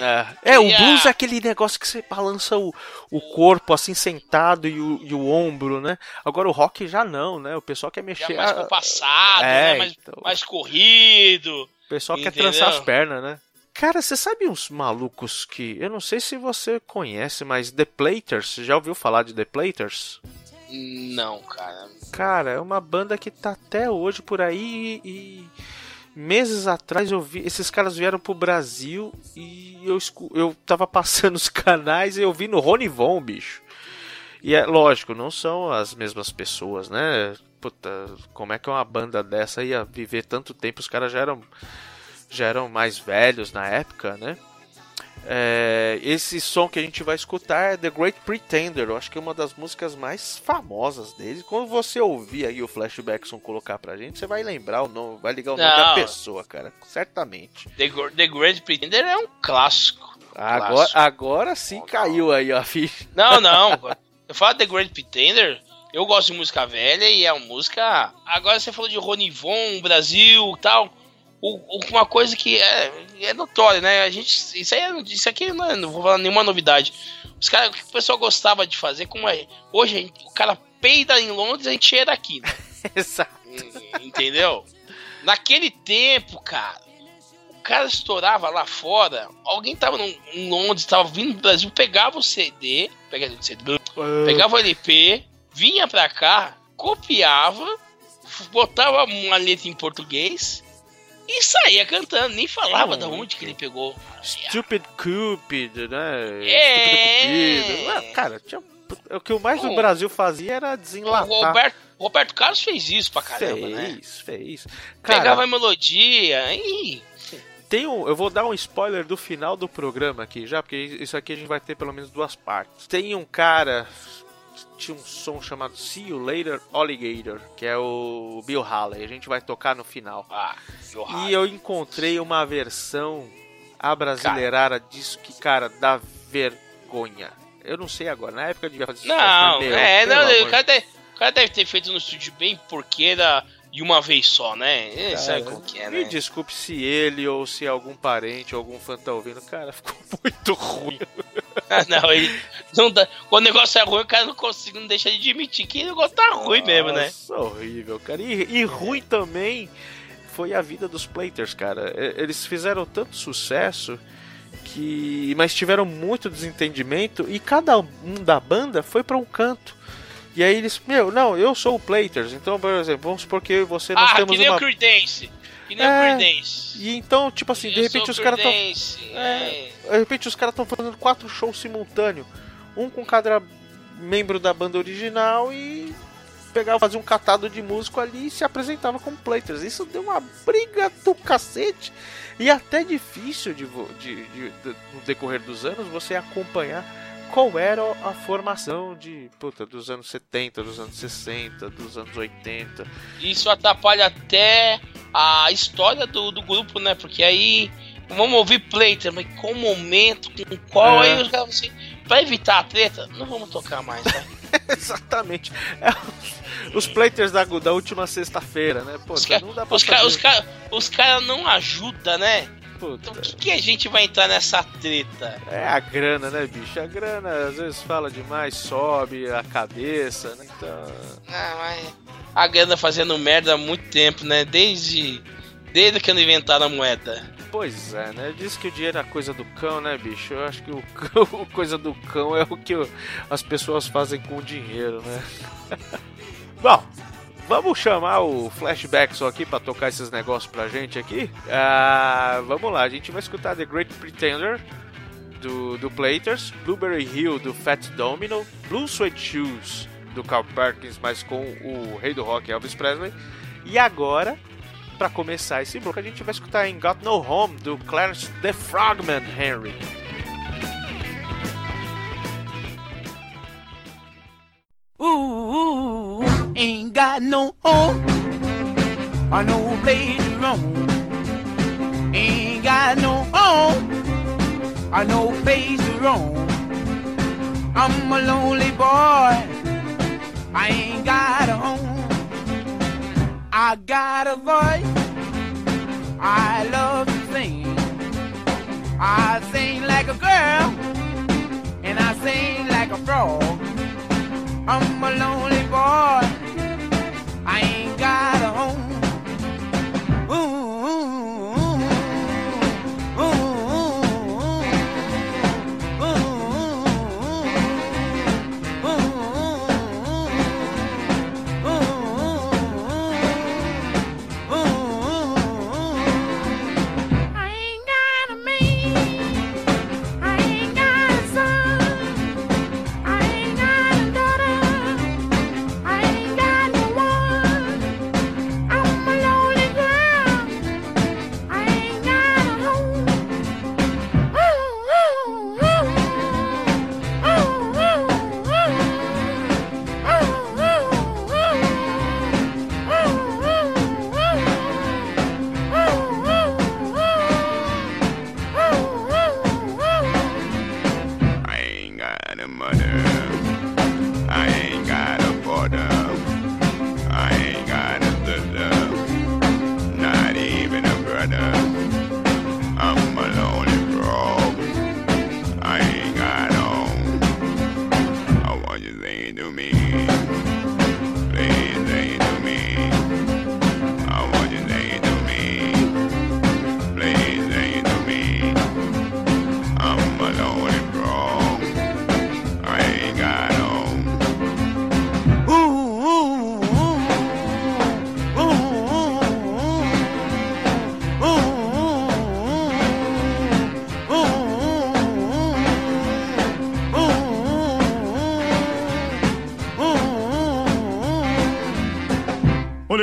É, é, o blues é aquele negócio que você balança o, o corpo assim sentado e o, e o ombro, né? Agora o rock já não, né? O pessoal quer Já mexer. mais a- compassado, É, né? Mais, então. mais corrido. O pessoal quer Entendeu? trançar as pernas, né? Cara, você sabe uns malucos que. Eu não sei se você conhece, mas The Platers, já ouviu falar de The Platers? Não, cara. Cara, é uma banda que tá até hoje por aí e. Meses atrás eu vi. Esses caras vieram pro Brasil e eu, eu tava passando os canais e eu vi no Rony Von, bicho. E é lógico, não são as mesmas pessoas, né? Puta, como é que uma banda dessa ia viver tanto tempo? Os caras já eram, já eram mais velhos na época, né? É, esse som que a gente vai escutar é The Great Pretender. Eu acho que é uma das músicas mais famosas deles. Quando você ouvir aí o Flashbackson colocar pra gente, você vai lembrar o nome, vai ligar o nome Não. da pessoa, cara. Certamente. The, The Great Pretender é um clássico. Agora, Clássico. agora sim caiu aí ó, a ficha. Não, não. Eu falo The Great Pretender. Eu gosto de música velha e é uma música. Agora você falou de Rony Von, Brasil e tal. O- uma coisa que é, é notória, né? A gente, isso, aí, é- isso aqui não, é- não vou falar nenhuma novidade. Os caras, o que o pessoal gostava de fazer, como é. Hoje gente- o cara peida em Londres, a gente cheira aqui, né? Exato. Entendeu? Naquele tempo, cara, o cara estourava lá fora, alguém tava num- em Londres, tava vindo do Brasil, pegava o CD, pegava o CD, pegava o LP, vinha pra cá, copiava, botava uma letra em português e saía cantando, nem falava Hum. da onde que ele pegou. Stupid Cupid, né? É. Stupid Cupido. Ah, Cara, tinha... o que o mais o O- Brasil fazia era O desenlatar. Roberto, Roberto Carlos fez isso pra caramba, né? fez, fez. Pegava a melodia e. tem um, eu vou dar um spoiler do final do programa aqui já, porque isso aqui a gente vai ter pelo menos duas partes. Tem um cara tinha um som chamado See You Later Alligator, que é o Bill Haley. A gente vai tocar no final. Ah, E eu encontrei uma versão abrasileirada disso que, cara, dá vergonha. Eu não sei agora, na época eu devia fazer sucesso, Não, é, não, o cara, deve, o cara deve ter feito no estúdio bem porqueira e uma vez só, né? É, Cara, sabe como que é, Me né? desculpe se ele ou se algum parente ou algum fã tá ouvindo. Cara, ficou muito ruim. Ah, não, ele. Não dá, quando o negócio é ruim, o cara não consegue, não deixa de admitir que o negócio tá ruim mesmo, né? Nossa, horrível, cara. E, e ruim também foi a vida dos Platers, cara. Eles fizeram tanto sucesso que. Mas tiveram muito desentendimento e cada um da banda foi pra um canto. E aí eles, meu, não, eu sou o Platers, então, por exemplo, vamos supor que eu e você nós Ah, temos que nem uma. o Creedence. Que nem É, o Creedence. E então, tipo assim, de repente sou os caras estão. Creedence, É. De repente os caras estão fazendo quatro shows simultâneos. Um com cada membro da banda original e pegava, fazia um catado de músico ali e se apresentava como Platers. Isso deu uma briga do cacete. E até difícil de, de- de- de- no decorrer dos anos você acompanhar qual era a formação de puta, dos anos 70, dos anos 60, dos anos 80. Isso atrapalha até a história do, do grupo, né? Porque aí vamos ouvir Plater, mas qual momento, com qual É. aí os caras assim, pra evitar a treta, não vamos tocar mais, né? Exatamente. É os, Platers da, da última sexta-feira, né? Pô, Os caras não cara, os cara, os cara não ajudam, né? Então Puta. por que, que a gente vai entrar nessa treta? É a grana, né, bicho? A grana às vezes fala demais, sobe a cabeça, né? Então. Ah, mas a grana fazendo merda há muito tempo, né? Desde, desde que não inventaram a moeda. Pois é, né? Diz que o dinheiro é coisa do cão, né, bicho? Eu acho que o cão, coisa do cão é o que as pessoas fazem com o dinheiro, né? Bom, vamos chamar o Flashback só aqui para tocar esses negócios pra gente aqui. Ah, vamos lá, a gente vai escutar The Great Pretender do, do Platers, Blueberry Hill do Fat Domino, Blue Suede Shoes do Carl Perkins, mas com o rei do rock Elvis Presley. E agora, para começar esse bloco, a gente vai escutar em Got No Home do Clarence The Frogman Henry. Ooh, ain't got no home or no place to roam. Ain't got no home or no place to roam. I'm a lonely boy. I ain't got a home. I got a voice. I love to sing. I sing like a girl and I sing like a frog. I'm a lonely boy. I ain't got a home. Ooh,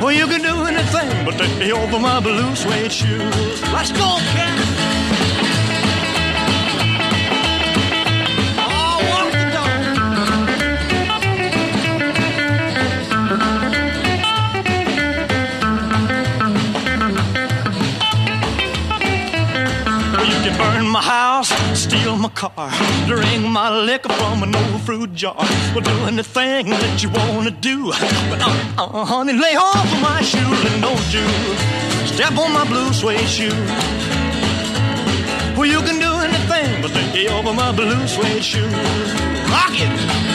Well, you can do anything but take me over my blue suede shoes. Let's go, cat. Oh, can burn my house, car, drink my liquor from an old fruit jar. Well, do anything that you wanna do. But uh, uh, honey, lay off of my shoes and don't you step on my blue suede shoe. Well, you can do anything but take over my blue suede shoes. Rock it!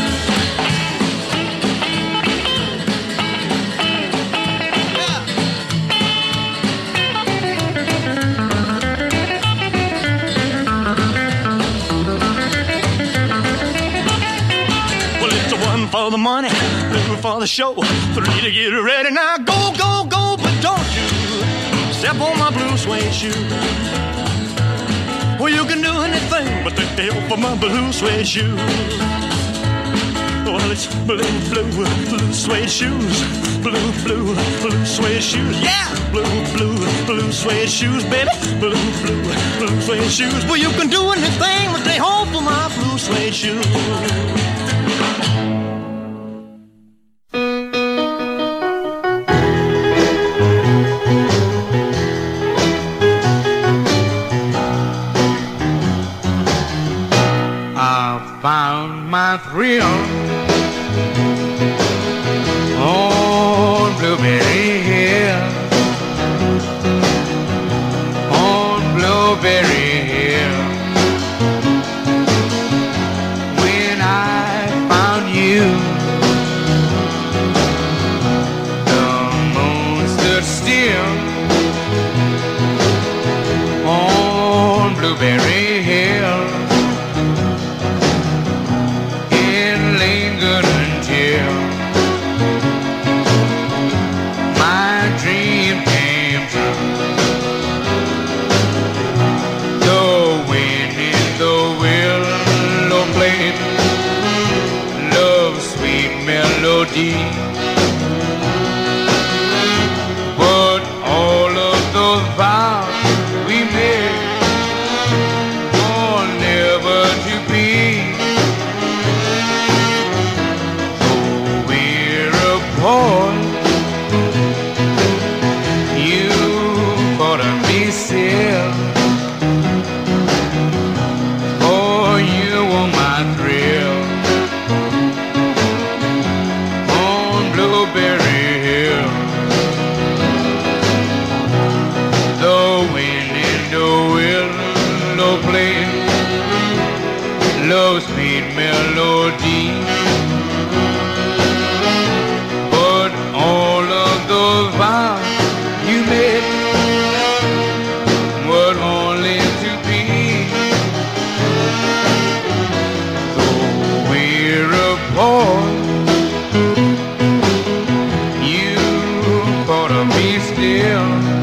For the money, two for the show, three to get ready. Now go, go, go, but don't you step on my blue suede shoe. Well, you can do anything but the help of my blue suede shoe. Well, it's blue, blue, blue suede shoes. Blue, blue, blue suede shoes. Yeah! Blue, blue, blue suede shoes, baby. Blue, blue, blue suede shoes. Well, you can do anything but they hope for my blue suede shoes. My thought of me still.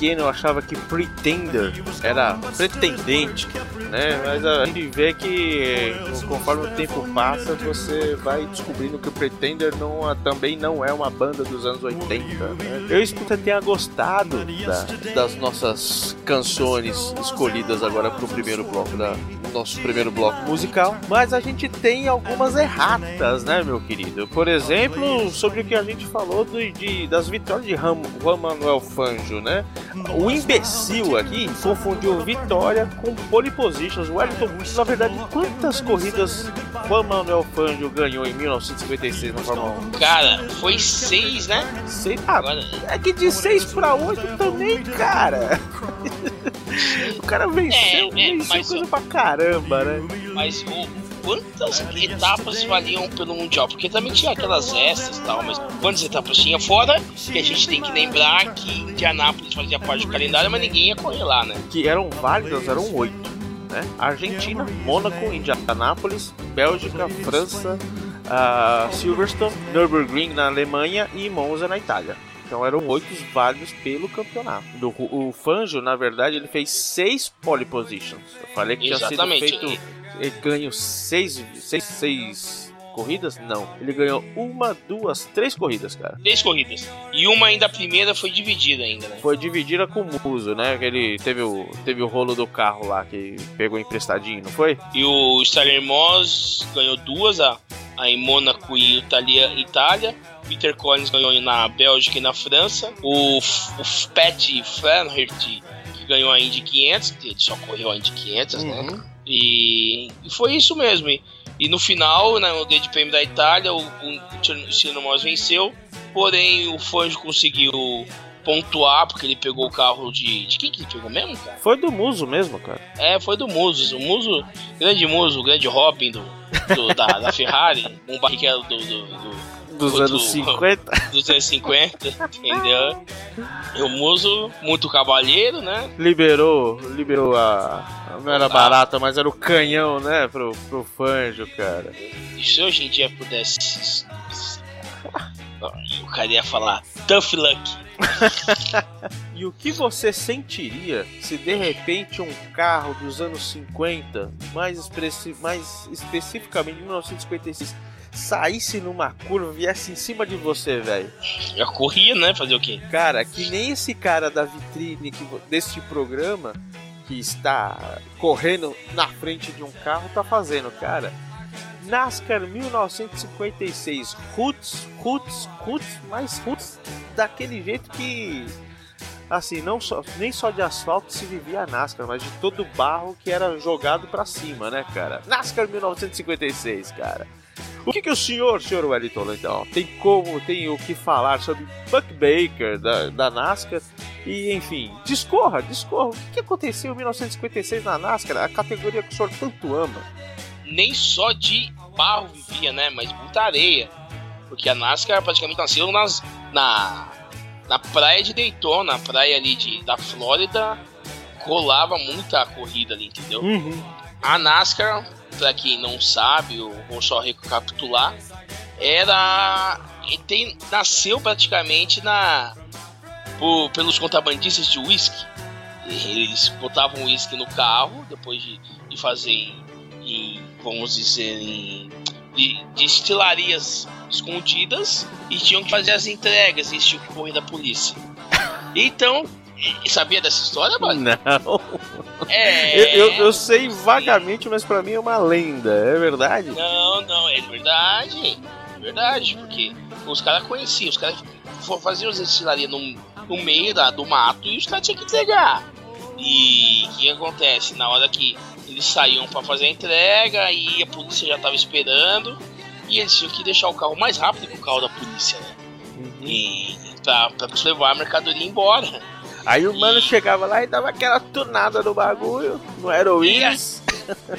Pequeno, eu achava que Pretender era pretendente, né? Mas a gente vê que conforme o tempo passa, você vai descobrindo que o Pretender não, também não é uma banda dos anos 80. Né? Eu espero que você tenha gostado da- das nossas canções escolhidas agora pro primeiro bloco da nosso primeiro bloco musical, mas a gente tem algumas erratas, né, meu querido? Por exemplo, sobre o que a gente falou do- de, das vitórias de Ram, Juan Manuel Fangio, né? O imbecil aqui confundiu vitória com pole positions. O Wellington, na verdade, quantas corridas Juan Manuel Fangio ganhou em 1956 na Fórmula 1? Cara, foi seis, né? Sei, ah, Agora, é que de 6 pra 8 também, cara. o cara venceu, É, é, venceu mas- coisa pra caramba, né? mas o, quantas etapas valiam pelo Mundial? Porque também tinha aquelas extras e tal, mas quantas etapas tinha? Fora que a gente tem que lembrar que Indianápolis fazia parte do calendário, mas ninguém ia correr lá, né? que eram válidas eram oito. Né? Argentina, Mônaco, Indianápolis, Bélgica, França, ah, Silverstone, Nürburgring na Alemanha e Monza na Itália. Então eram oito válidos pelo campeonato. O Fangio, na verdade, ele fez seis pole positions. Eu falei que tinha sido Exatamente. feito. Ele ganhou seis, seis, seis corridas? Não. Ele ganhou uma, duas, três corridas, cara. Três corridas. E uma ainda a primeira foi dividida ainda, né? Foi dividida com o Muso, né? Que ele teve o, teve o rolo do carro lá que pegou emprestadinho, não foi? E o Starler Moss ganhou duas, a, a em Mônaco e Itália, Itália. Peter Collins ganhou na Bélgica e na França. O, o Pat que ganhou a Indy 500, que ele só correu a Indy 500, né? E, e foi isso mesmo. E, e no final, né, no Grande Prêmio da Itália, o, o Cyrano Moss venceu. Porém, o Fangio conseguiu pontuar, porque ele pegou o carro de... De quem que ele pegou mesmo, cara? Foi do Muso mesmo, cara. É, foi do Muso. O Muso, grande Muso, o grande Robin do, do- da, da Ferrari, um barrichello do, do, do- Dos do- anos 50. dos anos 50, entendeu? E o Muso, muito cavalheiro, né? Liberou, liberou a. Não era barata, mas era o canhão, né? Pro, pro Fanjo, cara. E se hoje em dia pudesse. O cara ia falar tough luck. E o que você sentiria se de repente um carro dos anos 50, mais, mais especificamente de 1956, saísse numa curva viesse em cima de você, velho? Já corria, né? Fazer o quê? Cara, que nem esse cara da vitrine que, deste programa que está correndo na frente de um carro tá fazendo, cara. NASCAR 1956, roots, roots, roots, mais roots daquele jeito que assim, não só, nem só de asfalto se vivia a NASCAR, mas de todo o barro que era jogado pra cima, né, cara? NASCAR 1956, cara. O que, que o senhor, senhor Wellington, tem como, tem o que falar sobre Buck Baker da, da NASCAR e, enfim, discorra, discorra. O que, que aconteceu em 1956 na NASCAR, a categoria que o senhor tanto ama? Nem só de barro vivia, né? Mas muita areia. Porque a NASCAR praticamente nasceu nas, na, na praia de Daytona, na praia ali de, da Flórida. Rolava muita corrida ali, entendeu? A NASCAR, pra quem não sabe, eu vou só recapitular, era. e Tem, nasceu praticamente na por- pelos contrabandistas de uísque. Eles botavam uísque no carro depois de, de fazer em, em, vamos dizer, em de, destilarias escondidas e tinham que fazer as entregas, tinham que correr da polícia. Então, e- sabia dessa história, mano? Não. É. Eu, eu, eu sei vagamente, mas pra mim é uma lenda, é verdade? Não, não, é verdade. É verdade, porque os caras conheciam, os caras faziam as destilarias no, no meio da, do mato e os caras tinham que entregar. E o que acontece? Na hora que eles saíam pra fazer a entrega e a polícia já tava esperando, E eles tinham que deixar o carro mais rápido que o carro da polícia, né? Uhum. E pra, pra levar a mercadoria embora. Aí o mano chegava lá e dava aquela tunada no bagulho, no Aero Willis.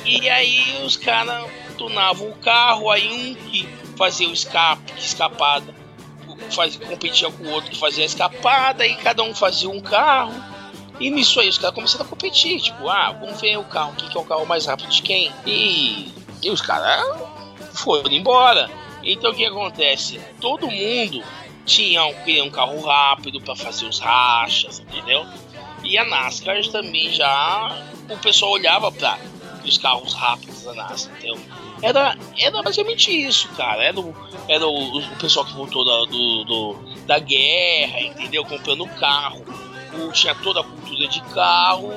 E aí os caras tunavam o carro, aí um que fazia o escape, escapada, faz, competia com o outro que fazia a escapada, e cada um fazia um carro. E nisso aí os caras começaram a competir, tipo, ah, vamos ver o carro, quem que é o carro mais rápido de quem. E, e os caras foram embora. Então o que acontece? Todo mundo tinha um, um carro rápido para fazer os rachas, entendeu? E a NASCAR também já o pessoal olhava para os carros rápidos da NASCAR, entendeu? Era, era basicamente isso, cara. Era o, era o, o pessoal que voltou da, do, do- da guerra, entendeu? Comprando carro. O, tinha toda a cultura de carro.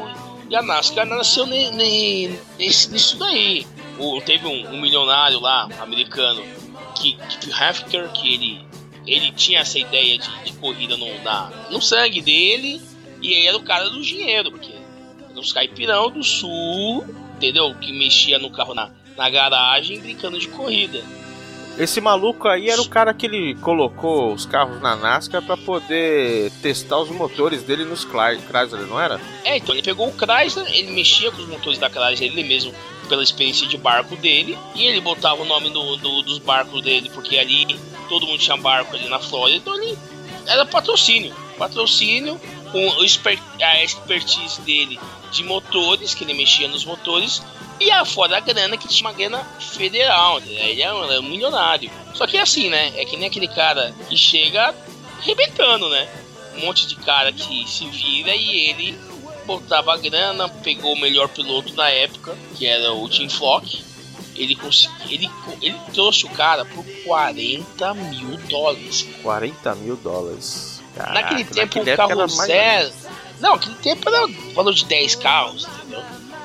E a NASCAR nasceu ne, ne- nesse, nisso daí. O, teve um, um milionário lá, americano, que, que Hefker, que ele, ele tinha essa ideia de, de corrida no, na, no sangue dele. E ele era o cara do dinheiro, porque era uns caipirão do sul, entendeu? Que mexia no carro na, na garagem brincando de corrida. Esse maluco aí era o cara que ele colocou os carros na NASCAR pra poder testar os motores dele nos Chrysler, Chrysler, não era? É, então ele pegou o Chrysler, ele mexia com os motores da Chrysler ele mesmo, pela experiência de barco dele, e ele botava o nome do, do- dos barcos dele, porque ali todo mundo tinha barco ali na Flórida, então ele era patrocínio. Patrocínio com a expertise dele de motores, que ele mexia nos motores, e a fora a grana que tinha uma grana federal, né? ele era um, era um milionário. Só que é assim, né? É que nem aquele cara que chega arrebentando, né? Um monte de cara que se vira e ele botava a grana, pegou o melhor piloto da época, que era o Tim Flock. Ele, ele, ele trouxe o cara por 40 mil dólares. 40 mil dólares. Caraca, Naquele tempo o época carro zero. Não, aquele tempo era valor de 10 carros, entendeu?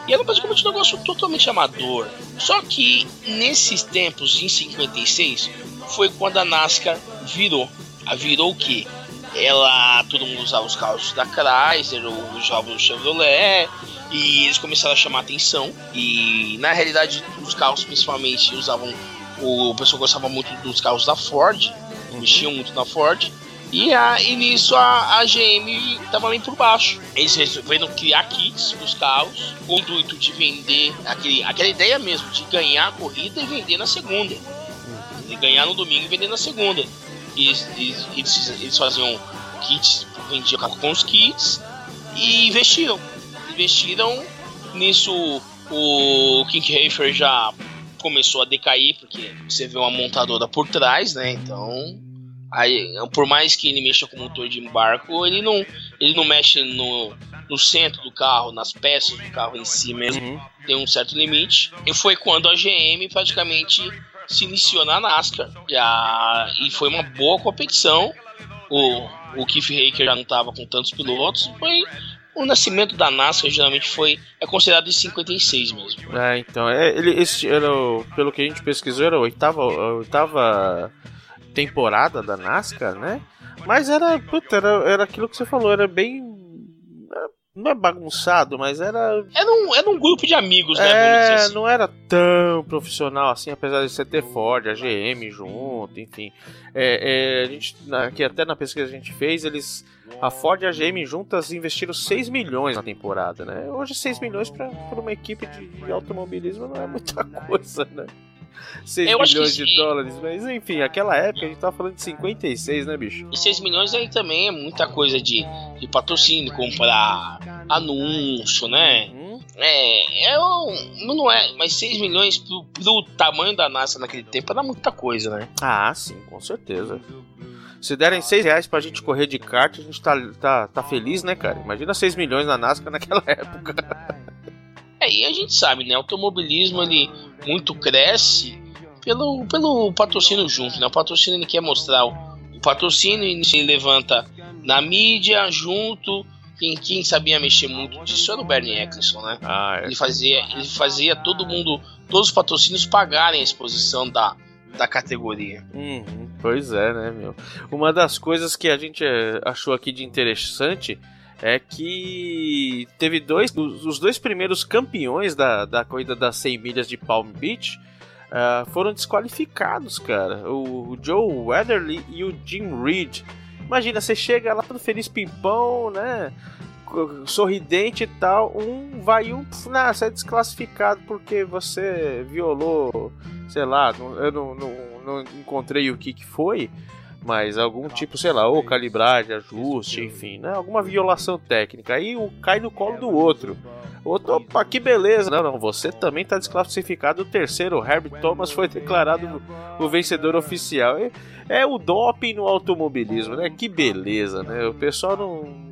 E era basicamente um negócio totalmente amador. Só que nesses tempos, em 56, foi quando a NASCAR virou. A virou o quê? Ela. Todo mundo usava os carros da Chrysler, ou usava o Chevrolet. E eles começaram a chamar atenção. E na realidade, os carros principalmente usavam. O pessoal gostava muito dos carros da Ford. Mexiam muito na Ford. E, a, e nisso a, a GM tava bem por baixo. Eles resolveram criar kits pros carros com o intuito de vender aquele, aquela ideia mesmo, de ganhar a corrida e vender na segunda. De ganhar no domingo e vender na segunda. E eles, eles, eles, faziam kits, vendiam com os kits e investiram. Investiram nisso o King Hafer já começou a decair, porque você vê uma montadora por trás, né? Então Aí, por mais que ele mexa com motor de embarco, ele não, ele não mexe no, no centro do carro, nas peças do carro em si mesmo. Tem um certo limite. E foi quando a GM praticamente se iniciou na NASCAR. E, a, e foi uma boa competição. O, o Keith Haker já não estava com tantos pilotos. Foi o nascimento da NASCAR geralmente foi é considerado em 56 mesmo. É, então, é, ele, esse era, o- pelo que a gente pesquisou, era a oitava, a oitava temporada da NASCAR, né? Mas era, puta, era, era aquilo que você falou, era bem. Não é bagunçado, mas era. Era um, era um grupo de amigos, né? É, assim. não era tão profissional assim, apesar de você ter Ford, a GM junto, enfim. É, é, a gente, aqui até na pesquisa que a gente fez, eles. A Ford e a GM juntas investiram 6 milhões na temporada, né? Hoje 6 milhões para uma equipe de, de automobilismo não é muita coisa, né? 6 Eu milhões de dólares, mas enfim, aquela época a gente tava falando de 56, né, bicho? E 6 milhões aí também é muita coisa de, de patrocínio, comprar anúncio, né? É, é um, não é, mas 6 milhões pro, pro tamanho da NASA naquele tempo era muita coisa, né? Ah, sim, com certeza. Se derem 6 reais pra gente correr de kart, a gente tá, tá, tá feliz, né, cara? Imagina 6 milhões na NASCAR naquela época. É, e a gente sabe, né? O automobilismo ele muito cresce pelo, pelo patrocínio junto, né? O patrocínio ele quer mostrar o, o patrocínio ele se levanta na mídia junto. Quem, quem sabia mexer muito disso era o Bernie Eccleston, né? Ah, é. Ele fazia, ele fazia todo mundo, todos os patrocínios pagarem a exposição da, da categoria. Uhum, pois é, né, meu? Uma das coisas que a gente eh, achou aqui de interessante é que teve dois. Os, os dois primeiros campeões da, da corrida das 100 milhas de Palm Beach ah, foram desqualificados, cara. O, o Joe Weatherly e o Jim Reed. Imagina, você chega lá todo feliz pimpão, né? Sorridente e tal. Um vai um. pf, Não, você é desclassificado porque você violou. Sei lá, eu não, não, não encontrei o que, que foi. Mas algum tipo, sei lá, ou calibragem, ajuste, enfim, né? Alguma violação técnica. Aí o cai no colo do outro. Outro, opa, que beleza. Não, não, você também está desclassificado. O terceiro, o Herbert Thomas, foi declarado o vencedor oficial. É, é o doping no automobilismo, né? Que beleza, né? O pessoal não.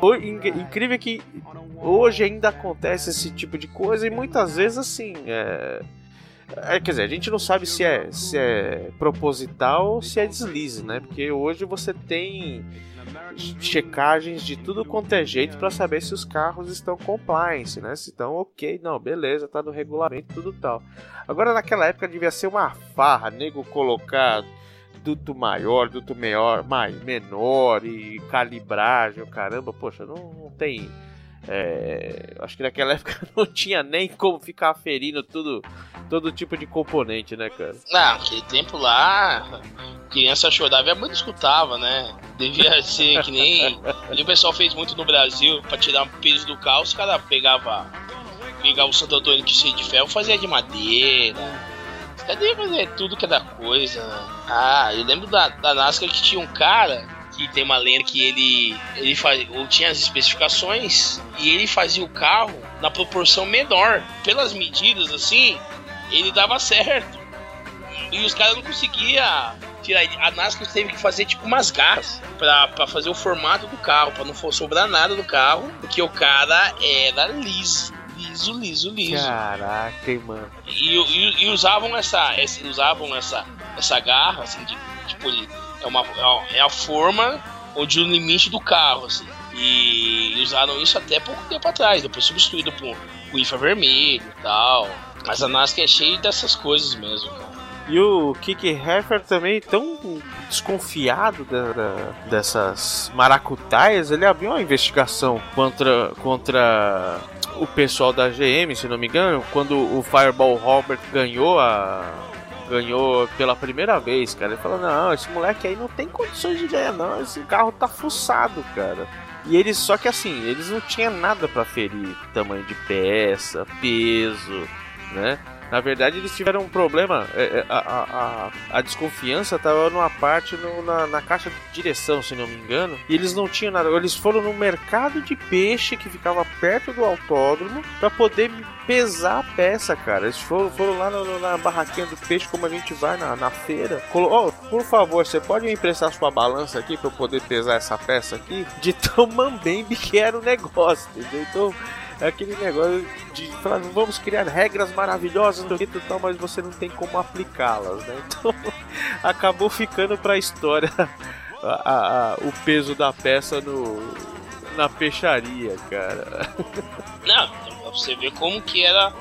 O- in- Incrível que hoje ainda acontece esse tipo de coisa e muitas vezes assim. É... é, quer dizer, a gente não sabe se é, se é proposital ou se é deslize, né? Porque hoje você tem checagens de tudo quanto é jeito para saber se os carros estão compliance, né? Se estão ok, não, beleza, tá no regulamento, tudo tal. Agora naquela época devia ser uma farra, nego colocar duto maior, duto maior, mais, menor e calibragem, caramba, poxa, não, não tem. É, acho que naquela época não tinha nem como ficar aferindo tudo, todo tipo de componente, né, cara? Ah, aquele tempo lá, criança chorava e a mãe não escutava, né? Devia ser que nem. O pessoal fez muito no Brasil pra tirar o peso do carro, os caras pegavam pegava o Santo Antônio que cheio de ferro, fazia de madeira. Os caras fazer tudo que da coisa. né? Ah, eu lembro da, da NASCAR que tinha um cara que tem uma lenda que ele ele faz, ou tinha as especificações e ele fazia o carro na proporção menor. Pelas medidas assim, ele dava certo. E os caras não conseguiam tirar. A NASCAR teve que fazer tipo umas garras pra, pra fazer o formato do carro, pra não sobrar nada do carro, porque o cara era liso. Liso, liso, liso. Caraca, hein, mano. E, e- e usavam essa, essa- usavam essa, essa garra, assim, de, tipo, ele- é, uma, é a- é a forma onde o limite do carro, assim. E usaram isso até pouco tempo atrás, depois substituído por, por infravermelho e tal. Mas a NASCAR é cheia dessas coisas mesmo. E o Kiki Heffer também, tão desconfiado da- da- dessas maracutaias, ele abriu uma investigação contra, contra o pessoal da GM, se não me engano, quando o Fireball Robert ganhou a. Ganhou pela primeira vez, cara. Ele falou: Não, esse moleque aí não tem condições de ganhar, não. Esse carro tá fuçado, cara. E eles, só que assim, eles não tinham nada pra ferir tamanho de peça, peso, né? Na verdade, eles tiveram um problema. é, é, A, a, a, a desconfiança estava numa parte no- na, na caixa de direção, se não me engano. E eles não tinham nada. Eles foram no mercado de peixe que ficava perto do autódromo para poder pesar a peça, cara. Eles foram, foram lá no- na barraquinha do peixe, como a gente vai na, na feira. Colo oh, por favor, você pode me emprestar sua balança aqui para eu poder pesar essa peça aqui? De tão mambembe que era o negócio, entendeu? Então. É aquele negócio de falar, vamos criar regras maravilhosas do que tal, mas você não tem como aplicá-las, né? Então acabou ficando história a- a- a- o peso da peça no, na peixaria, cara. Não, pra você ver como que era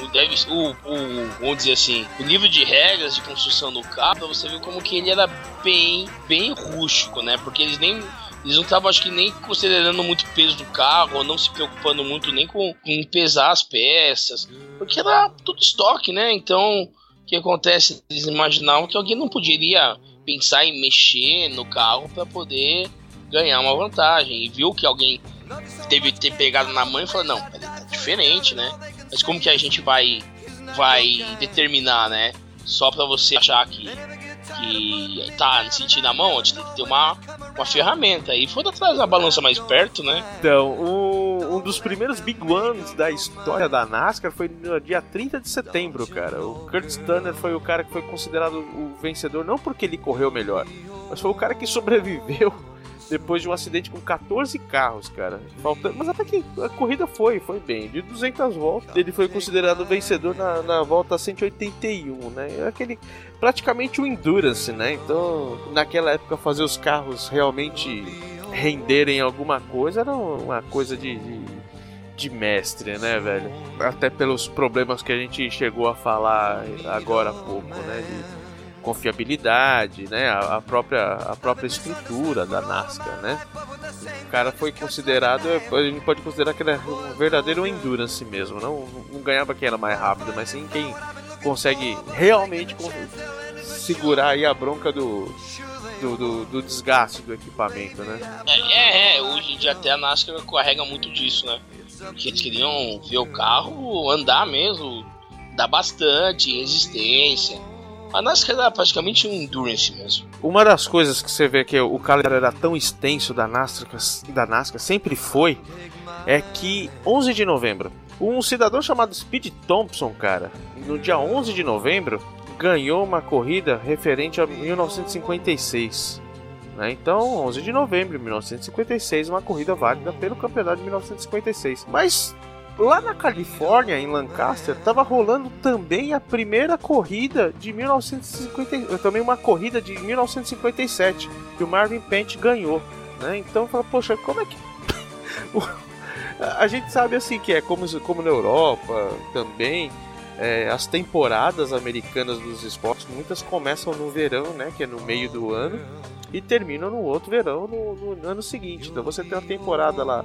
o, deve, o, o, vamos dizer assim, o livro de regras de construção do carro, pra você ver como que ele era bem, bem rústico, né? Porque eles nem eles não estavam, acho que, nem considerando muito o peso do carro, ou não se preocupando muito nem com, com pesar as peças, porque era tudo estoque, né? Então, o que acontece? Eles imaginavam que alguém não poderia pensar em mexer no carro para poder ganhar uma vantagem, e viu que alguém teve ter pegado na mão e falou, não, peraí, tá diferente, né? Mas como que a gente vai vai determinar, né? Só pra você achar que, que tá sentindo a mão, a gente tem que ter uma, uma ferramenta. E foi atrás da balança mais perto, né? Então, um, um dos primeiros big ones da história da NASCAR foi no dia 30 de setembro, cara. O Kurt Turner foi o cara que foi considerado o vencedor, não porque ele correu melhor, mas foi o cara que sobreviveu depois de um acidente com 14 carros, cara. Faltando, mas até que a corrida foi, foi bem. De 200 voltas, ele foi considerado vencedor na, na volta 181, né? É Aquele praticamente o endurance, né? Então, naquela época fazer os carros realmente renderem alguma coisa era uma coisa de, de, de mestre, né, velho? Até pelos problemas que a gente chegou a falar agora há pouco, né? De confiabilidade, né? A, a própria, a própria estrutura da NASCAR, né? O cara foi considerado, a gente pode considerar que ele era um verdadeiro endurance mesmo, não, não ganhava quem era mais rápido, mas sim quem consegue realmente segurar aí a bronca do, do, do- do desgaste do equipamento, né? É, é, hoje em dia até a NASCAR carrega muito disso, né? Porque eles queriam ver o carro andar mesmo, dar bastante resistência. A NASCAR era praticamente um endurance mesmo. Uma das coisas que você vê que o calendário era tão extenso da NASCAR, da NASCAR sempre foi, é que 11 de novembro, um cidadão chamado Speed Thompson, cara, no dia 11 de novembro, ganhou uma corrida referente a 1956. né? Então, 11 de novembro de 1956, uma corrida válida pelo campeonato de 1956. Mas lá na Califórnia, em Lancaster, estava rolando também a primeira corrida de 1950, também uma corrida de 1957 que o Marvin Pence ganhou, né? Então, fala, poxa, como é que a gente sabe assim que é como, como na Europa também é, as temporadas americanas dos esportes muitas começam no verão, né, que é no meio do ano e terminam no outro verão no, no ano seguinte. Então você tem uma temporada lá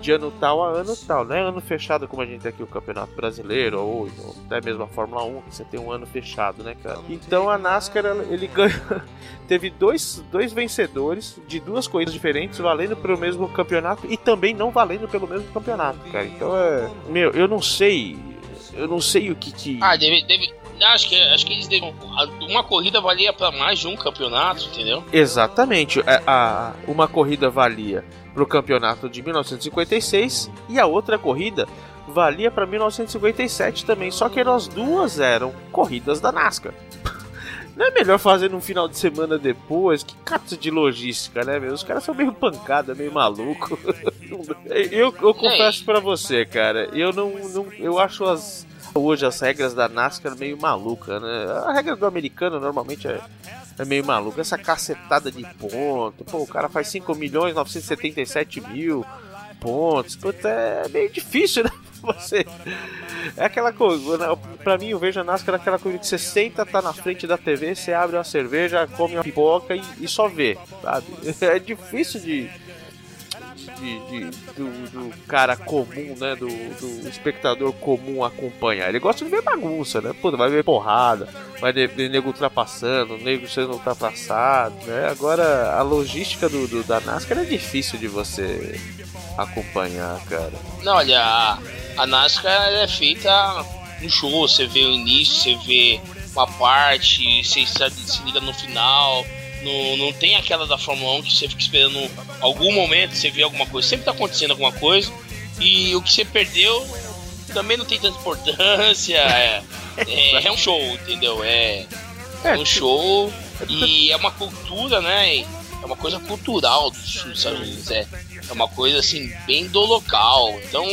de ano tal a ano tal, não é ano fechado como a gente tem aqui o Campeonato Brasileiro ou, ou até mesmo a Fórmula 1, que você tem um ano fechado, né, cara? Então a NASCAR ele ganhou, teve dois, dois vencedores de duas corridas diferentes, valendo pelo mesmo campeonato e também não valendo pelo mesmo campeonato, cara. Então é, meu, eu não sei, eu não sei o que que Ah, deve. deve acho, que, acho que eles devem. Uma corrida valia pra mais de um campeonato, entendeu? Exatamente. A, a- uma corrida valia para o campeonato de 1956 e a outra corrida valia para 1957 também. Só que as duas eram corridas da NASCAR. Não é melhor fazer num final de semana depois? Que cata de logística, né, meu? Os caras são meio pancada, meio maluco. eu, eu confesso pra você, cara, eu não, não. Eu acho as. Hoje as regras da NASCAR meio maluca, né? A regra do americano normalmente é, é meio maluca. Essa cacetada de ponto. Pô, o cara faz 5 milhões 977 mil pontos. Puta, é meio difícil, né? Você. É aquela coisa. né? Pra mim, eu vejo a NASCAR aquela coisa que você senta, tá na frente da TV, você abre uma cerveja, come uma pipoca e, e só vê, sabe? É difícil de. De- de- do, do cara comum, né? Do, do espectador comum acompanhar. Ele gosta de ver bagunça, né? Puta, vai ver porrada, vai ver ver nego ultrapassando, nego sendo ultrapassado, né? Agora, a logística do, do- da NASCAR é difícil de você acompanhar, cara. Não, olha, a, a NASCAR é feita no show, você vê o início, você vê uma parte, você se liga no final. Não, não tem aquela da Fórmula 1 que você fica esperando algum momento, você vê alguma coisa. Sempre tá acontecendo alguma coisa. E o que você perdeu também não tem tanta importância. É, é, é um show, entendeu? É, é um show e é uma cultura, né? É uma coisa cultural dos Estados Unidos. É, é uma coisa assim, bem do local. Então,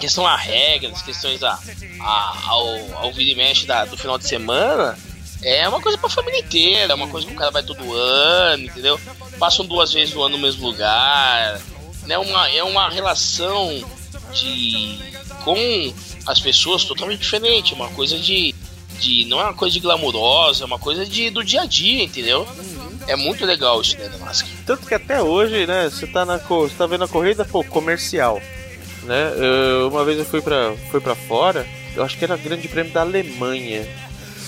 questão a regras, questões a, a, ao, ao vira e mexe da, do final de semana, é uma coisa pra família inteira, é uma coisa que o cara vai todo ano, entendeu? Passam duas vezes no ano no mesmo lugar. Né? Uma, é uma relação de com as pessoas totalmente diferente, uma coisa de, de não é uma coisa de glamurosa, é uma coisa de do dia a dia, entendeu? É muito legal isso né, da NASCAR. Tanto que até hoje, né, você tá, na, você tá vendo a corrida, pô, comercial. Né? Eu- uma vez eu fui pra, fui pra fora, eu acho que era grande prêmio da Alemanha,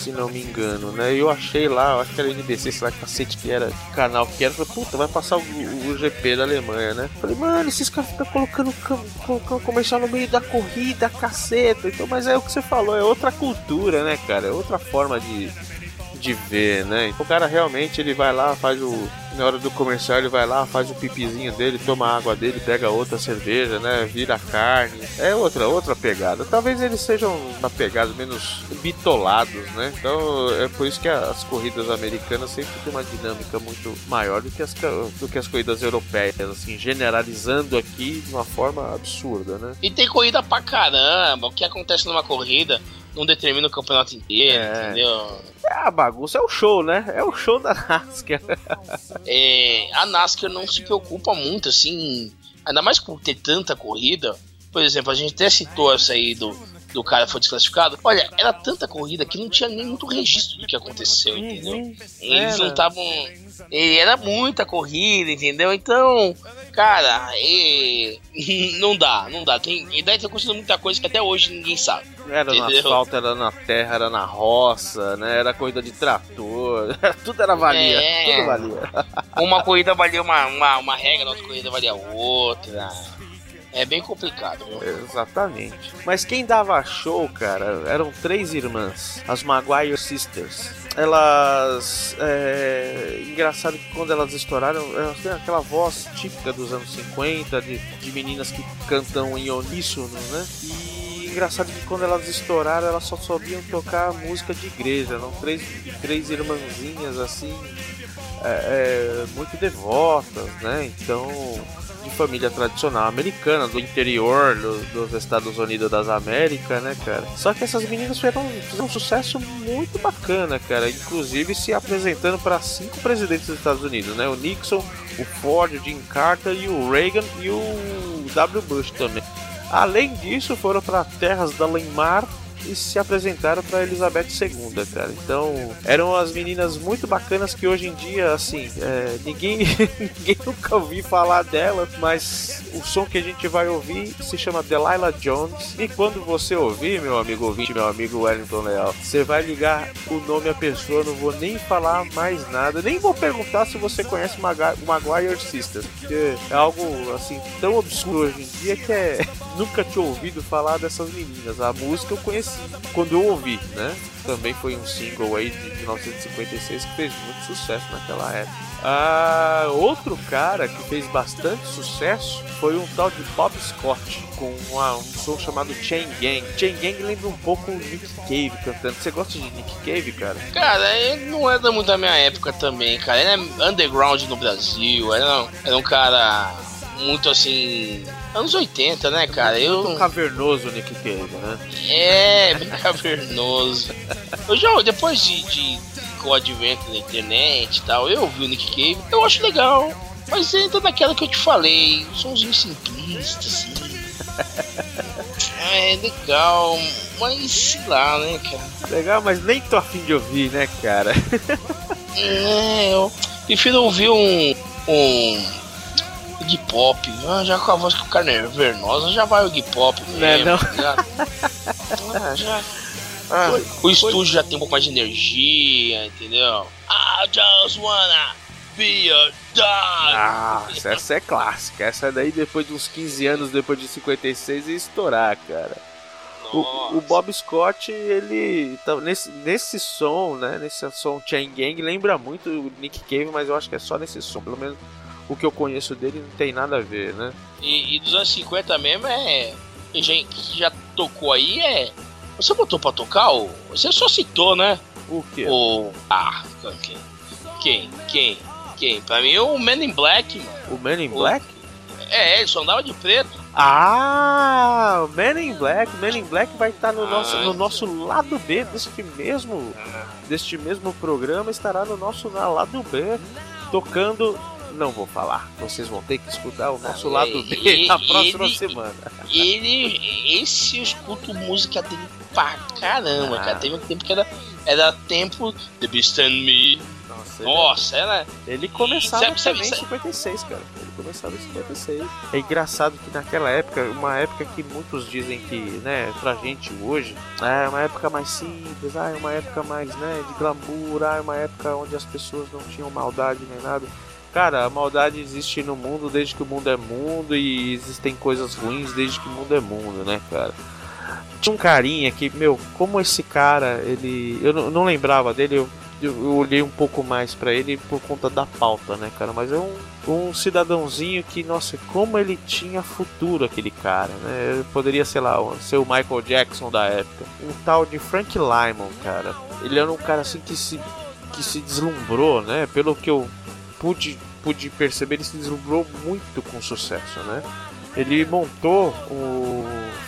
se não me engano, né? Eu achei lá, eu acho que era NBC, sei lá que cacete que era, que canal que era. Falei, puta, vai passar o, o- GP da Alemanha, né? Falei, mano, esses caras ficam colocando, colocando comercial no meio da corrida, caceta. Então, mas é o que você falou, é outra cultura, né, cara? É outra forma de, de ver, né? Então, o cara realmente ele vai lá, faz o. Na hora do comercial, ele vai lá, faz o pipizinho dele, toma a água dele, pega outra cerveja, né? Vira carne. É outra, outra pegada. Talvez eles sejam uma pegada menos bitolados, né? Então é por isso que as corridas americanas sempre têm uma dinâmica muito maior do que as, do que as corridas europeias, assim, generalizando aqui de uma forma absurda, né? E tem corrida pra caramba. O que acontece numa corrida não determina o campeonato inteiro, É. entendeu? É a bagunça, é o show, né? É o show da NASCAR. É, a NASCAR não se preocupa muito, assim, ainda mais por ter tanta corrida. Por exemplo, a gente até citou essa aí do, do cara que foi desclassificado. Olha, era tanta corrida que não tinha nem muito registro do que aconteceu, entendeu? Eles Era. não estavam. Era muita corrida, entendeu? Então, Cara, e... não dá, não dá. Tem, e daí tá acontecendo muita coisa que até hoje ninguém sabe. Era no Entendeu? asfalto, era na terra, era na roça, né? Era corrida de trator, tudo era valia, É. tudo valia. Uma corrida valia uma, uma, uma regra, outra corrida valia outra. É bem complicado, viu? Exatamente. Mas quem dava show, cara, eram três irmãs, as Maguire Sisters. Elas. É... Engraçado que quando elas estouraram, elas têm aquela voz típica dos anos 50, de, de meninas que cantam em uníssono, né? E engraçado que quando elas estouraram, elas só sabiam tocar música de igreja. Eram três, três irmãzinhas assim, é, é, muito devotas, né? Então de família tradicional americana, do interior do- dos Estados Unidos das Américas, né, cara? Só que essas meninas fizeram, fizeram um sucesso muito bacana, cara. Inclusive se apresentando para cinco presidentes dos Estados Unidos, né? O Nixon, o Ford, o Jim Carter e o Reagan e o W. Bush também. Além disso, foram para terras da Lemar e se apresentaram para Elizabeth II, cara. Então, eram as meninas muito bacanas que hoje em dia, assim, é, ninguém, ninguém nunca ouviu falar delas, mas o som que a gente vai ouvir se chama Delilah Jones. E quando você ouvir, meu amigo ouvinte, meu amigo Wellington Leal, você vai ligar o nome à pessoa, não vou nem falar mais nada, nem vou perguntar se você conhece Maguire Sisters, porque é algo, assim, tão obscuro hoje em dia que é. Nunca tinha ouvido falar dessas meninas. A música eu conheci quando eu ouvi, né? Também foi um single aí de 1956 que fez muito sucesso naquela época. Ah, outro cara que fez bastante sucesso foi um tal de Bob Scott com uma- um som chamado Chain Gang. Chain Gang lembra um pouco o Nick Cave cantando. Você gosta de Nick Cave, cara? Cara, ele não era muito da minha época também, cara. Ele é underground no Brasil, era, era um cara muito assim. Anos 80, né, cara? Um Eu. cavernoso o Nick Cave, né? É, bem cavernoso. Eu já, depois de, de com o advento da internet e tal, eu ouvi o Nick Cave, eu acho legal. Mas entra naquela que eu te falei, somzinho simplista, assim. É legal, mas sei lá, né, cara? Legal, mas nem tô afim de ouvir, né, cara? É, eu prefiro ouvir um. um. Iggy Pop. Ah, já com a voz que o cara é vernosa, já vai o Iggy Pop mesmo, é não? tá ligado? Ah, já. Ah, o estúdio já tem um pouco mais de energia, entendeu? I just wanna be a dog. Ah, essa é clássica. Essa daí, depois de uns 15 anos, depois de 56, ia estourar, cara. O, o Bob Scott, ele. tá- nesse, nesse som, né? Nesse som Chain Gang, lembra muito o Nick Cave, mas eu acho que é só nesse som. Pelo menos o que eu conheço dele não tem nada a ver, né? E, e dos anos 50 mesmo é. que já, que já tocou aí é. Você botou pra tocar? Ou, você só citou, né? O quê? O. Ah, quem? Quem? Quem? Quem? Pra mim o Man in Black, mano. O Man in Black? É, ele só andava de preto. Ah, o Man in Black. Man in Black vai estar no, Ah, nosso, no então. nosso lado B deste mesmo, deste mesmo programa. Estará no nosso lado B, tocando. Não vou falar. Vocês vão ter que escutar o nosso Ah, lado e- B na próxima ele- semana. Ele. Esse eu escuto música dele pra caramba, Ah. cara. Teve um tempo que era. Era tempo The Beast and Me. Nossa, Nossa, era. Ele começava Sabe- sabe- também em sabe- 56, cara. Ele começava em 56. É engraçado que naquela época, uma época que muitos dizem que, né, pra gente hoje, é uma época mais simples, ah, é uma época mais, né, de glamour, ah, é uma época onde as pessoas não tinham maldade nem nada. Cara, a maldade existe no mundo desde que o mundo é mundo e existem coisas ruins desde que o mundo é mundo, né, cara? Tinha um carinha que, meu, como esse cara, ele. Eu não, lembrava dele, eu, eu, eu olhei um pouco mais pra ele por conta da pauta, né, cara? Mas é um, um cidadãozinho que, nossa, como ele tinha futuro, aquele cara, né? Ele Poderia, sei lá, ser o Michael Jackson da época. Um tal de Frank Lyman, cara. Ele era um cara assim que se, que se deslumbrou, né? Pelo que eu pude, pude perceber, ele se deslumbrou muito com sucesso, né? Ele montou o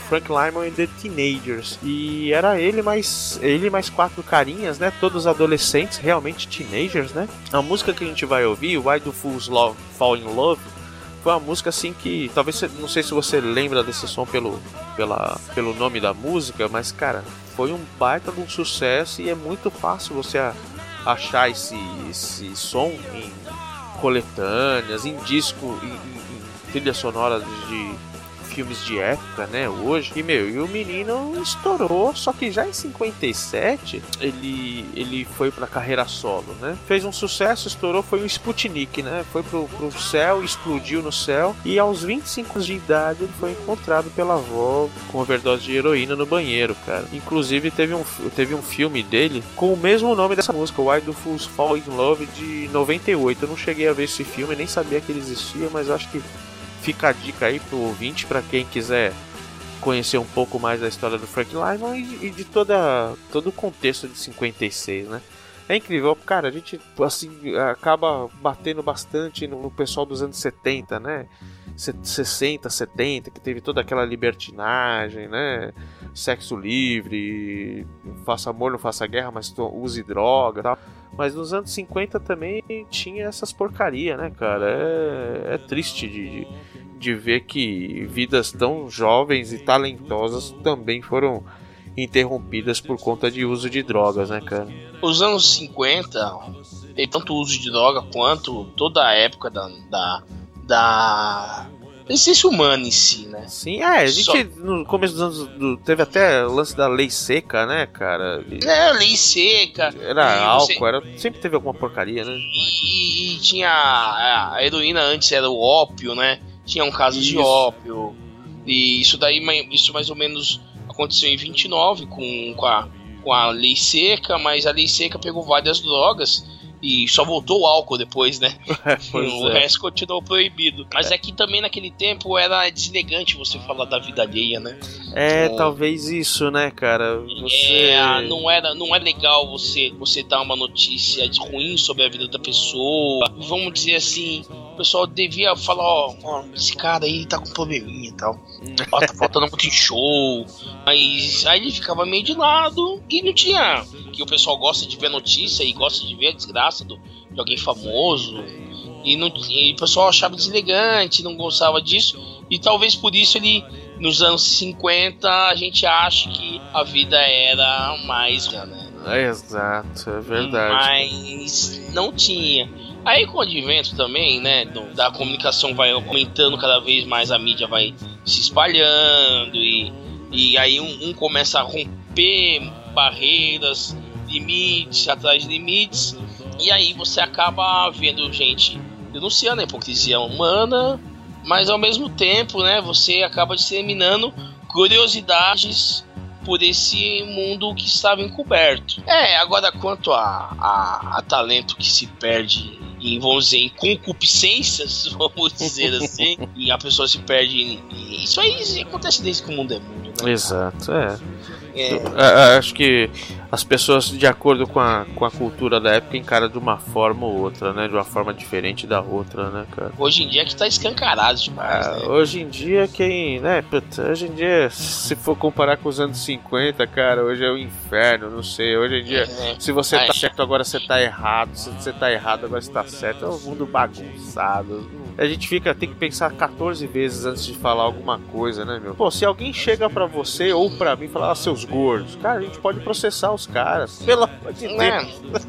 Frank Lyman and the Teenagers e era ele mais ele mais quatro carinhas, né? Todos adolescentes, realmente teenagers, né? A música que a gente vai ouvir, Why Do Fools Love Fall in Love, foi uma música assim que talvez não sei se você lembra desse som pelo pela, pelo nome da música, mas cara, foi um baita de um sucesso e é muito fácil você achar esse esse som em coletâneas, em disco, em, em- em trilhas sonoras de filmes de época, né, hoje. E, meu, e o menino estourou, só que já em 57 ele, ele foi pra carreira solo, né? Fez um sucesso, estourou, foi um Sputnik, né? Foi pro, pro céu, explodiu no céu e aos 25 anos de idade ele foi encontrado pela avó com overdose de heroína no banheiro, cara. Inclusive teve um, teve um filme dele com o mesmo nome dessa música, Why Do Fools Fall in Love, de 98. Eu não cheguei a ver esse filme, nem sabia que ele existia, mas acho que fica a dica aí pro ouvinte para quem quiser conhecer um pouco mais da história do Frank Lymon e, e de toda todo o contexto de 56, né? É incrível, cara, a gente assim acaba batendo bastante no, no pessoal dos anos 70, né? 60, 70, que teve toda aquela libertinagem, né? Sexo livre, faça amor, não faça guerra, mas use droga tal. Mas nos anos 50 também tinha essas porcaria, né, cara? É, é triste de, de ver que vidas tão jovens e talentosas também foram interrompidas por conta de uso de drogas, né, cara? Os anos 50 tem tanto uso de droga quanto toda a época da, da, da existência humana em si, né? Sim, é, a gente Só... no começo dos anos do, teve até o lance da lei seca, né, cara? E... É, lei seca. Era álcool, você... era, sempre teve alguma porcaria, né? E, e tinha a, a, heroína antes era o ópio, né? Tinha um caso isso. de ópio. E isso daí, isso mais ou menos aconteceu em 29 com, com, a, com a lei seca, mas a lei seca pegou várias drogas e só voltou o álcool depois, né? o é. resto continuou proibido. Mas é. é que também naquele tempo era deselegante você falar da vida alheia, né? É, então, talvez isso, né, cara? Você... É, não era, não é legal você você dar uma notícia ruim sobre a vida da pessoa. Vamos dizer assim, pessoal devia falar, ó, ó esse cara aí tá com probleminha e tal. Ó, tá faltando muito show. Mas aí ele ficava meio de lado e não tinha. Que o pessoal gosta de ver notícia e gosta de ver a desgraça do, de alguém famoso. E, não, e o pessoal achava deselegante, não gostava disso. E talvez por isso ele, nos anos 50, a gente acha que a vida era mais. Né? É, exato, é verdade. Mas não tinha. Aí com o advento também, né, do, da comunicação vai aumentando cada vez mais, a mídia vai se espalhando e, e aí um, um começa a romper barreiras, limites, atrás de limites, e aí você acaba vendo gente denunciando a hipocrisia humana, mas ao mesmo tempo, né, você acaba disseminando curiosidades por esse mundo que estava encoberto. É, agora quanto a, a, a talento que se perde em, vamos dizer, em concupiscências, vamos dizer assim, e a pessoa se perde. Em, isso aí acontece desde que o mundo é mundo, né? Exato, é. É. Acho que as pessoas, de acordo com a, com a cultura da época, encaram de uma forma ou outra, né? De uma forma diferente da outra, né, cara? Hoje em dia é que tá escancarado demais, ah, né? Hoje em dia, quem, né? Puta, hoje em dia, se for comparar com os anos 50, cara, hoje é o um inferno, não sei. Hoje em dia, é, se você tá certo, agora você tá errado. Se você tá errado, agora você tá certo. É um mundo bagunçado a gente fica, tem que pensar 14 vezes antes de falar alguma coisa, né, meu? Pô, se alguém chega para você ou para mim falar, ah, seus gordos, cara, a gente pode processar os caras. Pelo amor de é. Deus.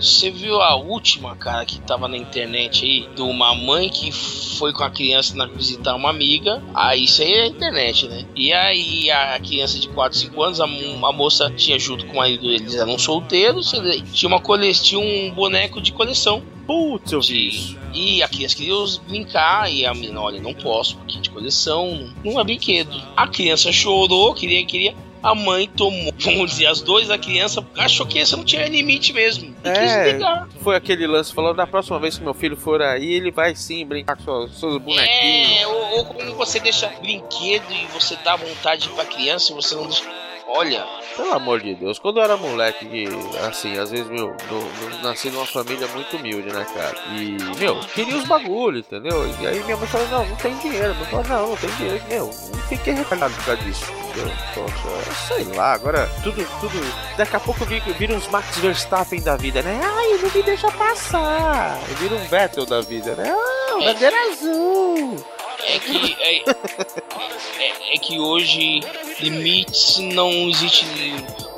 Você viu a última, cara, que tava na internet aí, de uma mãe que foi com a criança na visitar uma amiga. Aí isso aí é internet, né? E aí a criança de 4, 5 anos, a, a moça tinha junto com o marido, eles eram solteiros, tinha uma cole... tinha um boneco de coleção. Putz, eu vi isso. E a criança queria brincar e a menina, olha, não posso, porque é de coleção, não é brinquedo. A criança chorou, queria, queria a mãe tomou, vamos dizer, as duas, a criança achou que esse não tinha limite mesmo. E é, foi aquele lance, falou, da próxima vez que meu filho for aí, ele vai sim brincar com seus, seus bonequinhos. É, ou, ou quando você deixa brinquedo e você dá vontade pra criança e você não deixa... Olha, pelo amor de Deus, quando eu era moleque, assim, às vezes, meu, eu, nasci numa família muito humilde, né, cara? E, meu, queria os bagulhos, entendeu? E aí minha mãe falou, não, não tem dinheiro. Meu não, não tem dinheiro. Meu, não fiquei recalhado por causa disso. Entendeu? Poxa, sei lá, agora tudo, tudo. Daqui a pouco vira uns Max Verstappen da vida, né? Ai, não me deixa passar. Vira um Vettel da vida, né? Ah, bandeira azul é que é, é, é, que hoje limites não existe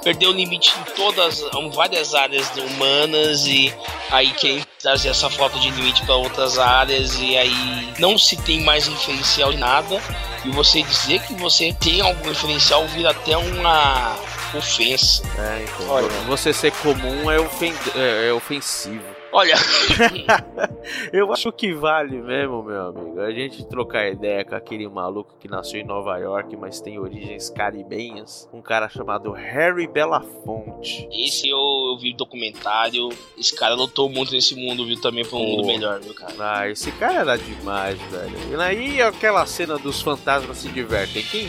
perdeu limite em todas em várias áreas humanas e aí quem trazer essa falta de limite para outras áreas e aí não se tem mais referencial de nada e você dizer que você tem algum referencial vira até uma ofensa. É, então, você ser comum é, ofen- é- é ofensivo. Olha, Eu acho que vale mesmo, meu amigo, a gente trocar ideia com aquele maluco que nasceu em Nova York, mas tem origens caribenhas. Um cara chamado Harry Belafonte. esse eu, eu vi documentário, esse cara lutou muito nesse mundo, viu, também pra um mundo melhor, viu, cara. Ah, esse cara era demais, velho. E aí aquela cena dos fantasmas se divertem. Quem,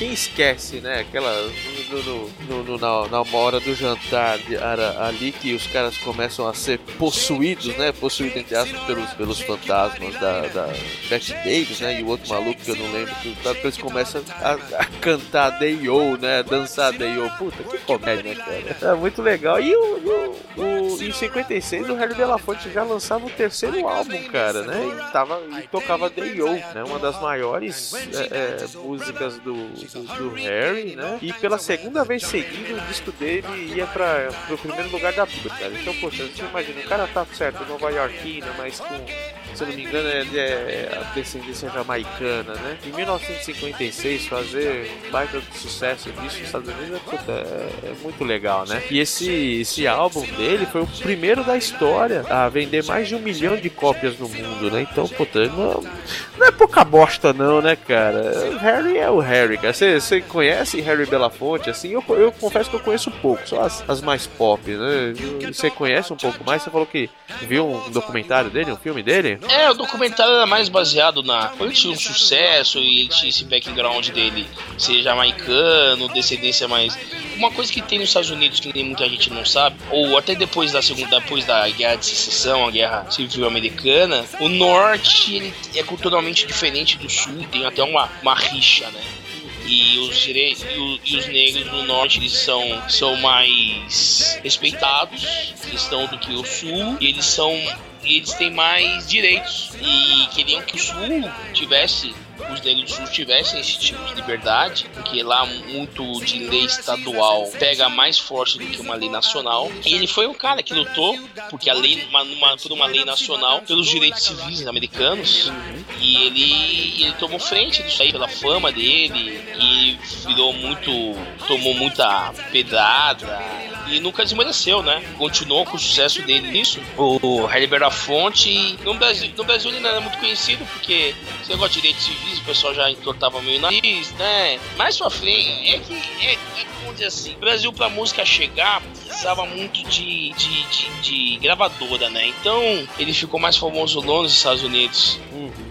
quem esquece, né? Aquela. No, no, no- na, hora do jantar ali que os caras começam a ser possuídos, né? Possuídos entre aspas pelos, pelos fantasmas da, da Bette Davis, né? E o outro maluco que eu não lembro. Que tá, eles começam a, a cantar Day-O, né? Dançar Day-O. Puta, que comédia, né, cara? É muito legal. E o, o, o- em 56 o Harry Belafonte já lançava o terceiro álbum, cara, né? E, tava, e tocava Day-O, né? Uma das maiores é, é, músicas do, do, Harry, né? E pela segunda vez seguida o disco dele ia para pro primeiro lugar da Bíblia, cara. Então, poxa, você imagina, o cara tá certo, nova iorquino, mas com, se eu não me engano, ele é a descendência jamaicana, né? Em 1956, fazer baita de sucesso disso nos Estados Unidos é, puta, é, é muito legal, né? E esse, esse álbum dele foi o primeiro da história a vender mais de um milhão de cópias no mundo, né? Então, puta, não, não é pouca bosta não, né, cara? O Harry é o Harry, cara. Você conhece Harry Belafonte, assim? Eu, eu confesso que eu conheço pouco, só as, as mais pop, né? Você conhece um pouco mais? Você falou que viu um documentário dele, um filme dele? É, o documentário era mais baseado na. Tinha um sucesso e ele tinha esse background dele ser jamaicano, descendência mais. Uma coisa que tem nos Estados Unidos que nem muita gente não sabe, ou até depois da segunda, depois da guerra de secessão, a guerra civil americana, o norte ele é culturalmente diferente do sul, tem até uma, uma rixa, né? E os, e, e os negros do norte eles são, são mais respeitados cristão do que o sul e eles são e eles têm mais direitos. E queriam que o sul tivesse os negros do sul tivessem esse tipo de liberdade, porque lá muito de lei estadual pega mais forte do que uma lei nacional. E ele foi um cara que lutou porque a lei, uma, uma- por uma lei nacional, pelos direitos civis americanos. E ele, ele tomou frente disso aí pela fama dele e virou muito, tomou muita pedrada e nunca desmereceu, né? Continuou com o sucesso dele nisso. O Harry Belafonte, no Brasil, no Brasil ele não era muito conhecido porque esse negócio de direitos civis o pessoal já entortava meio o nariz, né? Mais pra frente, é que, é, é, vamos dizer assim, Brasil pra música chegar precisava muito de, de, de, de gravadora, né? Então ele ficou mais famoso lá nos Estados Unidos.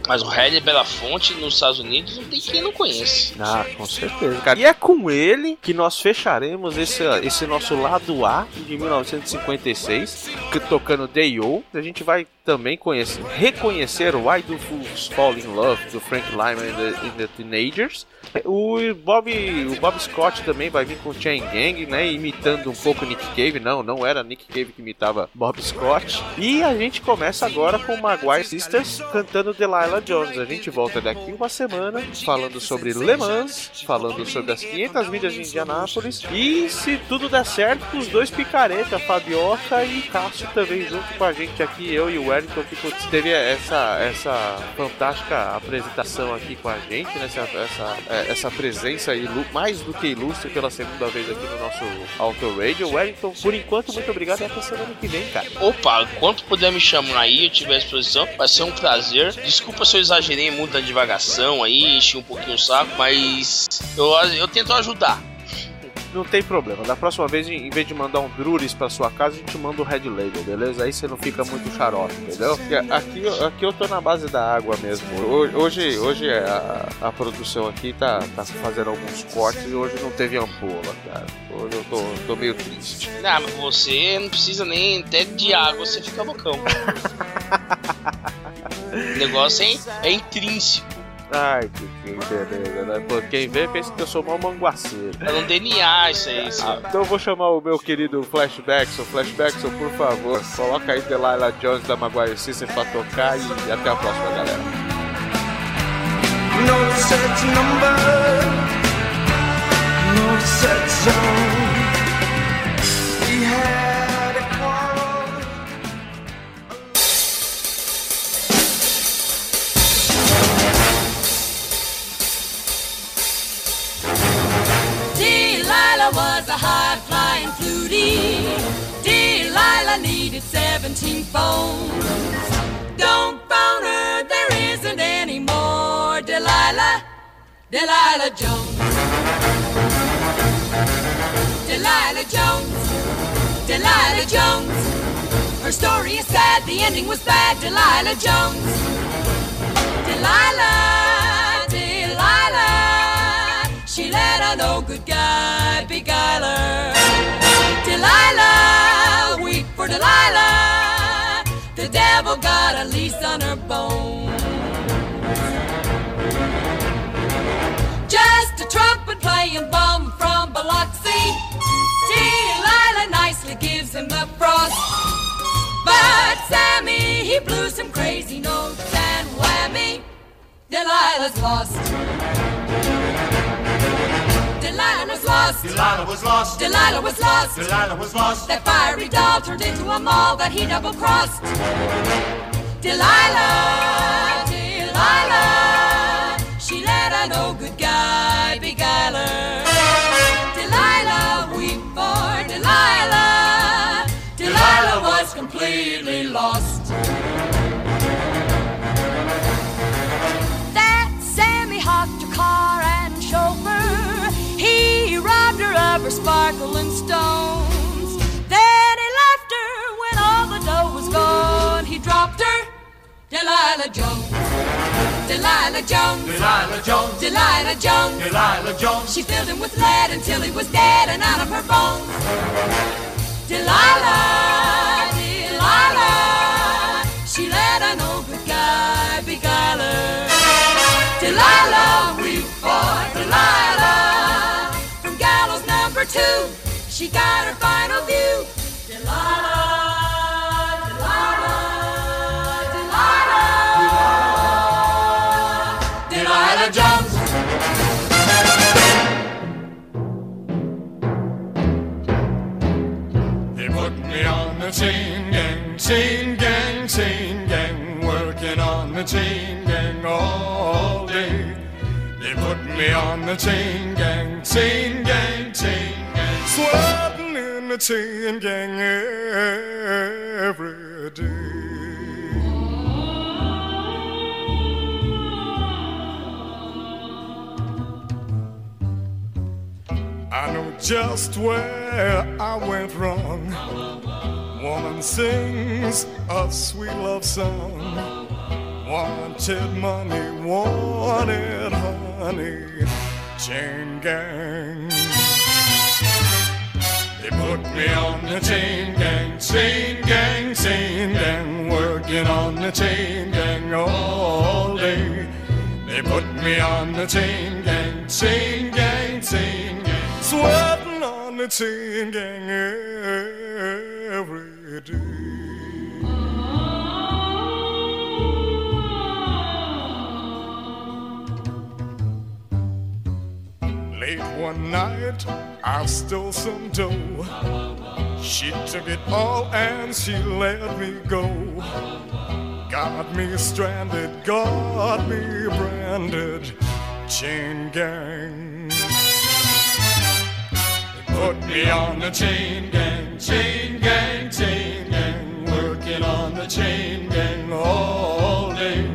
Mas o Harry Belafonte nos Estados Unidos não tem quem não conhece. Ah, com certeza, cara. E é com ele que nós fecharemos esse, esse nosso lado A de 1956, que tocando Day-O. A gente vai também conhecer, reconhecer Why Do Fools Fall in Love do Frank Lyman and the, the Teenagers. O Bob, o Bob Scott também vai vir com Chain Gang, né? Imitando um pouco Nick Cave. Não, não era Nick Cave que imitava Bob Scott. E a gente começa agora com Maguire Sisters cantando Delilah Jones. A gente volta daqui uma semana falando sobre Le Mans, falando sobre as 500 milhas de Indianápolis. E se tudo der certo, os dois picareta, Fabioca e Cássio também junto com a gente aqui, eu e o Wellington, que putz, teve essa, essa fantástica apresentação aqui com a gente, né? essa, essa, essa presença mais do que ilustre pela segunda vez aqui no nosso Auto Radio. Wellington, por enquanto, muito obrigado e até semana que vem, cara. Opa, quanto puder me chamar aí, eu tiver à disposição, vai ser um prazer. Desculpa se eu exagerei muito na divagação aí, enchi um pouquinho o saco, mas eu, eu tento ajudar. Não tem problema. Da próxima vez, em vez de mandar um Druris pra sua casa, a gente manda o Red Label, beleza? Aí você não fica muito xarope, entendeu? Aqui, aqui eu tô na base da água mesmo. Ho- Hoje, hoje é a, a produção aqui tá, tá fazendo alguns cortes e hoje não teve ampola, cara. Hoje eu tô, tô meio triste. Ah, mas você não precisa nem até de água, você fica loucão. o negócio é, é intrínseco. Ai, que, que beleza, né? Pô, quem vê pensa que eu sou mal manguaceiro. É no DNA isso aí. Isso. Ah, então eu vou chamar o meu querido Flashbackson. Flashbackson, por favor, coloca aí Delilah Jones da Maguire System pra tocar e até a próxima, galera. No such number, no such song. Get 17 phones. Don't phone her, there isn't any more. Delilah, Delilah Jones. Delilah Jones, Delilah Jones. Her story is sad, the ending was bad. Delilah Jones. Delilah, Delilah. She let a no good guy playing bum from Biloxi. Delilah nicely gives him the frost. But Sammy, he blew some crazy notes and whammy. Delilah's lost. Delilah was lost. Delilah was lost. Delilah was lost. Delilah was lost. That fiery doll turned into a mall that he double crossed. Delilah, Delilah, she let a no good guy lost. That Sammy hawked her car and chauffeur. He robbed her of her sparkling stones. Then he left her when all the dough was gone. He dropped her, Delilah Jones. Delilah Jones. Delilah Jones. Delilah Jones. Delilah Jones. She filled him with lead until he was dead and out of her bones. Delilah, Delilah, she let a no good guy beguile her. Delilah, weep for Delilah. From gallows number two, she got her final view. Delilah, Delilah, Delilah, Delilah Jones. They put me on the chain gang, chain gang, chain gang, working on the chain gang all day. They put me on the chain gang, chain gang, chain gang, sweating in the chain gang every day. I know just where I went wrong. Woman sings a sweet love song. Wanted money, wanted honey. Chain gang. They put me on the chain gang, chain gang, chain gang, working on the chain gang all day. They put me on the chain gang, chain gang, chain gang, sweating on the chain gang every day. Late one night, I stole some dough. She took it all and she let me go. Got me stranded, got me branded, chain gang. They put me on the chain gang, chain gang, chain gang, working on the chain gang all day.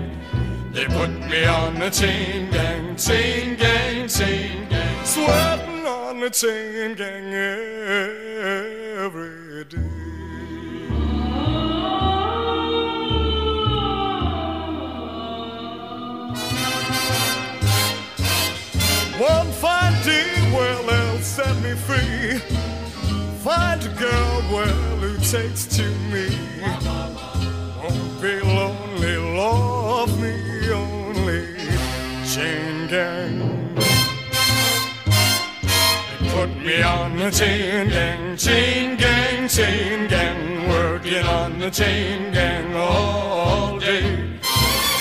They put me on the chain gang, chain gang, chain gang, sweating on the chain gang every day. One fine day, well, they'll set me free. Find a girl, well, who takes to me. Won't be lonely, love me only. Chain gang. Me on the chain gang, chain gang, chain gang. Working on the chain gang all day.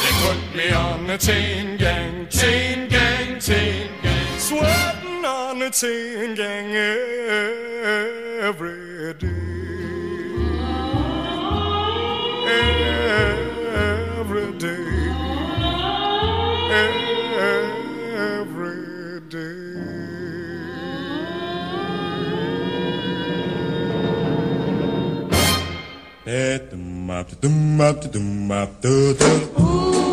They put me on the chain gang, chain gang, chain gang. Sweating on the chain gang every day. Et dum up, dum up, dum up, dum.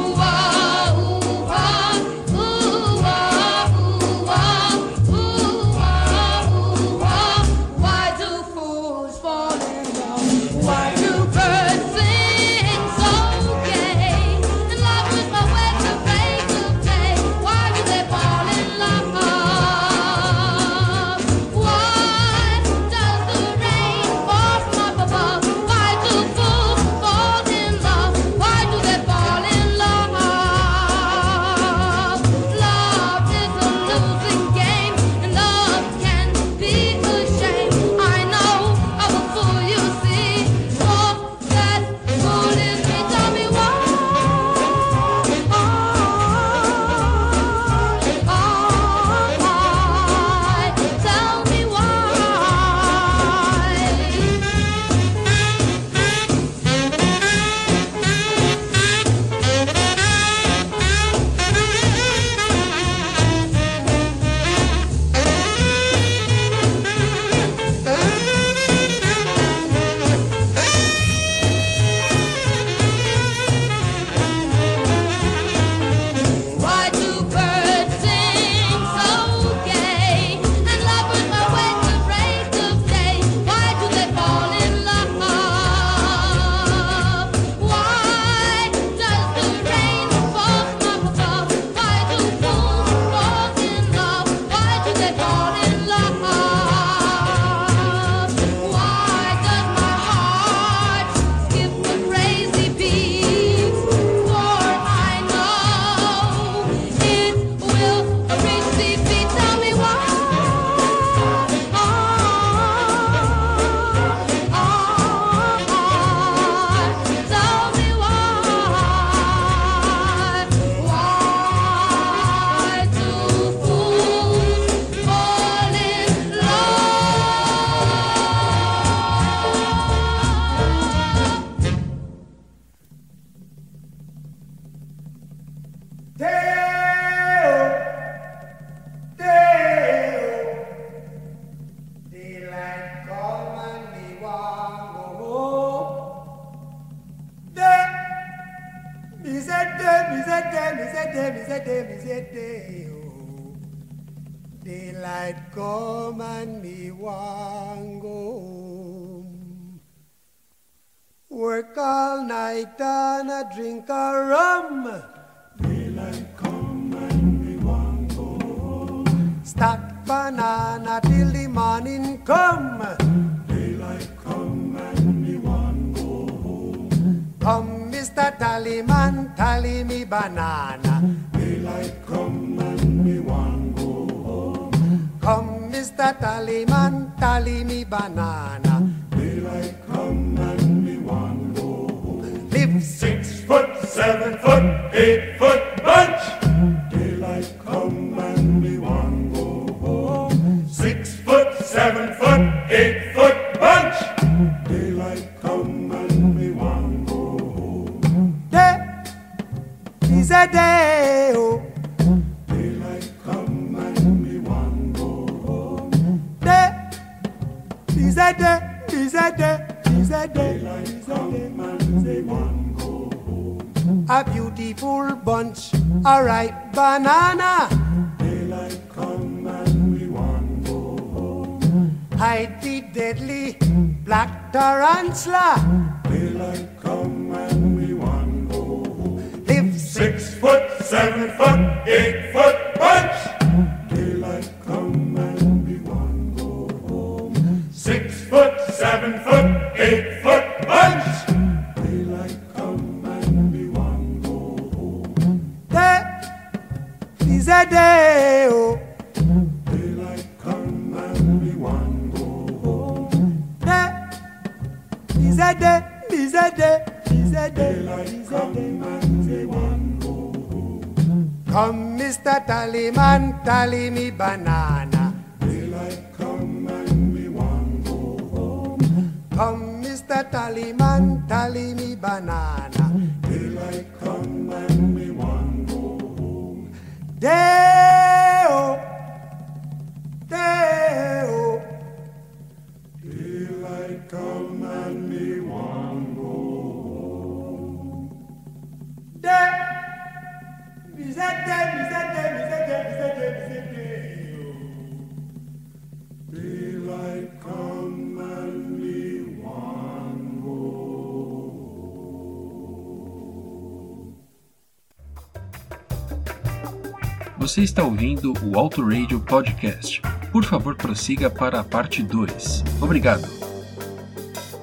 Você está ouvindo o Auto Radio Podcast. Por favor, prossiga para a parte 2. Obrigado.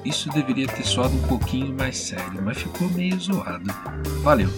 Isso deveria ter soado um pouquinho mais sério, mas ficou meio zoado. Valeu.